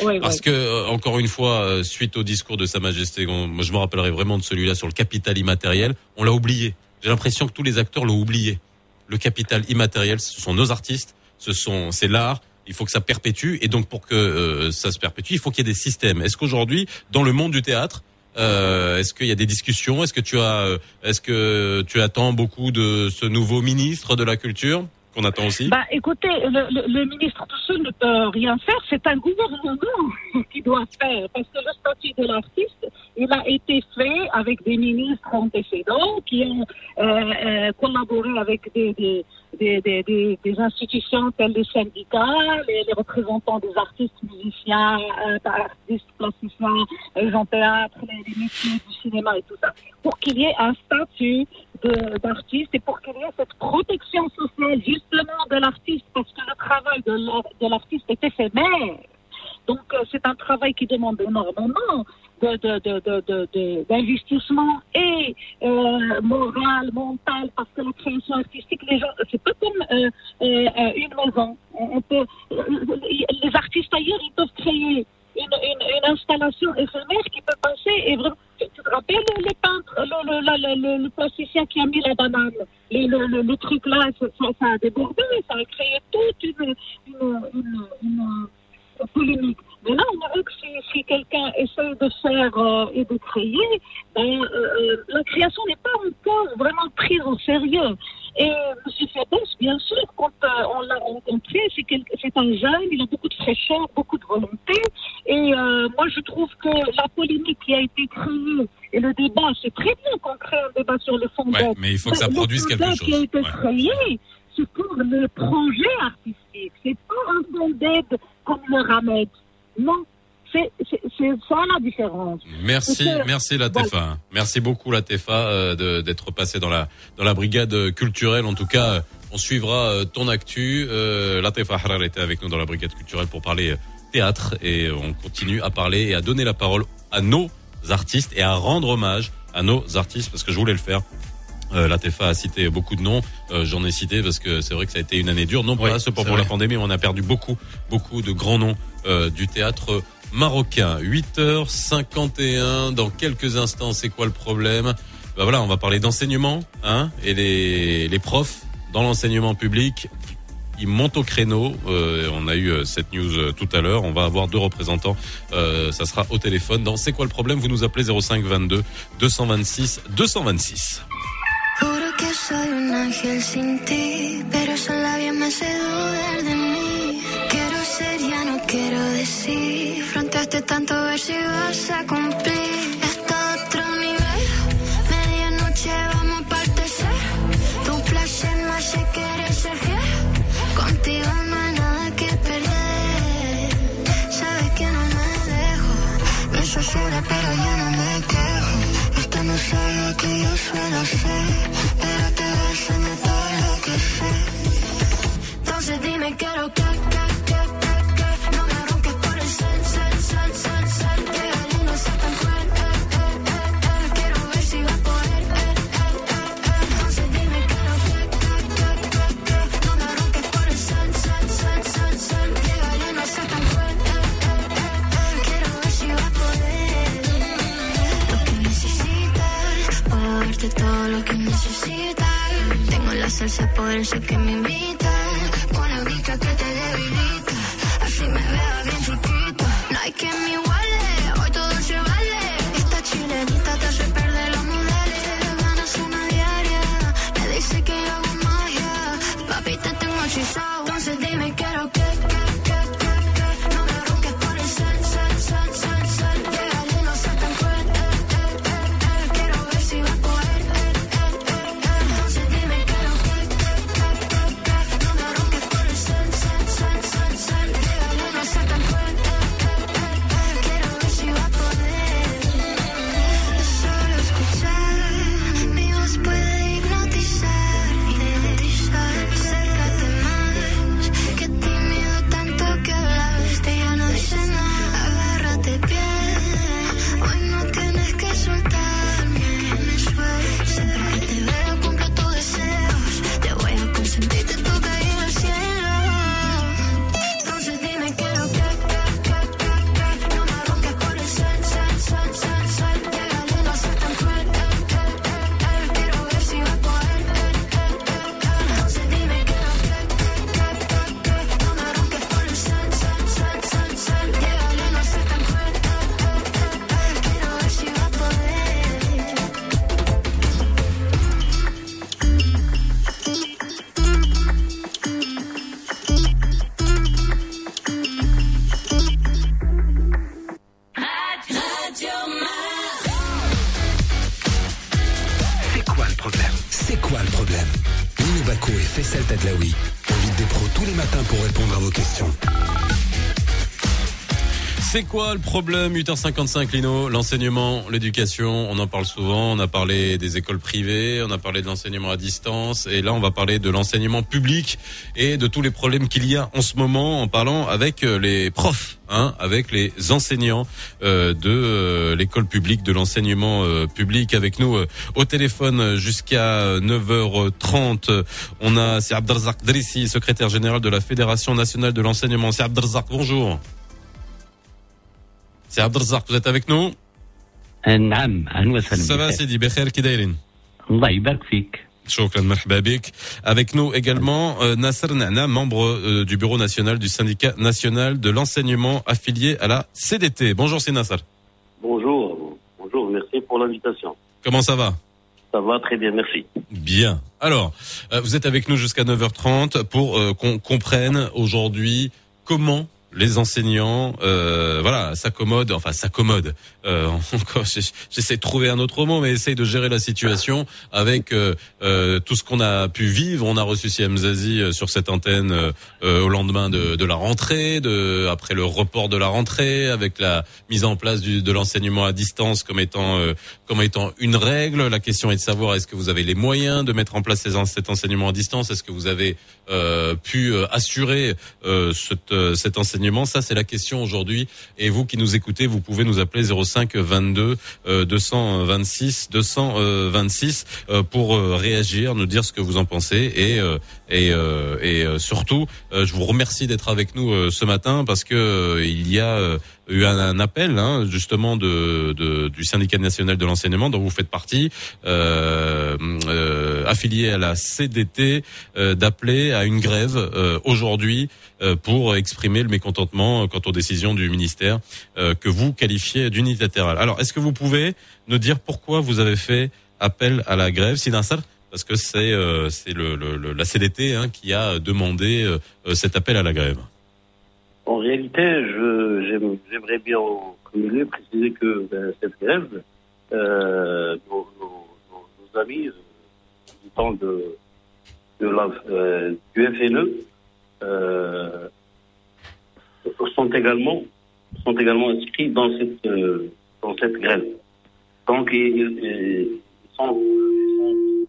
voilà, Parce que euh, encore une fois, suite au discours de Sa Majesté, on- moi, je me rappellerai vraiment de celui-là sur le capital immatériel, on l'a oublié. J'ai l'impression que tous les acteurs l'ont oublié. Le capital immatériel, ce sont nos artistes, ce sont c'est l'art. Il faut que ça perpétue et donc pour que euh, ça se perpétue, il faut qu'il y ait des systèmes. Est-ce qu'aujourd'hui, dans le monde du théâtre, euh, est-ce qu'il y a des discussions? Est-ce que tu as, euh, est-ce que tu attends beaucoup de ce nouveau ministre de la culture qu'on attend aussi? Bah, écoutez, le, le- le ministre tout seul ne peut rien faire. C'est un gouvernement qui doit faire. Parce que le statut de l'artiste, il a été fait avec des ministres antécédents qui ont euh, euh, collaboré avec des, des, des, des, des- institutions telles les syndicats, les, représentants des artistes, musiciens, euh, artistes plasticiens, les gens théâtre, les, les métiers du cinéma et tout ça, pour qu'il y ait un statut d'artiste et pour qu'il y ait cette protection sociale justement de l'artiste, parce que le travail de l'artiste est éphémère. Donc euh, c'est un travail qui demande énormément de- de- de- de- d'investissement et euh, moral, mental, parce que la création artistique, les gens, c'est pas comme euh, euh, euh, une maison. On peut, euh, les artistes ailleurs, ils peuvent créer une, une, une installation éphémère qui peut passer et vraiment. Tu te rappelles les peintres, le, le, le, le, plasticien qui a mis la banane, le, truc là, ça, ça, a débordé, ça a créé toute une, une, polémique. Mais là, on dirait que si, si quelqu'un essaie de faire euh, et de créer, ben, euh, euh, la création n'est pas encore vraiment prise au sérieux. Et M. Fabès, bien sûr, quand euh, on l'a rencontré, c'est un jeune, il a beaucoup de fraîcheur, beaucoup de volonté. Et euh, moi, je trouve que la polémique qui a été créée et le débat, c'est très bien qu'on crée un débat sur le fond Ouais, d'aide. mais il faut que ça produise fond quelque d'aide qui a chose. été Ouais. créé, c'est pour le projet artistique. C'est pas un fonds d'aide comme le RAMED. Non, c'est ça la différence. Merci, que- merci la Voilà. TFA. Merci beaucoup la TFA euh, d'être passé dans la dans la brigade culturelle. En tout cas, on suivra euh, ton actu. Euh, la TFA Harar était avec nous dans la brigade culturelle pour parler euh, théâtre et on continue à parler et à donner la parole à nos artistes et à rendre hommage à nos artistes parce que je voulais le faire. Euh, la TFA a cité beaucoup de noms, Euh, j'en ai cité parce que c'est vrai que ça a été une année dure, non pas seulement c'est pour la pandémie, mais on a perdu beaucoup, beaucoup de grands noms euh, du théâtre marocain. 8h51, dans quelques instants, c'est quoi le problème? Bah voilà, on va parler d'enseignement, hein, et les, les profs dans l'enseignement public, ils montent au créneau. Euh, on a eu euh, cette news euh, tout à l'heure. On va avoir deux représentants. Euh, ça sera au téléphone. Dans C'est quoi le problème? Vous nous appelez 05 22 226 226. Juro que soy un ángel sin ti, pero esos labios me hacen dudar de mí. Quiero ser, ya no quiero decir. Fronteaste tanto ver si vas a cumplir. Esto a otro nivel, medianoche vamos a partecer. Tu placer me hace querer ser fiel. Contigo no hay nada que perder. Sabes que no me dejo, soy sola, pero pero. Entonces dime qué lo que, que, darte todo lo que necesitas. Tengo la salsa poderosa que me invita. Con la vista que te debilita. Así me veo bien chiquito. No hay que me C'est quoi le problème 8h55 Lino? L'enseignement, l'éducation, on en parle souvent, on a parlé des écoles privées, on a parlé de l'enseignement à distance et là on va parler de l'enseignement public et de tous les problèmes qu'il y a en ce moment en parlant avec euh, les profs, hein, avec les enseignants euh, de euh, l'école publique, de l'enseignement public avec nous au téléphone jusqu'à 9h30. On a c'est Abdelzak Drissi, secrétaire général de la Fédération nationale de l'enseignement. C'est Abdelzak, bonjour. C'est Abdelzak, vous êtes avec nous نعم اهلا وسهلا Ça va Sidi بخير كي دايرين الله يبارك فيك شكرا مرحبا بك avec nous également euh, Nasser Nana membre euh, du bureau national du syndicat national de l'enseignement affilié à la CDT bonjour c'est Nasser bonjour bonjour merci pour l'invitation comment ça va ça va très bien merci bien alors euh, vous êtes avec nous jusqu'à 9h30 pour euh, qu'on comprenne aujourd'hui comment les enseignants, euh, voilà, s'accommodent, enfin s'accommodent. Euh, J'essaie de trouver un autre mot, mais essaye de gérer la situation avec euh, euh, tout ce qu'on a pu vivre. On a reçu Siem euh, sur cette antenne euh, au lendemain de, de, la rentrée, de, après le report de la rentrée, avec la mise en place du, de l'enseignement à distance comme étant comme étant une règle. La question est de savoir est-ce que vous avez les moyens de mettre en place cet enseignement à distance? Est-ce que vous avez pu assurer cet, cet enseignement? Ça, c'est la question aujourd'hui. Et vous qui nous écoutez, vous pouvez nous appeler 05 22 226 226 pour euh, réagir, nous dire ce que vous en pensez et euh, et, euh, et surtout, je vous remercie d'être avec nous ce matin parce que il y a eu un, appel hein, justement de, de, du syndicat national de l'enseignement dont vous faites partie, euh, euh, affilié à la CDT, euh, d'appeler à une grève aujourd'hui pour exprimer le mécontentement quant aux décisions du ministère que vous qualifiez d'unilatérale. Alors, est-ce que vous pouvez nous dire pourquoi vous avez fait appel à la grève, Sinassar parce que c'est c'est le, le, la CDT hein, qui a demandé cet appel à la grève. En réalité, j'aimerais bien communiquer, préciser que ben, cette grève, euh, nos, nos, nos, amis euh, du temps de, de la, euh, du FNE euh, sont également sont également inscrits dans cette euh, dans cette grève. Donc ils, ils, sont, ils sont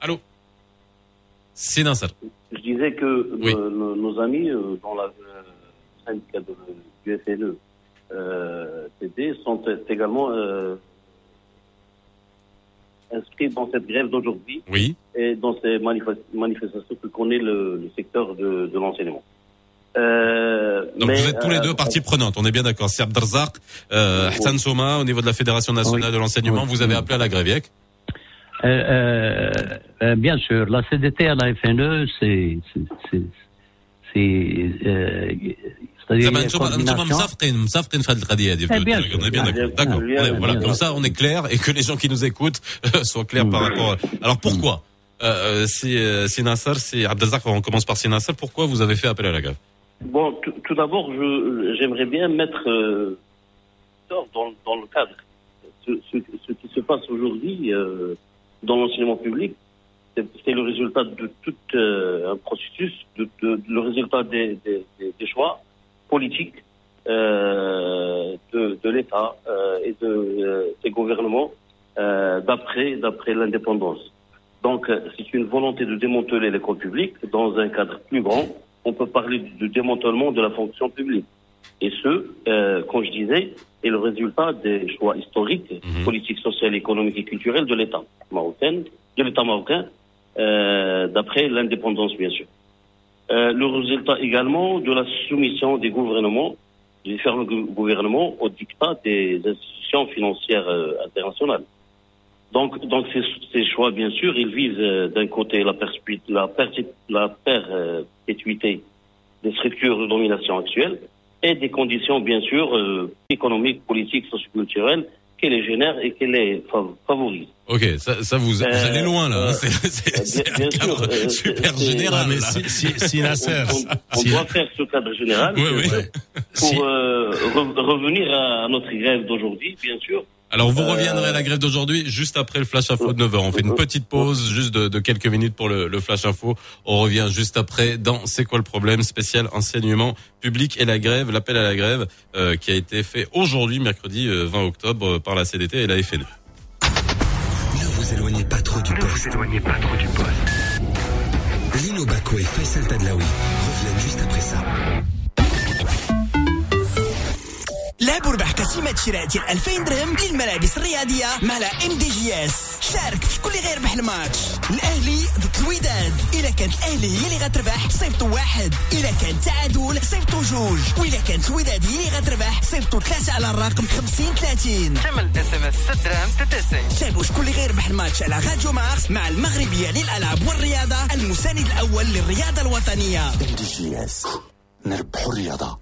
Allô, c'est Nasser je disais que oui. nos, nos, amis euh, dans la euh, syndicat de, du FNE euh, TD sont également euh, inscrits dans cette grève d'aujourd'hui oui. et dans ces manifestations que connaît le, le secteur de, de l'enseignement. Euh, Donc mais, vous êtes tous les deux parties prenantes, on est bien d'accord. C'est Abdarzak, euh, Hassan au niveau de la Fédération nationale Oui. de l'enseignement, Oui. vous avez appelé à la grève, euh, euh, euh, bien sûr, la CDT à la FNE, c'est. C'est. C'est. Euh, c'est-à-dire que. Eh, d'accord. Ah, voilà, Comme ça, on est clair et que les gens qui nous écoutent soient clairs par rapport. Alors pourquoi euh, si, si Nasser, si Abdelzak, on commence par Sinassar, pourquoi vous avez fait appel à la grève? Bon, tout d'abord, j'aimerais bien mettre euh, dans, dans, le cadre. Ce, qui se passe aujourd'hui, dans l'enseignement public. C'est le résultat de tout euh, un processus, de, de- le résultat des, choix politiques euh, de, de l'État euh, et de, euh, des gouvernements euh, d'après d'après l'indépendance. Donc, euh, c'est une volonté de démanteler l'école publique dans un cadre plus grand. On peut parler de démantèlement de la fonction publique. Et ce, euh, comme je disais, est le résultat des choix historiques, politiques, sociaux, économiques et culturels de l'État marocain, de l'État marocain, euh, d'après l'indépendance, bien sûr. Euh, le résultat également de la soumission des gouvernements, des différents gou- gouvernements, au dictat des institutions financières euh, internationales. Donc, donc ces, ces choix, bien sûr, ils visent euh, d'un côté la, la, la perpétuité des structures de domination actuelles et des conditions, bien sûr, euh, économiques, politiques, socioculturelles qui les génèrent et qui les fa- favorisent. Ok, ça, ça vous, vous Euh, allez loin là. hein. euh, C'est- c'est c'est bien un cadre sûr, euh, super c'est- général. mais si- si- si Nasser- On, on doit faire ce cadre général Oui, oui. pour euh, re- revenir à notre grève d'aujourd'hui, bien sûr. Alors vous reviendrez à la grève d'aujourd'hui juste après le flash info de 9h. On fait une petite pause juste de, quelques minutes pour le, le, flash info. On revient juste après dans C'est quoi le problème spécial enseignement public et la grève, l'appel à la grève euh, qui a été fait aujourd'hui mercredi 20 octobre par la CDT et la FNE. Ne vous éloignez pas trop du poste. Ne vous éloignez pas trop du poste. Lino Baco et Faisal Tadlaoui reviennent juste après ça. لعب وربح كسيمة شراء ديال 2000 درهم للملابس الرياضية مع إم دي جي إس. شارك في كل غير ربح الماتش الأهلي ضد الوداد. اذا كانت الأهلي هي اللي غتربح صيفطوا واحد. اذا كان تعادل صيفطوا جوج. واذا كانت الوداد هي اللي غتربح صيفطوا ثلاثة على الرقم 50 30 ثمن الاس إم إس 6 دراهم 99 تابعوا شكون اللي غيربح الماتش على راديو مارس مع المغربية للألعاب والرياضة المساند الأول للرياضة الوطنية. إم دي جي إس. نربحوا الرياضة.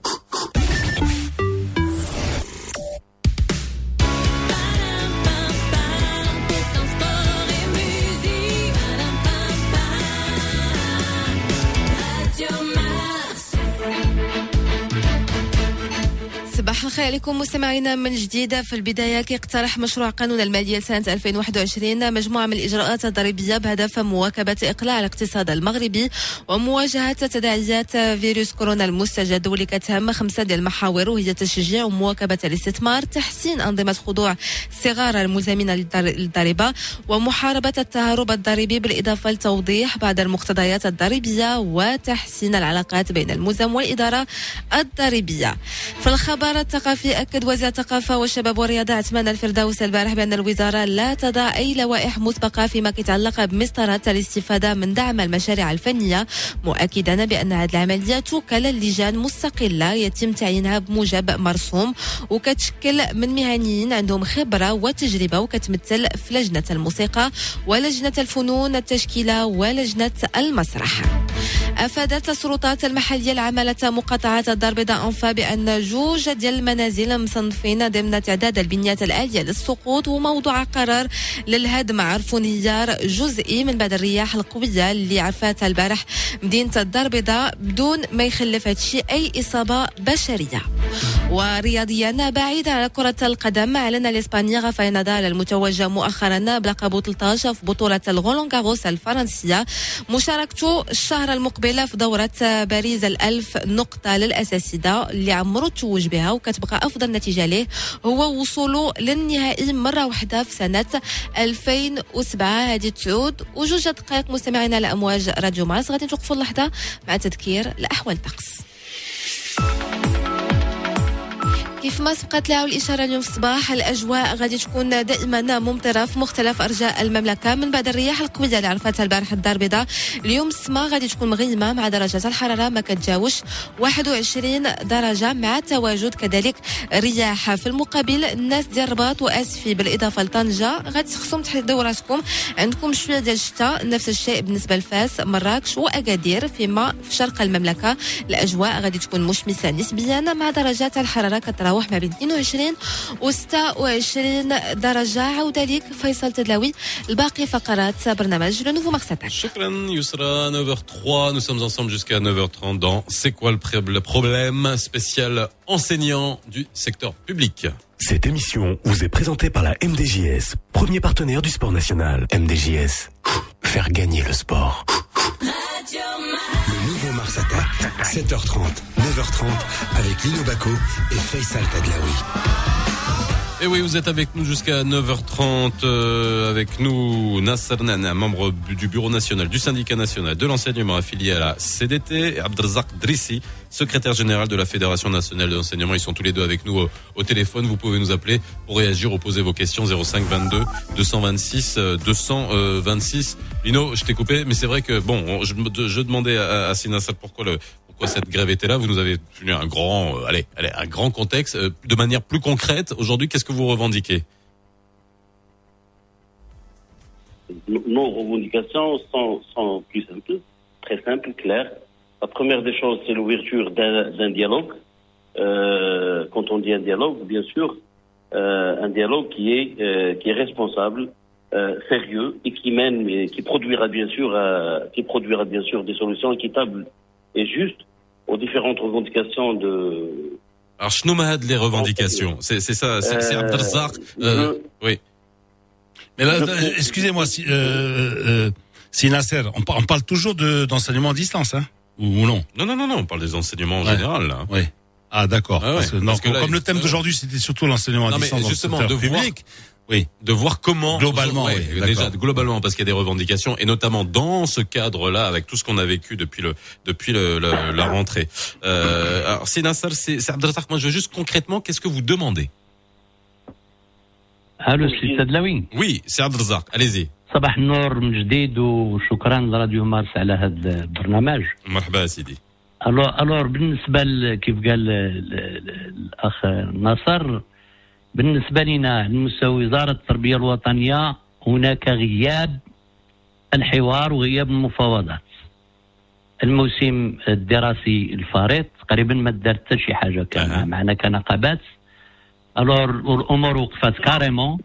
الخير عليكم مستمعينا من جديد. في البداية كيقترح مشروع قانون المالية لسنة 2021 مجموعة من الإجراءات الضريبية بهدف مواكبة إقلاع الاقتصاد المغربي ومواجهة تداعيات فيروس كورونا المستجد واللي كتهم خمسة ديال المحاور وهي تشجيع ومواكبة الاستثمار تحسين أنظمة خضوع صغار الملزمين للضريبة ومحاربة التهرب الضريبي بالإضافة لتوضيح بعض المقتضيات الضريبية وتحسين العلاقات بين الملزم والإدارة الضريبية. في الخبر الثقافي أكد وزير الثقافة والشباب والرياضة عثمان الفردوس البارح بأن الوزارة لا تضع أي لوائح مسبقة فيما يتعلق بمسطرات الاستفادة من دعم المشاريع الفنية مؤكدا بأن هذه العملية توكل لجان مستقلة يتم تعيينها بموجب مرسوم وكتشكل من مهنيين عندهم خبرة وتجربة وكتمثل في لجنة الموسيقى ولجنة الفنون التشكيلة ولجنة المسرح. أفادت السلطات المحلية العاملة مقاطعة الدار البيضاء أنفا بأن جوج ديال المنازل مصنفين ضمن تعداد البنيات الآلية للسقوط وموضوع قرار للهدم عرف انهيار جزئي من بعد الرياح القوية اللي عرفاتها البارح مدينة الدار البيضاء بدون ما يخلف هادشي أي إصابة بشرية. ورياضيا بعيدا عن كرة القدم أعلن الإسباني غافاي نادال المتوج مؤخرا بلقب 13 في بطولة الغولون كاروس الفرنسية. مشاركته الشهر المقبل في دورة باريس الألف نقطة للأساسيدة اللي عمرو توج بها تبقى أفضل نتيجة ليه هو وصوله للنهائي مرة واحدة في سنة 2007 هذه تعود وجوج دقائق مستمعينا على امواج راديو مارس غادي نتوقفوا اللحظة مع تذكير لاحوال الطقس كيف ما سبقت له الإشارة اليوم الصباح الأجواء غادي تكون دائما ممطرة في مختلف أرجاء المملكة. من بعد الرياح القوية اللي عرفتها البارح الدار البيضاء اليوم السماء غادي تكون مغيمة مع درجات الحرارة ما كتجاوش 21 درجة مع تواجد كذلك رياح. في المقابل الناس ديال الرباط وآسفي بالإضافة لطنجة غادي تخصم تحدوا راسكم. عندكم شوية ديال الشتاء نفس الشيء بالنسبة لفاس مراكش وأكادير فيما في شرق المملكة. الأجواء غادي تكون مشمسة نسبيا مع درجات الحرارة كتراوح تتراوح ما بين 22 و 26 درجة عودة ليك فيصل تدلاوي الباقي فقرات برنامج لو نوفو مارساتاك شكرا يسرا 9h03 nous sommes ensemble jusqu'à 9h30 dans C'est quoi le problème spécial enseignant du secteur public Cette émission vous est présentée par la MDJS, premier partenaire du sport national. MDJS, faire gagner le sport. Le nouveau Mars Attack, 7h30, 9h30, avec Lino Baco et Faisal Tadlaoui. Et oui, vous êtes avec nous jusqu'à 9h30, euh, avec nous Nasser Nana, membre du bureau national du syndicat national de l'enseignement affilié à la CDT, et Abdelzak Drissi, secrétaire général de la Fédération nationale de l'enseignement. Ils sont tous les deux avec nous au, au, téléphone. Vous pouvez nous appeler pour réagir ou poser vos questions 05 22 226 226. Lino, je t'ai coupé, mais c'est vrai que bon, je, je demandais à, à Sinassat pourquoi le pourquoi cette grève était là. Vous nous avez tenu un grand, euh, allez, allez, un grand contexte. Euh, de manière plus concrète, aujourd'hui, qu'est-ce que vous revendiquez? Nos revendications sont, sont, plus simples, très simples, claires. La première des choses, c'est l'ouverture d'un dialogue. Euh, quand on dit un dialogue, bien sûr, euh, un dialogue qui est, euh, qui est responsable, sérieux et qui mène, et qui produira bien sûr, qui produira bien sûr des solutions équitables et justes aux différentes revendications de, Alors, je les revendications. C'est ça, c'est Euh, Abdelzak. je- oui. Mais là, excusez-moi, si, euh, euh, si Nasser, on, on parle toujours de- d'enseignement à distance, hein ou, ou non? Non, non, non, non, on parle des enseignements en Ouais. général, là. Oui. Ah d'accord. Ah ouais, Parce que, non, parce que là, comme le il- thème d'aujourd'hui, c'était surtout l'enseignement à Non, mais distance dans le justement, secteur de voir- public. Oui. de voir comment Globalement, Ouais, oui, déjà d'accord. globalement parce qu'il y a des revendications et notamment dans ce cadre-là avec tout ce qu'on a vécu depuis le depuis le, le- la rentrée. Euh, alors c'est Nassar, c'est c'est Abdelrazak, moi je veux juste concrètement qu'est-ce que vous demandez الو سي سدلاوي Oui, c'est Abdelrazak. Allez-y. صباح النور من جديد وشكرا لراديو مارس على هذا البرنامج مرحبا سيدي. ألو الور بالنسبة كيف قال ال- ال- الأخ نصر بالنسبة لنا مستوى وزارة التربية الوطنية هناك غياب الحوار وغياب المفاوضات. الموسم الدراسي الفارط تقريبا ما دارت حتى شي حاجة كان معنا كنقابات. الور الأمور وقفت كاريمون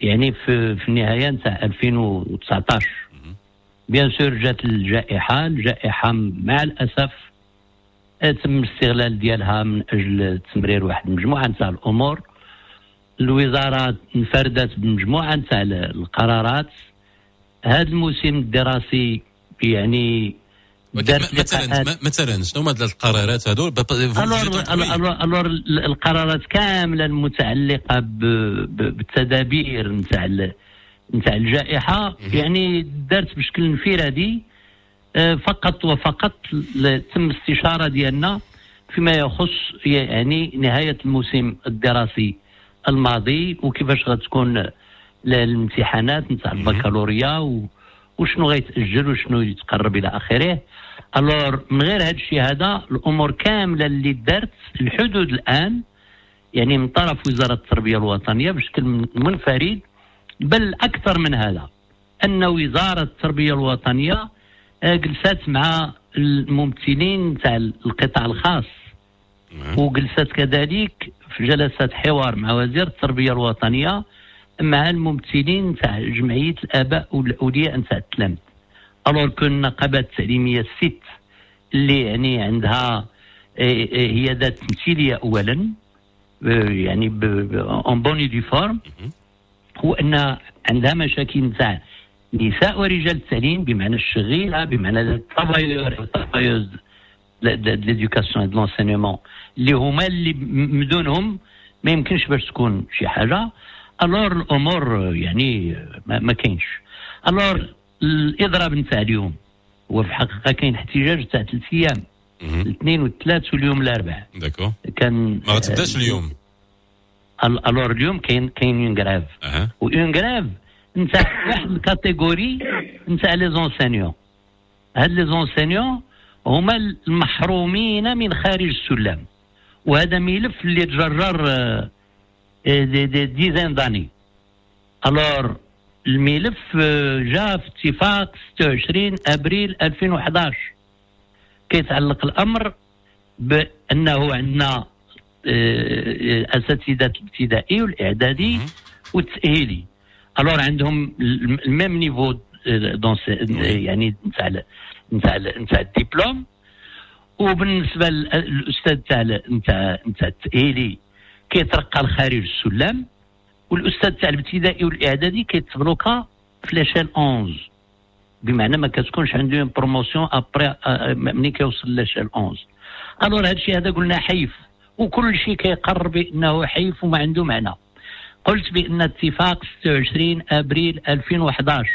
يعني في في النهاية نتاع 2019 بيان سور جات الجائحة الجائحة مع الأسف تم الاستغلال ديالها من أجل تمرير واحد المجموعة نتاع الأمور. الوزاره انفردت بمجموعة نتاع القرارات. هذا الموسم الدراسي يعني مثلا مثلا شنو هما القرارات ب- الور القرارات كاملة المتعلقة بالتدابير نتاع نتاع الجائحة. يعني دارت بشكل انفرادي. فقط وفقط تم استشارة ديالنا فيما يخص يعني نهاية الموسم الدراسي الماضي وكيفاش غتكون الامتحانات نتاع البكالوريا وشنو غيتأجل وشنو يتقرب إلى آخره. الور من غير هذا الشيء هذا الأمور كاملة اللي دارت الحدود الآن يعني من طرف وزارة التربية الوطنية بشكل من- منفرد بل أكثر من هذا. أن وزارة التربية الوطنية آه، جلست مع الممثلين تاع القطاع الخاص. وجلست كذلك في جلسات حوار مع وزير التربية الوطنية مع الممثلين تاع جمعية الآباء والأولياء نتاع التلاميذ. الور كون النقابات التعليمية الست اللي يعني عندها آه، آه، هي ذات تمثيلية اولا يعني اون بوني دي فورم هو أن عندها مشاكل نتاع نساء ورجال التعليم بمعنى الشغيلة بمعنى الترافايور الترافايوز ليدوكاسيون دو لونسينيومون اللي هما اللي بدونهم ما يمكنش باش تكون شي حاجة. الور الأمور يعني ما, ما كاينش. الور الإضراب نتاع اليوم هو في الحقيقة كاين احتجاج تاع ثلاث أيام. الاثنين والثلاث واليوم الاربعاء داكور كان ما غتبداش اليوم. ال- الور اليوم كاين كاين اون غراف اون غراف نتاع واحد الكاتيجوري نتاع لي زونسينيون. هاد لي زونسينيون هما المحرومين من خارج السلم. وهذا ملف اللي تجرر آه، آه، دي دي ديزين داني. الور الملف آه، جاء في اتفاق 26 أبريل 2011 كيتعلق الأمر بأنه عندنا اساتذه الابتدائي والإعدادي والتأهيلي. الور عندهم الم- الميم نيفو دون يعني نتاع نتاع نتاع الدبلوم. وبالنسبة للاستاذ تاع نتاع نتاع التأهيلي كيترقى لخارج السلم والأستاذ تاع الابتدائي والإعدادي كيتبلوكا في لاشيل 11 بمعنى ما كتكونش عنده اون بروموسيون ابري ملي كيوصل لاشيل 11 الور هذا الشيء هذا قلنا حيف وكل شيء كيقرر بانه حيف وما عنده معنى. قلت بان اتفاق 26 ابريل 2011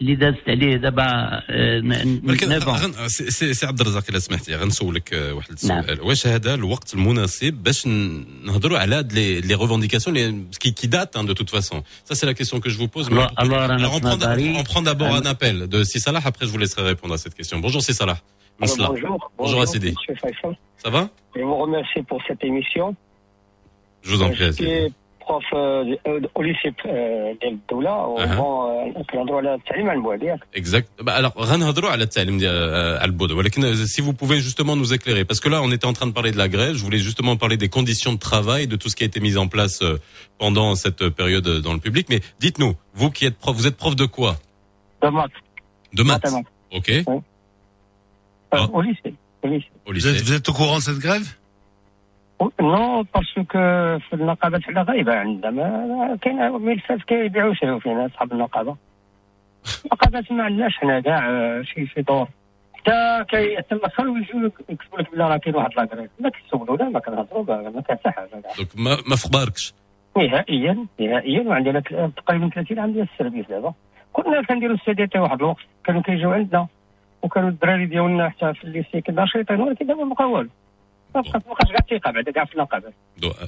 اللي دازت عليه دابا آه، ن- ولكن نوفمبر. غن- سي- سي سي عبد الرزاق الا سمحتي غنسولك آه، واحد نعم. السؤال واش هذا الوقت المناسب باش ن- نهضروا على هاد لي لي ريفونديكاسيون qui qui datent hein, de toute façon ça c'est la question que je vous pose Alors- alors, un alors on prend, Notari- on prend d'abord un- un appel de Si Salah après je vous laisserai répondre à cette question bonjour Si Salah Monsla. bonjour. bonjour à Sidi Monsieur Faisal. ça va Je vous remercie pour cette émission. je vous en prie Je Sidi. suis prof euh, euh, au lycée euh, d'Eldoula, au Uh-huh. grand euh, في l'endroit là التعليم على البعد ياك. Exact. Bah alors, غنهضروا على التعليم ديال على البود ولكن euh, si vous pouvez justement nous éclairer parce que là on était en train de parler de la grève, je voulais justement parler des conditions de travail, de tout ce qui a été mis en place euh, pendant cette période euh, dans le public mais dites-nous, vous qui êtes prof, vous êtes prof de quoi De maths. De maths. Mathématiques. OK. Euh, Au lycée. Au lycée. Au Vous lycée. êtes, vous êtes au courant de cette grève نو باسكو في النقابات حنا غايبه عندنا. ما كاين ملفات كيبيعوا شيء فينا أصحاب النقابة. النقابات ما عندناش حنا كاع آه، شي شي دور. حتى كي تما يجوا يكتبوا لك بلا راه كاين واحد لاكريت ما كيسولوا لا ما كنهضروا ما كان حتى حاجة دونك ما في خباركش نهائيا نهائيا. وعندنا تقريبا 30 عام ديال السيرفيس دابا. كنا كنديروا السي دي تي واحد الوقت. كانوا كيجيو عندنا. وكانوا الدراري ديالنا حتى في الليسي ناشطين ولكن دابا ما بقى والو. ما بقاش ما بقاش كاع الثقه بعدا كاع في النقابات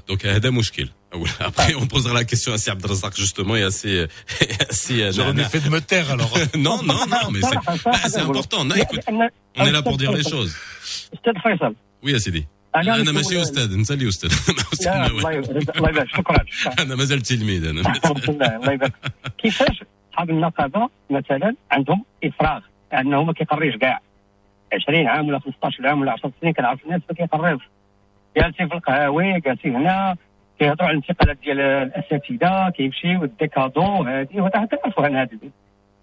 دونك هذا مشكل أول. Après, on posera la question à Si Abdelrazak, justement, et à Si, et à Si, euh, J'aurais Nana. mieux fait de me taire alors. non, non, non, mais c'est, bah, c'est important. Non, écoute, on est là pour dire les choses. استاذ فيصل Oui, يا سيدي. أنا انا نقول- ماشي استاذ انت اللي استاذ لا الله يبارك الله يبارك شكرا انا مازال تلميذ انا الحمد لله الله يبارك كيفاش اصحاب النقابه مثلا عندهم افراغ انه ما كيقريش كاع 20 عام ولا 15 عام ولا 10 سنين كنعرف الناس ما كيقريوش جالسين في القهاوي جالسين هنا كيهضروا على الانتقالات ديال الأساتذة كيمشيو الديكادو هذه وهذا كنعرفوا عن هذا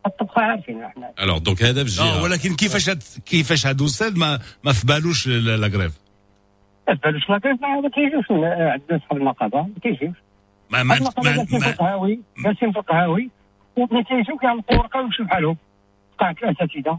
الطبخه عارفين إحنا. الوغ دونك هذا في نو جهه ولكن كيفاش هاد كيفاش هاد أستاذ ما ما في بالوش لا لا غريف ما بالوش لا كيف ما كيجيوش عندنا اصحاب النقابه ما كيجيوش. ما ما ما, جالسين في القهاوي جالسين في القهاوي وملي كيجيو كيعلقوا ورقه ويمشيو بحالهم قاعه الأساتذة.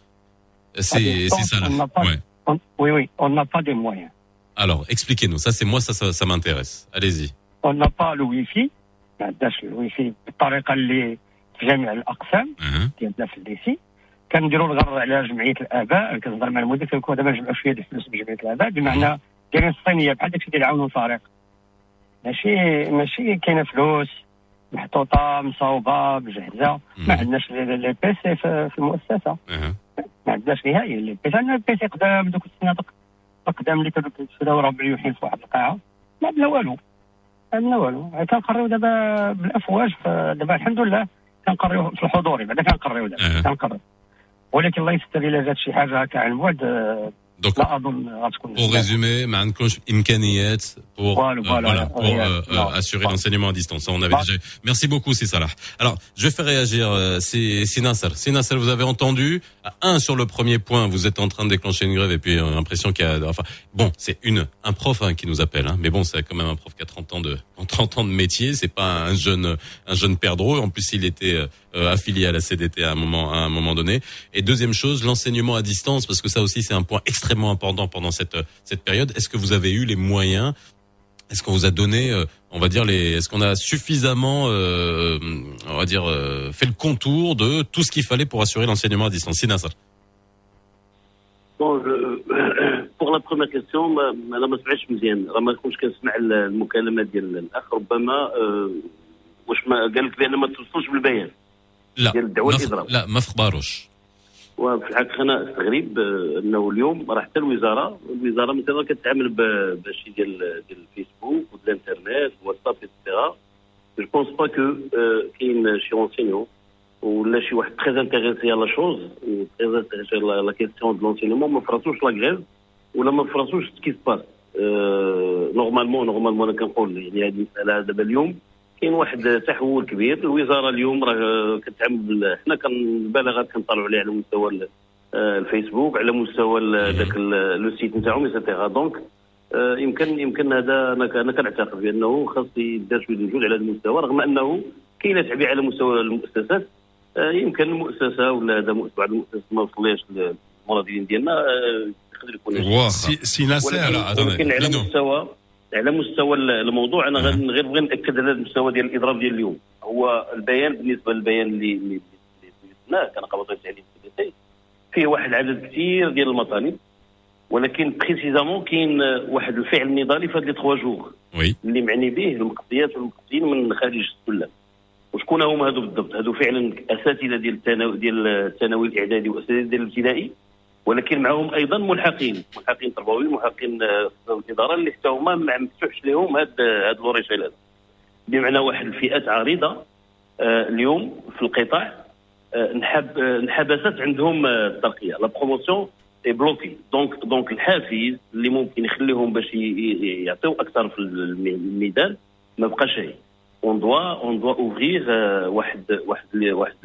c'est c'est ça là On n'a pas- ouais. on- oui oui on n'a pas des moyens Alors, expliquez-nous. Ça, c'est moi, ça, ça, ça m'intéresse. Allez-y. on n'a pas le wifi ما عندناش الويفي بالطريقه اللي في جميع الاقسام ديالنا في الليسي كنديروا الغر على جمعيه الاباء كنهضر مع المدير كنكون دابا نجمعوا شويه ديال الفلوس بجمعيه الاباء بمعنى دايرين الصينيه بحال داكشي ديال عون وفارق ماشي ماشي كاينه فلوس محطوطه مصاوبه مجهزه ما عندناش لي لي بيسي في في المؤسسه ما عندناش نهائيا بيسي عندنا بيسي قدام دوك السنادق القدام اللي كانوا كيتشراو راه في واحد القاعة. ما عندنا والو. ما عندنا والو. كنقريو دابا بالأفواج دابا الحمد لله كنقريو في الحضوري بعدا كنقريو دابا كنقريو. ولكن الله يستر إلا جات شي حاجة هكا عن بعد Donc, pour résumer, pour, voilà, euh, pour euh, euh, assurer l'enseignement à distance. On avait déjà... Merci beaucoup, c'est Alors, je vais faire réagir euh, c'est Nasser. C'est Nasser, vous avez entendu un sur le premier point, vous êtes en train de déclencher une grève et puis l'impression qu'il y a enfin bon, c'est une un prof hein, qui nous appelle hein, mais bon, c'est quand même un prof qui a 30 ans de 30 ans de métier. C'est pas un jeune un jeune perdreau. En plus, il était euh, affilié à la CDT à un moment à un moment donné. Et deuxième chose, l'enseignement à distance, parce que ça aussi c'est un point extrêmement important pendant cette cette période. Est-ce que vous avez eu les moyens? Est-ce qu'on vous a donné, euh, on va dire les, est-ce qu'on a suffisamment, euh, on va dire, euh, fait le contour de tout ce qu'il fallait pour assurer l'enseignement à distance? Sinasar. Bon, je- première question ما ما- أنا ما سمعتش مزيان راه ما كنتش كنسمع ال- المكالمه ديال الاخ ربما واش ما قال لك بأن ما توصلش بالبيان. لا ديال الدعوة الإضراب. لا ما في خباروش وفي الحقيقة أنا استغرب آه، أنه اليوم راه حتى الوزارة الوزارة مثلا كتعامل بشي ديال ديال الفيسبوك والانترنت واتساب اكسترا جو بونس با كو كاين شي رونسينيون ولا شي واحد تري انتريسي على لا شوز تري انتريسي على لا كيستيون دو لونسينيومون ما فراسوش لا غريف ولا ما فراسوش سكي سباس نورمالمون نورمالمون أنا كنقول يعني هذه المساله دابا اليوم كاين واحد تحول كبير الوزاره اليوم راه كتعامل بال- حنا كنبالغات كنطلعوا عليه على مستوى ال- الفيسبوك على مستوى ذاك لو سيت نتاعهم ايتترا دونك يمكن يمكن هذا أنا أنا كنعتقد بأنه خاص يدار شوية المجهود على هذا المستوى رغم أنه كاين تعبئه على مستوى المؤسسات آه، يمكن المؤسسة ولا هذا بعض المؤسسات ما وصليش للمرادين ديالنا آه، يقدر يكون سي سي ولكن- ولكن على مستوى على مستوى الموضوع أنا غير غير بغي ناكد على المستوى ديال الاضراب ديال اليوم هو البيان بالنسبة للبيان اللي اللي اللي درناه كنقابه التعليم فيه واحد العدد كثير ديال المطالب ولكن بريسيزامون كاين واحد الفعل نضالي في هاد لي تخوا جور وي اللي معني به المقضيات والمقضيين من خارج السلم وشكون هما هادو بالضبط هادو فعلا اساتذه ديال الثانوي ديال الثانوي الاعدادي واساتذه ديال الابتدائي ولكن معهم أيضا ملحقين ملحقين تربويين ملحقين آه، الإدارة اللي حتى هما ما مفتوحش لهم هاد هاد لوريشيل هذا بمعنى واحد الفئات عريضة آه، اليوم في القطاع آه، نحب آه، انحبست عندهم آه، الترقية. لا بروموسيون اي بلوكي دونك دونك الحافز اللي ممكن يخليهم باش يعطيو أكثر في الم- الميدان ما بقاش هي اون دوا اون دوا اوفرير واحد واحد واحد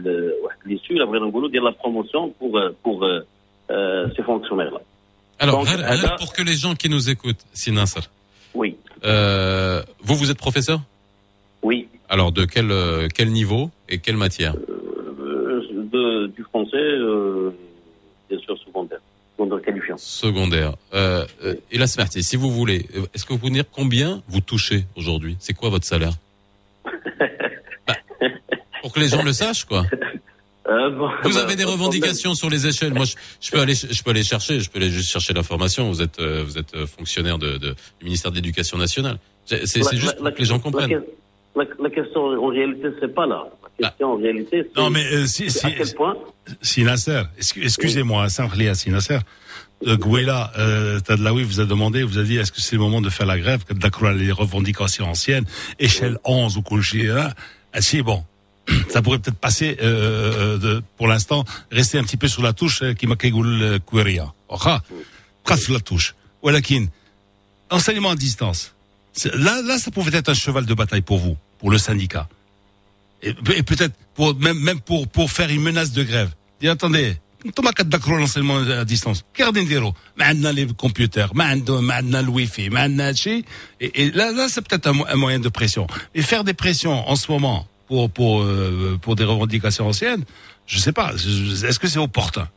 واحد ليسيو بغينا نقولوا ديال لا بروموسيون بوغ بوغ Euh, ces fonctionnaires-là. Alors, pour que les gens qui nous écoutent, Sinassar. Oui. Euh, vous, vous êtes professeur? Oui. Alors, de quel, euh, quel niveau et quelle matière? Du français, bien sûr, secondaire. Secondaire qualifiant. Secondaire. Et la si vous voulez, est-ce que vous pouvez dire combien vous touchez aujourd'hui? C'est quoi votre salaire? Bah, pour que les gens le sachent, quoi. Euh, bon, Vous bah, avez des revendications sur les échelles. Moi, je, je peux aller, je peux aller chercher, je peux aller juste chercher l'information. Vous êtes, euh, vous êtes euh, fonctionnaire de, de- du ministère de l'Éducation nationale. C'est c'est- La- c'est juste la- pour que les gens comprennent. La, la question en réalité, c'est pas là. La question en réalité, c'est Non, mais euh, si, c'est si, à quel point si Nasser, excu- excusez-moi, Saint-Khlia, si Nasser, euh, Gouela, euh, Tadlaoui vous a demandé, vous a dit, est-ce que c'est le moment de faire la grève, d'accord les revendications anciennes, échelle 11 ou Kulchi, hein Ah, si, bon, ça pourrait peut-être passer, euh, de, pour l'instant, rester un petit peu sur la touche, euh, qui m'a kégoul Kouria. Ocha, presque la touche. Walakin, enseignement à distance. C'est- Là, là, ça pouvait être un cheval de bataille pour vous, pour le syndicat. Et, pe- et peut-être pour même même pour pour faire une menace de grève. Dis attendez, انتم كتذكروا l'enseignement à distance. قاعدين نديروا ما عندنا les computers, ما عندنا ما عندنا le wifi, ما عندنا هادشي. Et, et là là c'est peut-être un, mo- un moyen de pression. Et faire des pressions en ce moment pour pour euh, pour des revendications anciennes. Je sais pas. Est-ce que c'est opportun?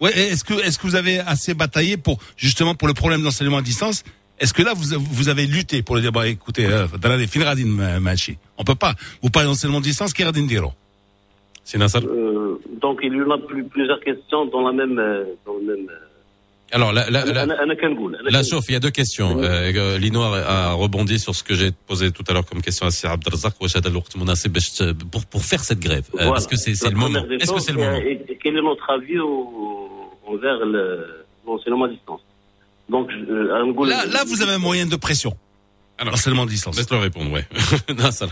Ouais. Est-ce que est-ce que vous avez assez bataillé pour justement pour le problème d'enseignement à distance? Est-ce que là vous vous avez lutté pour le dire bah écoutez, euh, dalale finradin machi. On peut pas. Vous parlez d'enseignement à distance, kiradin diro? C'est euh, Donc il y en a plusieurs questions dans la même euh, dans le même euh, alors la, la, la, la Sof, il y a deux questions. Euh, euh a, rebondi sur ce que j'ai posé tout à l'heure comme question à Sir Abdelrazak euh, pour pour faire cette grève. Euh, Parce que c'est le moment. Est-ce que c'est le moment et, Quel est notre avis au, envers l'enseignement à distance Donc je, là, là, vous avez un moyen de pression. Alors, l'enseignement à distance. Laisse-le répondre, ouais. non, ça.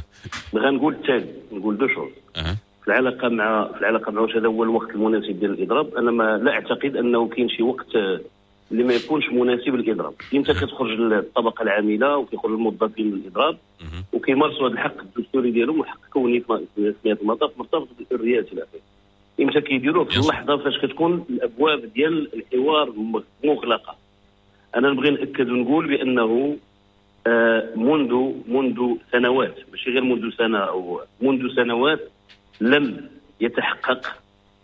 deux choses. Uh-huh. في العلاقة مع في العلاقة مع واش هذا هو الوقت المناسب ديال الاضراب أنا ما لا أعتقد أنه كاين شي وقت آه، اللي ما يكونش مناسب للإضراب. إمتى كتخرج الطبقه العاملة وكيخرج الموظفين للإضراب. وكيمارسوا هذا الحق الدستوري ديالهم وحق كوني في نهاية المطاف مرتبط بالحريات إلى اخره إمتى كيديروه في اللحظة فاش كتكون الأبواب ديال الحوار مغلقة. أنا نبغي نأكد ونقول بأنه آه، منذ منذ سنوات ماشي غير منذ سنة أو منذ سنوات لم يتحقق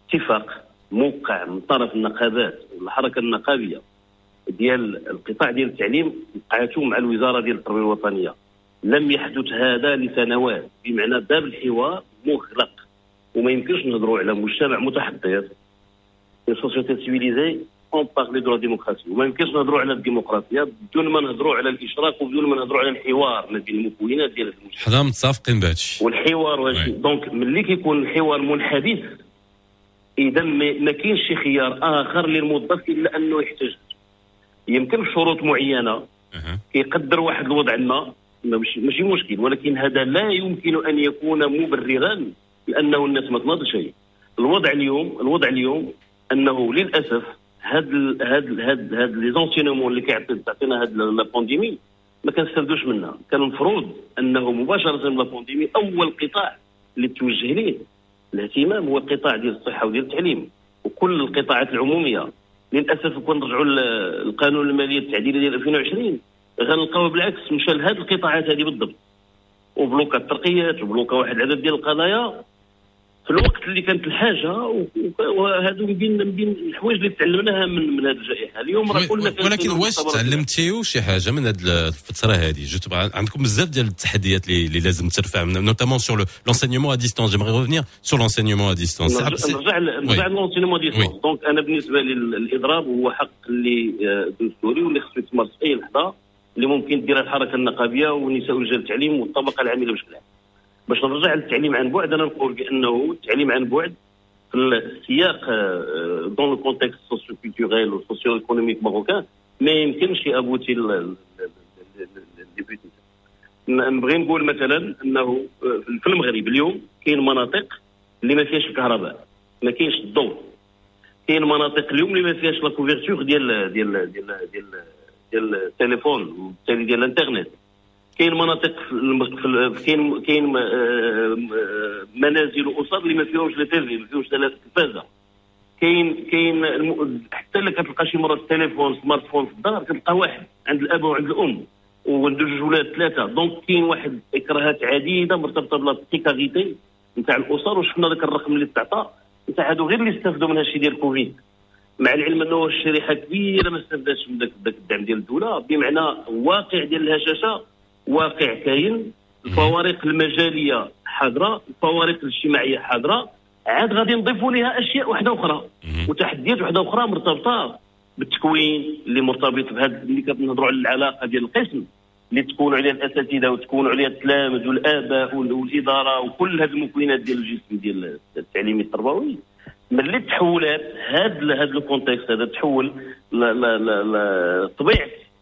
اتفاق موقع من طرف النقابات والحركة النقابية ديال القطاع ديال التعليم وقعته مع الوزارة ديال التربية الوطنية. لم يحدث هذا لسنوات بمعنى باب الحوار مغلق. وما يمكنش نهضروا على مجتمع متحضر. Une société on parle de la démocratie وما يمكنش نهضروا على الديمقراطية بدون ما نهضروا على الاشراك وبدون ما نهضروا على الحوار. ما بين المكونات ديال هذا المجتمع حنا متفقين بهادشي. والحوار واش دونك ملي كيكون الحوار منحبس إذا ما كاينش شي خيار آخر للموظف إلا أنه يحتاج. يمكن بشروط معينة كيقدر واحد الوضع ما ما ماشي مشكل. ولكن هذا لا يمكن أن يكون مبررا لأنه الناس ما تناضش شيء الوضع اليوم الوضع اليوم أنه للأسف هاد ال هاد ال هاد هاد لي زونسينمون اللي كيعطينا هاد لا بانديمي ما كنستافدوش منها. كان المفروض أنه مباشرة لا بانديمي أول قطاع اللي توجه ليه الاهتمام هو القطاع ديال الصحة وديال التعليم. وكل القطاعات العمومية للأسف كون نرجعوا للقانون المالية التعديلي ديال 2020 غنلقاو بالعكس. مشى لهذه القطاعات هذه بالضبط. وبلوكا الترقيات وبلوكا واحد العدد ديال القضايا. في الوقت اللي كانت الحاجة وهذو من بين من بين الحوايج اللي تعلمناها من من هذه الجائحة. اليوم راه كان ولكن واش تعلمتيو شي حاجة من هاد الفترة هذه تبع عندكم بزاف ديال التحديات اللي لازم ترفع نوتامون سور لونسينيومون ا ديستونس جيمري ريفونير سور لونسينيومون ا ديستونس نرجع نرجع ل- نرجع للونسينمون ديستونس دونك أنا بالنسبة لي ال- الاضراب هو حق اللي آه، دستوري واللي خصو يتمارس في أي لحظة اللي ممكن ديرها الحركة النقابية ونساء ورجال التعليم والطبقة العاملة بشكل عام. باش نرجع للتعليم عن بعد أنا نقول بأنه التعليم عن بعد في السياق دون لو كونتكست سوسيو كولتوريل وسوسيو ايكونوميك ماروكان ما يمكنش يأبوتي نبغي نقول مثلا أنه في المغرب اليوم كاين مناطق اللي ما فيهاش الكهرباء ما كاينش الضوء. كاين مناطق اليوم اللي ما فيهاش لا كوفرتور ديال ديال ديال ديال ديال التليفون وبالتالي ديال الإنترنت. كاين مناطق كاين كاين آه، منازل واسر اللي ما فيهمش لا تيفي ما فيهمش التلفازه كاين كاين حتى اللي كتلقى شي مرات التليفون سمارت فون في الدار كتلقى واحد عند الأب وعند الأم وعند جوج ولاد ثلاثة. دونك كاين واحد إكراهات عديدة مرتبطة بلا بريكاريتي نتاع الأسر وشفنا ذاك الرقم اللي تعطى نتاع هادو غير اللي استافدوا من هادشي ديال كوفيد. مع العلم أنه الشريحة كبيرة ما استفادتش من ذاك الدعم ديال الدولة بمعنى واقع ديال الهشاشة واقع كاين الفوارق المجالية حاضره الفوارق الاجتماعية حاضره عاد غادي نضيفوا لها أشياء واحدة أخرى. وتحديات واحدة أخرى مرتبطة بالتكوين اللي مرتبط بهذا اللي كنهضروا على العلاقة ديال القسم. اللي تكون عليها الأساتذة وتكون عليها التلامذ والآباء والإدارة وكل هذه المكونات ديال الجسم ديال التعليمي التربوي. ملي تحولات هذا هذا الكونتكست هذا تحول طبيعه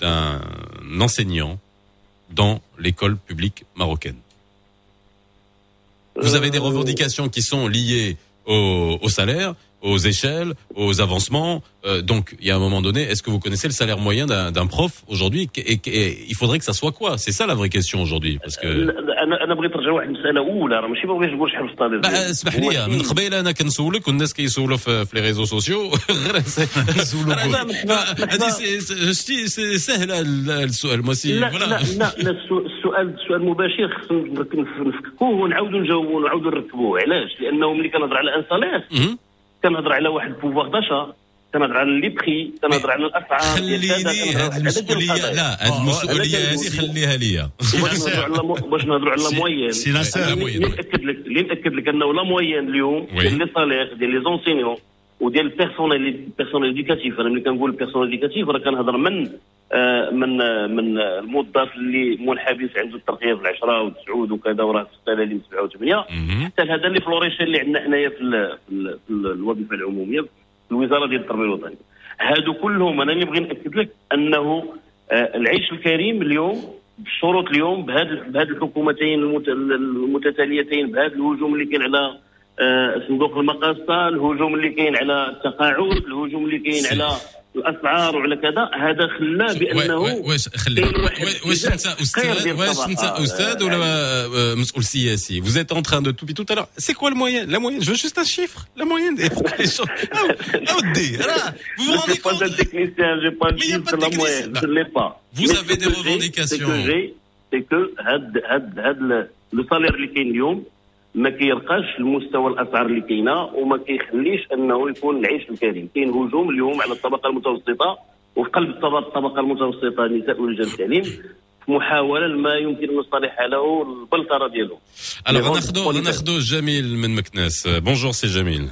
d'un enseignant dans l'école publique marocaine. Vous avez des revendications qui sont liées au, au salaire, aux échelles, aux avancements. Euh, donc, il y a un moment donné, est-ce que vous connaissez le salaire moyen d'un prof aujourd'hui et, et, et, il faudrait que ça soit quoi C'est ça la vraie question aujourd'hui, parce que. انا بغيت نرجع واحد المساله اولى راه ماشي ما بغيتش نقول شحال في الطالب اسمح لي من قبيل انا كنسولك والناس كيسولوا في, في لي ريزو سوسيو غير هذه سي سهله السؤال ماشي لا لا لا السؤال السؤال مباشر خصنا نفككوه ونعاودوا نجاوبوه ونعاودوا نركبوه علاش؟ لانه ملي كنهضر على ان سالير كنهضر على واحد بوفوار داشا كنهضر على لي بخي كنهضر على الأسعار خليني هذه المسؤوليه لا هذه المسؤولية هذه خليها ليا. باش نهضروا على لا موين. اللي نأكد لك اللي نأكد لك أنه لا موين اليوم ديال لي سالير ديال لي زونسينيون وديال البيرسونيل بيرسونيل ايديكاتيف أنا ملي كنقول بيرسونيل ايديكاتيف راه كنهضر من آه من من الموظف اللي منحبس عنده الترقيه في العشرة والتسعود وكذا وراه في السلالم سبعة وثمانية. حتى لهذا اللي فلوريشن اللي عندنا حنايا في, في الوظيفة العمومية في الوزارة ديال التربية الوطنية. هادو كلهم أنا اللي نبغي نأكد لك أنه آه العيش الكريم اليوم بالشروط اليوم بهذه بهذه الحكومتين المتتاليتين بهذا الهجوم اللي كاين على آه صندوق المقاصة الهجوم اللي كاين على التقاعد الهجوم اللي كاين على الاسعار وعلى كذا هذا خلاه بانه واش خلي واش انت استاذ واش انت استاذ ولا مسؤول سياسي vous êtes en train de tout tout à l'heure c'est quoi le moyen la moyenne je veux juste un chiffre la moyenne des ودي vous vous rendez compte pas de technicien j'ai pas de chiffre la moyenne je l'ai pas vous avez des revendications c'est que هاد هاد هاد le salaire اللي كاين اليوم ما كيرقاش المستوى الأسعار اللي كاينة وما كيخليش أنه يكون العيش الكريم. كاين هجوم اليوم على الطبقة المتوسطة وفي قلب الطبقه المتوسطة النساء ورجال التعليم محاولة ما يمكن أن نصطلح له البلطرة ديالو. الوغ ناخذوا ناخذوا جميل من مكناس. بونجور سي جميل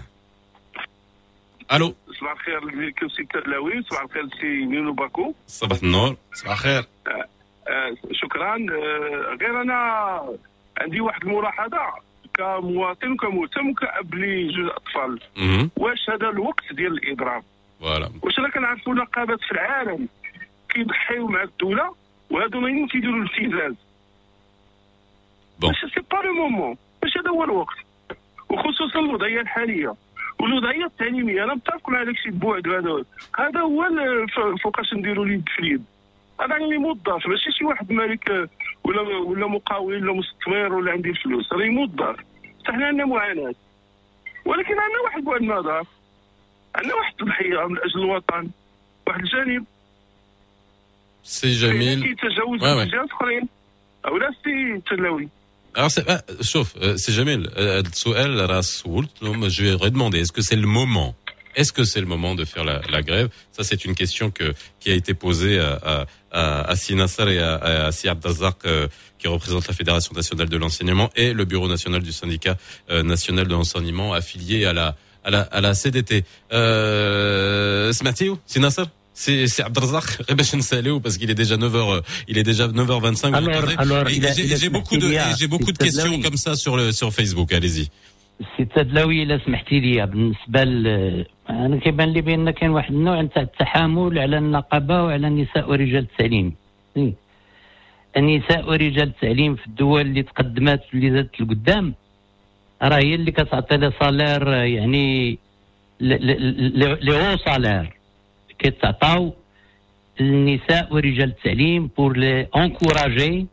ألو صباح الخير سي تلاوي صباح الخير سي نينو باكو. صباح النور. صباح الخير. آه آه شكرا. آه غير أنا عندي واحد الملاحظة. كمواطن وكمهتم وكاب لجوج أطفال. واش هذا الوقت ديال الإضراب؟ فوالا. واش راه كنعرفوا نقابات في العالم كيضحيو مع الدولة وهادو نايمين كيديروا الابتزاز بون. سي با لو مومون. واش هذا هو الوقت؟ وخصوصا الوضعية الحالية. والوضعية التعليمية أنا متفق مع داكشي بوعد هذا هذا هو فوقاش نديروا اليد في اليد أنا راني موظف ماشي شي واحد مالك ولا ولا مقاول ولا مستثمر ولا عندي الفلوس راني موظف حنا عندنا معاناة. ولكن عندنا واحد بعد النظر عندنا واحد التضحيه من أجل الوطن. واحد الجانب. سي جميل. كيتجاوز جهات أخرين. أولا سي تلاوي. Alors, ah, sauf, c'est Jamil, السؤال راه سولت vais redemander est-ce que c'est le moment Est-ce que c'est le moment de faire la, la grève? Ça, c'est une question que, qui a été posée à, à, à, à Sinassar et à, à, Siab euh, qui représente la Fédération nationale de l'enseignement et le Bureau national du syndicat euh, national de l'enseignement affilié à la, à la, à la CDT. Euh, Smathiou, Sinassar c'est c'est Abdelrazak parce qu'il est déjà 9h euh, il est déjà 9h25 alors, alors j'ai beaucoup de j'ai beaucoup de questions comme ça sur le sur Facebook. Allez-y سي تدلاوي إلا سمحتي لي بالنسبة ل أنا كيبان لي بأن كاين واحد النوع نتاع التحامل على النقابة وعلى النساء ورجال التعليم. النساء ورجال التعليم في الدول اللي تقدمات واللي زادت لقدام راه هي اللي كتعطي لي صالير يعني لي هو صالير. كيتعطاو النساء ورجال التعليم بور لي انكوراجي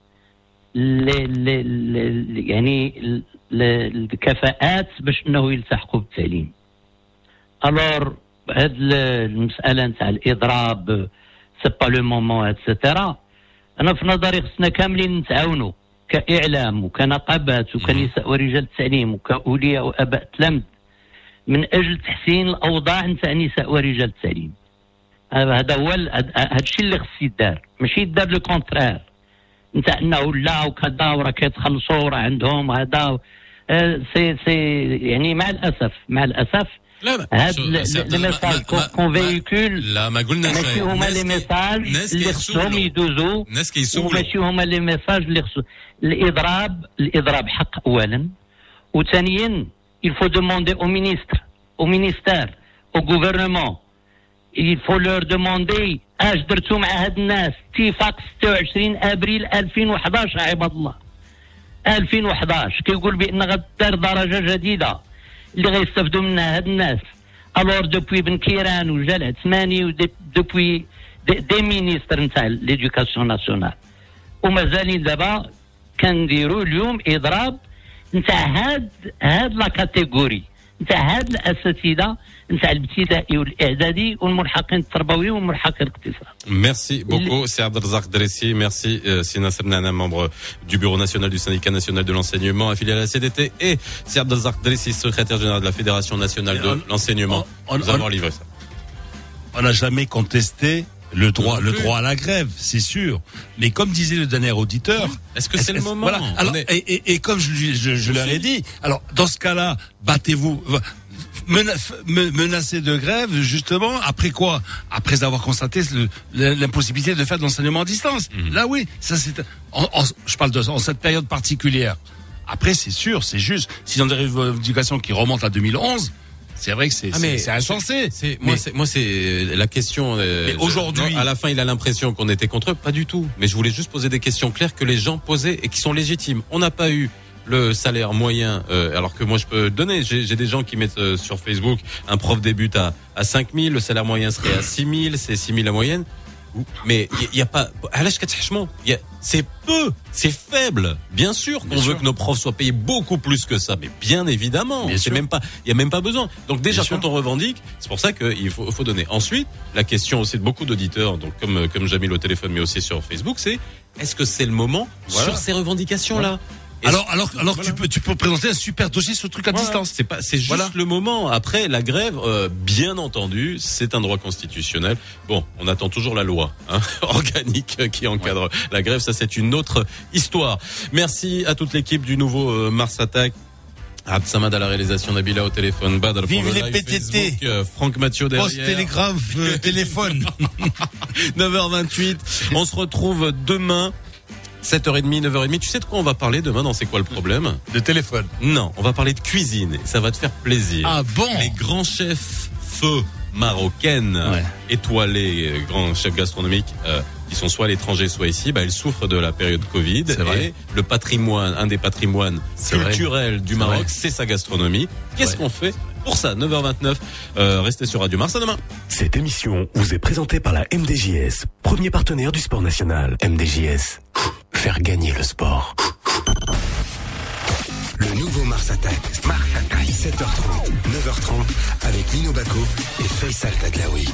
يعني الكفاءات باش إنه يلتحقوا بالتعليم. الور هاد المسألة نتاع الإضراب سي با لو مومون اتسيتيرا أنا في نظري خصنا كاملين نتعاونوا كإعلام وكنقابات وكنساء ورجال التعليم وكأولياء وآباء تلامذ من أجل تحسين الأوضاع نتاع نساء ورجال التعليم. هذا هو هذا الشيء اللي خص يدار ماشي يدار لو كونترير نتاع إنه لا وكذا وراه كيتخلصوا راه عندهم هذا سي سي يعني مع الاسف مع الأسف لا هاد لي ميساج كون لا ما قلناش ماشي هما لي ميساج اللي خصهم يدوزوا الناس كيسولوا وماشي هما لي ميساج اللي خصهم الاضراب الإضراب حق اولا. وثانيا il faut demander au ministre au ministère au gouvernement il faut leur demander اش درتوا مع هاد الناس؟ اتفاق 26 أبريل 2011 عباد الله. 2011 كيقول بأن غدار درجة جديدة اللي غيستافدوا منها هاد الناس. الور دوبوي بن كيران وجا العثماني ودوبوي دي, دي مينيستر نتاع ليدوكاسيون ناسيونال ومازالين دابا كنديروا اليوم اضراب نتاع هاد هاد لا كاتيجوري نتاع هاد الاساتذه نتاع الابتدائي والاعدادي والملحقين التربوي والملحقين الاقتصاد Merci beaucoup, c'est Abdelzak Dressi. Merci, euh, Sina Semnana, membre du Bureau national du syndicat national de l'enseignement, affilié à la CDT, et c'est Abdelzak Dressi, secrétaire général de la Fédération nationale de l'enseignement. Nous avons livré ça. On n'a jamais contesté le droit, le droit à la grève, c'est sûr. Mais comme disait le dernier auditeur, est-ce que c'est le moment voilà. alors, et, et, et, comme je, je, je leur ai dit, alors dans ce cas-là, battez-vous, menacez de grève, justement, après quoi? Après avoir constaté l'impossibilité de faire de l'enseignement à distance. Mhm. Là, oui, ça c'est. Je parle de en cette période particulière. Après, c'est sûr, c'est juste. Si on a des revendications qui remontent à 2011, c'est vrai que c'est ah insensé. C'est moi, c'est moi, c'est la question. Euh, aujourd'hui, à la fin, il a l'impression qu'on était contre eux. Pas du tout. Mais je voulais juste poser des questions claires que les gens posaient et qui sont légitimes. On n'a pas eu le salaire moyen, euh, alors que moi je peux donner, j'ai des gens qui mettent euh, sur Facebook un prof débute à, à 5 000, le salaire moyen serait à 6 000, c'est 6 000 la moyenne. Mais il y, a pas, à l'âge c'est peu, c'est faible. Bien sûr qu'on veut que nos profs soient payés beaucoup plus que ça, mais bien évidemment, c'est même pas, il y a même pas besoin. Donc déjà quand on revendique, c'est pour ça qu'il faut, faut donner. Ensuite, la question aussi de beaucoup d'auditeurs, donc comme comme Jamil au téléphone, mais aussi sur Facebook, c'est est-ce que c'est le moment sur ces revendications là alors, alors, alors tu peux, tu peux présenter un super dossier sur le truc à distance. C'est pas, c'est juste le moment. Après, la grève, euh, bien entendu, c'est un droit constitutionnel. Bon, on attend toujours la loi hein, organique qui encadre la grève. Ça, c'est une autre histoire. Merci à toute l'équipe du nouveau euh, Mars Attack. Absamad à la réalisation, Nabila au téléphone, Badr Vive les PTT euh, Franck Mathieu derrière. Post télégraphe, téléphone 9h28, on se retrouve demain 7h30, 9h30. Tu sais de quoi on va parler demain dans C'est quoi le problème? De téléphone. Non, on va parler de cuisine. Ça va te faire plaisir. Ah bon? Les grands chefs feu marocaines, étoilés, euh, grands chefs gastronomiques, euh, qui sont soit à l'étranger, soit ici, bah, ils souffrent de la période Covid. Et le patrimoine, un des patrimoines culturels du Maroc, c'est sa gastronomie. Qu'est-ce qu'on fait? pour ça. 9h29, euh, restez sur Radio Mars à demain. Cette émission vous est présentée par la MDJS, premier partenaire du sport national. MDJS, faire gagner le sport. Le nouveau Mars Attack. Mars Attack. 7h30, 9h30 avec Lino Baco et Faisal Tadlaoui.